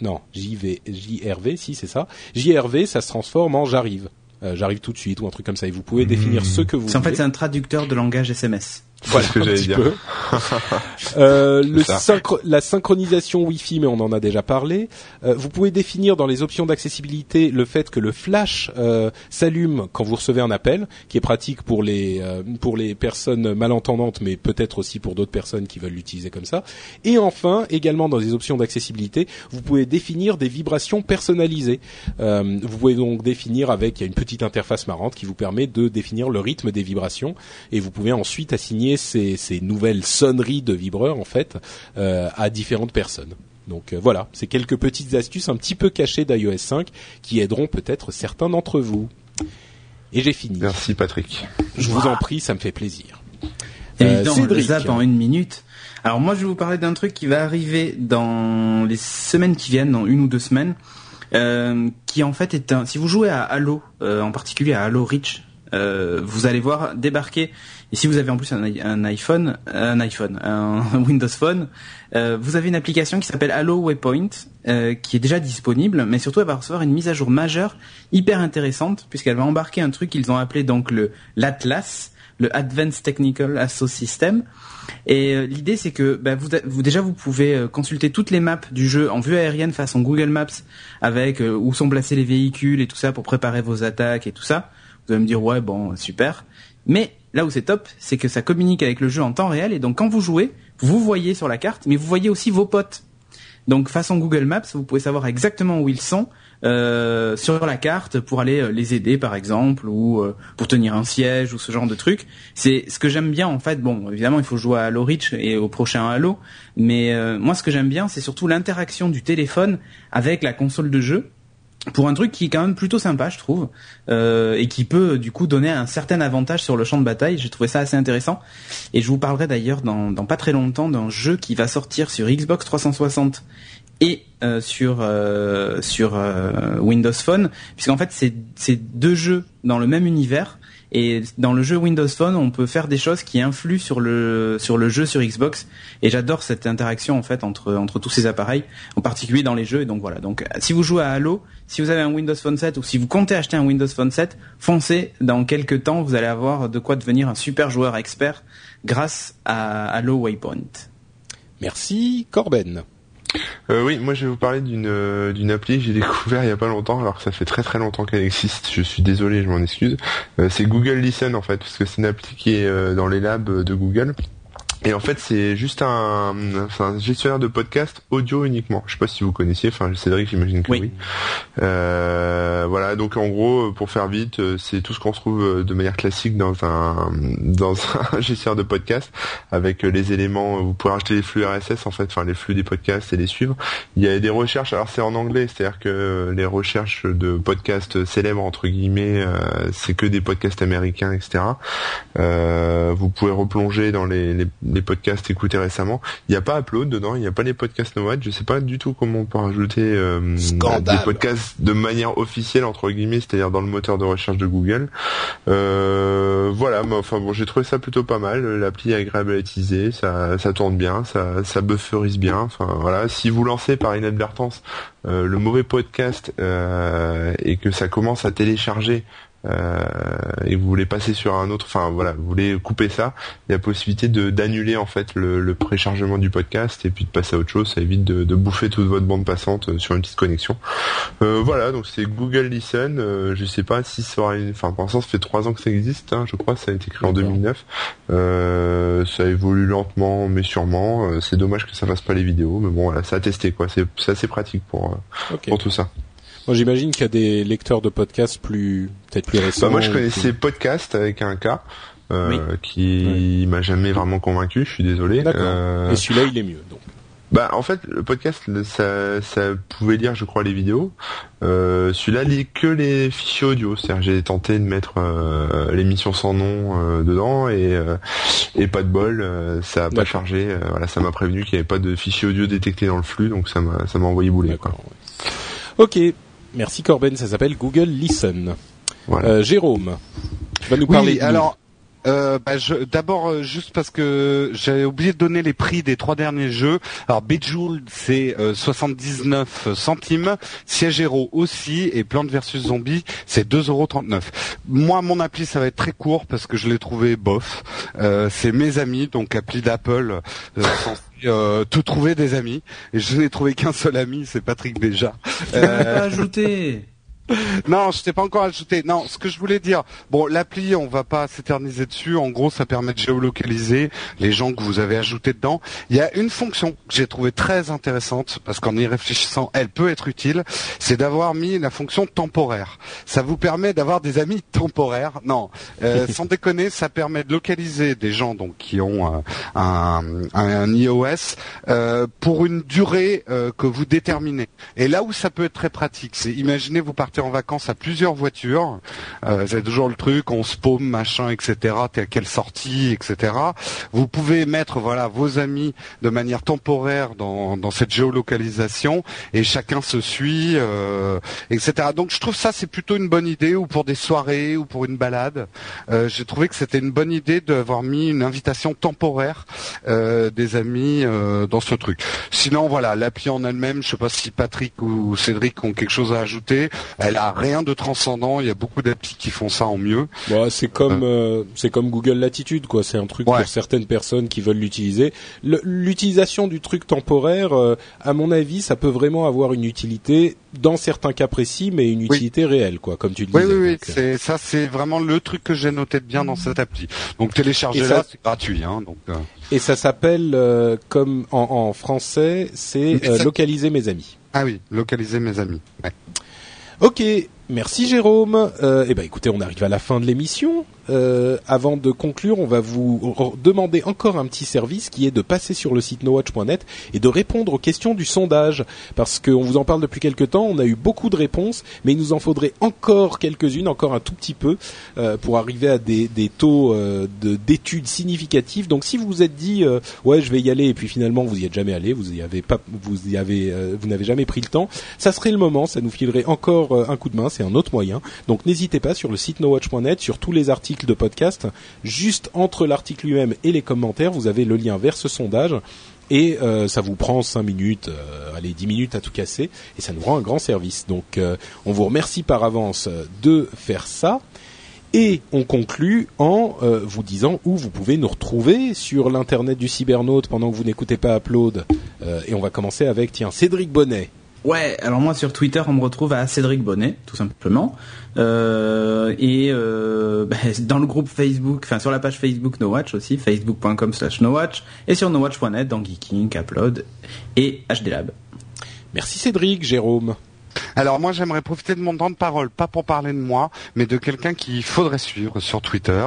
Non, JV, JRV, si c'est ça. JRV, ça se transforme en j'arrive. J'arrive tout de suite ou un truc comme ça. Et vous pouvez définir ce que vous C'est en fait c'est un traducteur de langage SMS. Voilà, ce que j'allais dire. (laughs) Euh, le synchro- la synchronisation Wi-Fi, mais on en a déjà parlé. Euh, vous pouvez définir dans les options d'accessibilité le fait que le flash euh, s'allume quand vous recevez un appel, qui est pratique pour les euh, pour les personnes malentendantes, mais peut-être aussi pour d'autres personnes qui veulent l'utiliser comme ça. Et enfin, également dans les options d'accessibilité, vous pouvez définir des vibrations personnalisées. Euh, vous pouvez donc définir avec il y a une petite interface marrante qui vous permet de définir le rythme des vibrations et vous pouvez ensuite assigner ces, ces nouvelles sonneries de vibreurs en fait euh, à différentes personnes. Donc euh, voilà, c'est quelques petites astuces un petit peu cachées d'iOS 5 qui aideront peut-être certains d'entre vous. Et j'ai fini. Merci Patrick. Je vous en prie, ça me fait plaisir. Euh, Évidemment, le Cédric. zap en une minute. Alors moi je vais vous parler d'un truc qui va arriver dans les semaines qui viennent, dans une ou deux semaines, euh, qui en fait est un. Si vous jouez à Halo, euh, en particulier à Halo Reach, euh, vous allez voir débarquer. Et si vous avez en plus un, i- un iPhone, un iPhone, un (laughs) Windows Phone, euh, vous avez une application qui s'appelle Halo Waypoint, euh, qui est déjà disponible, mais surtout elle va recevoir une mise à jour majeure, hyper intéressante, puisqu'elle va embarquer un truc qu'ils ont appelé donc le l'Atlas, le Advanced Technical Assault System. Et euh, l'idée c'est que bah, vous, vous déjà vous pouvez euh, consulter toutes les maps du jeu en vue aérienne façon Google Maps avec euh, où sont placés les véhicules et tout ça pour préparer vos attaques et tout ça. Vous allez me dire ouais bon super. Mais là où c'est top, c'est que ça communique avec le jeu en temps réel et donc quand vous jouez, vous voyez sur la carte, mais vous voyez aussi vos potes. Donc façon Google Maps, vous pouvez savoir exactement où ils sont euh, sur la carte pour aller euh, les aider par exemple ou euh, pour tenir un siège ou ce genre de truc. C'est ce que j'aime bien en fait. Bon, évidemment, il faut jouer à Halo Reach et au prochain Halo, mais moi ce que j'aime bien, c'est surtout l'interaction du téléphone avec la console de jeu pour un truc qui est quand même plutôt sympa, je trouve, euh, et qui peut du coup donner un certain avantage sur le champ de bataille. J'ai trouvé ça assez intéressant. Et je vous parlerai d'ailleurs dans, pas très longtemps d'un jeu qui va sortir sur Xbox 360 et euh, sur euh, sur Windows Phone, puisqu'en fait c'est c'est deux jeux dans le même univers. Et dans le jeu Windows Phone, on peut faire des choses qui influent sur le sur le jeu sur Xbox. Et j'adore cette interaction en fait entre entre tous ces appareils, en particulier dans les jeux. Et donc voilà. Donc si vous jouez à Halo, si vous avez un Windows Phone 7 ou si vous comptez acheter un Windows Phone 7, foncez. Dans quelques temps, vous allez avoir de quoi devenir un super joueur expert grâce à Halo Waypoint. Merci Corben. Euh, oui, moi je vais vous parler d'une euh, d'une appli que j'ai (laughs) découvert il y a pas longtemps, alors que ça fait très très longtemps qu'elle existe. Je suis désolé, je m'en excuse. Euh, c'est Google Listen en fait, parce que c'est une appli qui est euh, dans les labs de Google. Et en fait, c'est juste un, un gestionnaire de podcast audio uniquement. Je sais pas si vous connaissiez. Enfin, Cédric, j'imagine que Oui. oui. Euh, voilà. Donc en gros, pour faire vite, euh, c'est tout ce qu'on retrouve euh, de manière classique dans un dans (laughs) un gestionnaire de podcast avec euh, les éléments. Vous pouvez rajouter les flux RSS en fait, enfin les flux des podcasts et les suivre. Il y a des recherches. Alors c'est en anglais, c'est-à-dire que les recherches de podcasts célèbres entre guillemets, euh, c'est que des podcasts américains, etc. Euh, vous pouvez replonger dans les, les, les podcasts écoutés récemment. Il n'y a pas Upload dedans, il n'y a pas les podcasts Nomad. Je sais pas du tout comment on peut rajouter euh, des podcasts de manière officielle entre guillemets, c'est-à-dire dans le moteur de recherche de Google. Euh, voilà, mais enfin bon, j'ai trouvé ça plutôt pas mal. L'appli est agréable à utiliser, ça, ça tourne bien, ça, ça bufferise bien. Enfin voilà, si vous lancez par inadvertance euh, le mauvais podcast euh, et que ça commence à télécharger et vous voulez passer sur un autre, enfin voilà, vous voulez couper ça, il y a possibilité de d'annuler en fait le, le préchargement du podcast et puis de passer à autre chose. Ça évite de, de bouffer toute votre bande passante euh, sur une petite connexion. Euh, voilà, donc c'est Google Listen. Euh, je sais pas si ça aura une, enfin pour l'instant ça fait trois ans que ça existe, hein, je crois, ça a été créé en D'accord. 2009. Euh, ça évolue lentement mais sûrement. Euh, c'est dommage que ça fasse pas les vidéos, mais bon voilà, ça a testé quoi. C'est assez pratique pour euh, pour tout ça. Moi j'imagine qu'il y a des lecteurs de podcasts plus peut-être plus récents. Bah, moi je connaissais plus- podcast avec un K. euh, Oui. qui m'a jamais vraiment convaincu. Je suis désolé. D'accord. Euh, Et celui-là, il est mieux. Donc. bah en fait le podcast ça, ça pouvait lire je crois les vidéos. Euh, Celui-là lit que les fichiers audio. C'est-à-dire j'ai tenté de mettre euh, l'émission sans nom euh, dedans et euh, et pas de bol, euh, ça a pas chargé. Euh, voilà ça m'a prévenu qu'il n'y avait pas de fichiers audio détectés dans le flux donc ça m'a ça m'a envoyé bouler quoi. Ok. Merci Corben. Ça s'appelle Google Listen. Voilà. Euh, Jérôme, tu vas nous parler Oui, de alors euh, bah, d'abord euh, juste parce que j'avais oublié de donner les prix des trois derniers jeux. Alors Bejeweled c'est euh, 79 centimes, Siège Hero aussi et Plante vs Zombie c'est 2,39€. Moi mon appli ça va être très court parce que je l'ai trouvé bof. Euh, c'est mes amis donc appli d'Apple euh, censé, euh, trouver des amis et je n'ai trouvé qu'un seul ami c'est Patrick Béja. Euh. (laughs) (laughs) non, je t'ai pas encore ajouté. Non, ce que je voulais dire, bon, l'appli, on va pas s'éterniser dessus. En gros, ça permet de géolocaliser les gens que vous avez ajoutés dedans. Il y a une fonction que j'ai trouvée très intéressante parce qu'en y réfléchissant, elle peut être utile. C'est d'avoir mis la fonction temporaire. Ça vous permet d'avoir des amis (laughs) temporaires. Non, euh, (laughs) sans déconner, ça permet de localiser des gens donc qui ont euh, un, un, iOS euh, pour une durée euh, que vous déterminez. Et là où ça peut être très pratique, c'est imaginez vous partez en vacances à plusieurs voitures, euh, c'est toujours le truc, on se paume, machin, etc. T'es quelle sortie, etc. Vous pouvez mettre voilà vos amis de manière temporaire dans, cette géolocalisation et chacun se suit, euh, etc. Donc je trouve ça c'est plutôt une bonne idée ou pour des soirées ou pour une balade. Euh, J'ai trouvé que c'était une bonne idée d'avoir mis une invitation temporaire euh, des amis dans ce truc. Sinon voilà l'appli en elle-même, je sais pas si Patrick ou Cédric ont quelque chose à ajouter. Elle a rien de transcendant. Il y a beaucoup d'applis qui font ça en mieux. Bon, c'est comme euh, c'est comme Google Latitude quoi. C'est un truc Ouais. pour certaines personnes qui veulent l'utiliser. L'utilisation du truc temporaire, euh, à mon avis, ça peut vraiment avoir une utilité dans certains cas précis, mais une utilité réelle quoi, comme tu le Oui, disais. oui, oui. Donc, euh, C'est ça, c'est vraiment le truc que j'ai noté de bien dans cette appli. Donc téléchargez-la, c'est gratuit. Hein, donc. euh, Et ça s'appelle euh, comme en, en français, c'est euh, localiser mes amis. Ah oui, localiser mes amis. Ouais. Ok, merci Jérôme. Euh, eh ben écoutez, on arrive à la fin de l'émission. Euh, avant de conclure, on va vous demander encore un petit service qui est de passer sur le site nowatch.net et de répondre aux questions du sondage. Parce qu'on vous en parle depuis quelque temps, on a eu beaucoup de réponses, mais il nous en faudrait encore quelques-unes, encore un tout petit peu, euh, pour arriver à des, des taux euh, de- d'études significatifs. Donc si vous vous êtes dit, euh, ouais, je vais y aller, et puis finalement vous y êtes jamais allé, vous y avez pas, vous y avez, euh, vous n'avez jamais pris le temps, ça serait le moment, ça nous filerait encore euh, un coup de main, c'est un autre moyen. Donc n'hésitez pas sur le site nowatch.net, sur tous les articles de podcast, juste entre l'article lui-même et les commentaires, vous avez le lien vers ce sondage. Et euh, ça vous prend 5 minutes, euh, allez 10 minutes à tout casser, et ça nous rend un grand service. Donc euh, on vous remercie par avance de faire ça. Et on conclut en vous disant où vous pouvez nous retrouver sur l'internet du cybernaute pendant que vous n'écoutez pas Upload. Et on va commencer avec tiens Cédric Bonnet. Ouais, alors moi sur Twitter, on me retrouve à Cédric Bonnet, tout simplement. Euh, et euh, bah, (laughs) dans le groupe Facebook, enfin sur la page Facebook NoWatch aussi, facebook.com slash NoWatch, et sur NoWatch.net dans Geeking, Upload et HDLab. Merci Cédric, Jérôme. Alors moi j'aimerais profiter de mon temps de parole, pas pour parler de moi, mais de quelqu'un qu'il faudrait suivre sur Twitter,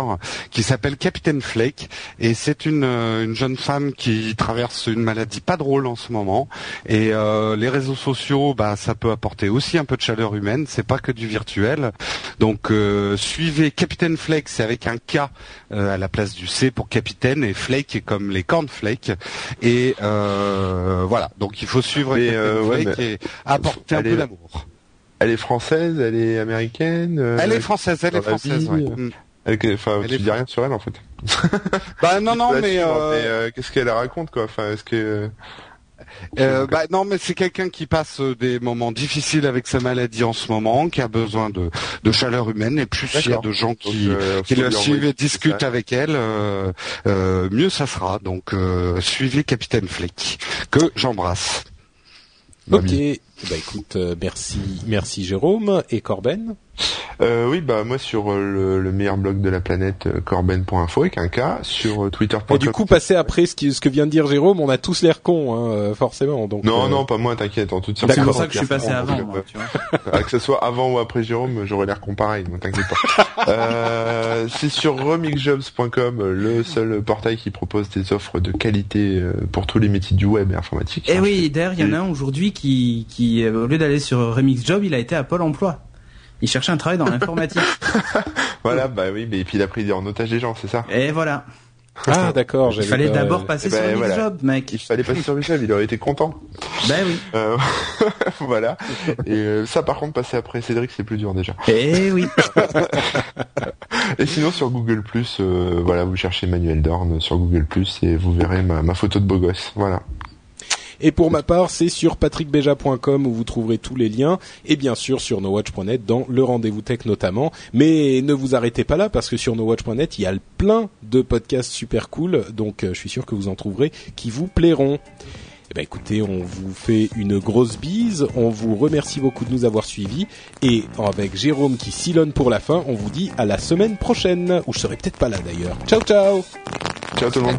qui s'appelle Capitaine Flake, et c'est une, euh, une jeune femme qui traverse une maladie pas drôle en ce moment, et euh, les réseaux sociaux, bah ça peut apporter aussi un peu de chaleur humaine, c'est pas que du virtuel, donc euh, suivez Capitaine Flake, c'est avec un K euh, à la place du C pour capitaine, et Flake est comme les cornflakes, et euh, voilà, donc il faut suivre euh, ouais, Flake et apporter un peu d'amour. Elle est française, elle est américaine. euh, Elle est française, elle est française. ouais. euh, Mm. elle est- Enfin, Elle tu est dis rien sur elle en fait. (laughs) Bah non non la mais, euh, mais, euh, qu'est-ce qu'elle raconte quoi? Enfin, est-ce que euh, bah non mais c'est quelqu'un qui passe euh, des moments difficiles avec sa maladie en ce moment, qui a besoin de, de chaleur humaine et plus il y a de gens Donc, qui euh, qui la lui suivent et discutent avec elle, euh, euh, mieux ça sera. Donc euh, suivez Capitaine Flick que j'embrasse. Ok. Bah écoute, euh, merci, merci Jérôme et Corben. Euh, oui, bah moi sur euh, le, le meilleur blog de la planète, euh, corben.info avec un K, sur euh, twitter.com. Et du coup, passer après ce, qui, ce que vient de dire Jérôme, on a tous l'air cons, hein, euh, forcément. Donc, Non, euh, non, pas moi, t'inquiète, en toute C'est pour ça que je suis passé avant, Franck, moi, tu vois. Que ce soit avant ou après Jérôme, j'aurais l'air con pareil, donc t'inquiète pas. (laughs) euh, c'est sur remixjobs.com, le seul portail qui propose des offres de qualité euh, pour tous les métiers du web et informatique. Eh Enfin, oui, d'ailleurs, il y en a un aujourd'hui qui, qui, euh, au lieu d'aller sur Remix Job, il a été à Pôle Emploi. Il cherchait un travail dans l'informatique. (laughs) Voilà, bah oui, mais et puis il a pris en otage des gens, c'est ça? Et voilà. Ah, d'accord. Il fallait pas- d'abord passer eh ben, sur Remix voilà. Job, mec. Il fallait passer sur le web, il aurait été content. Ben oui. Euh, (laughs) voilà. Et euh, ça, par contre, passer après Cédric, c'est plus dur déjà. Eh oui. (laughs) Et sinon, sur Google euh, voilà, vous cherchez Manuel Dorn sur Google et vous verrez ma, ma photo de beau gosse. Voilà. Et pour ma part, c'est sur patrickbeja.com où vous trouverez tous les liens et bien sûr sur nowatch.net dans le rendez-vous tech notamment. Mais ne vous arrêtez pas là parce que sur nowatch.net, il y a plein de podcasts super cool donc euh, je suis sûr que vous en trouverez qui vous plairont. Eh ben écoutez, on vous fait une grosse bise, on vous remercie beaucoup de nous avoir suivis et avec Jérôme qui sillonne pour la fin, on vous dit à la semaine prochaine où je serai peut-être pas là d'ailleurs. Ciao ciao. Ciao tout le monde.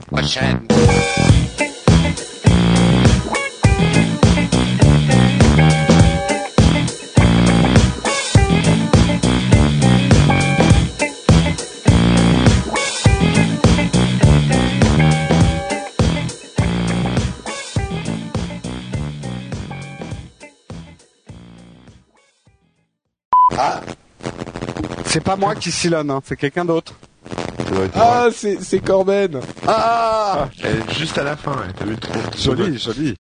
Prochaine. C'est pas moi qui sillonne, hein, c'est quelqu'un d'autre. Ah, c'est c'est Corben. Ah Eh, juste à la fin, hein, t'as vu trop. Joli, joli.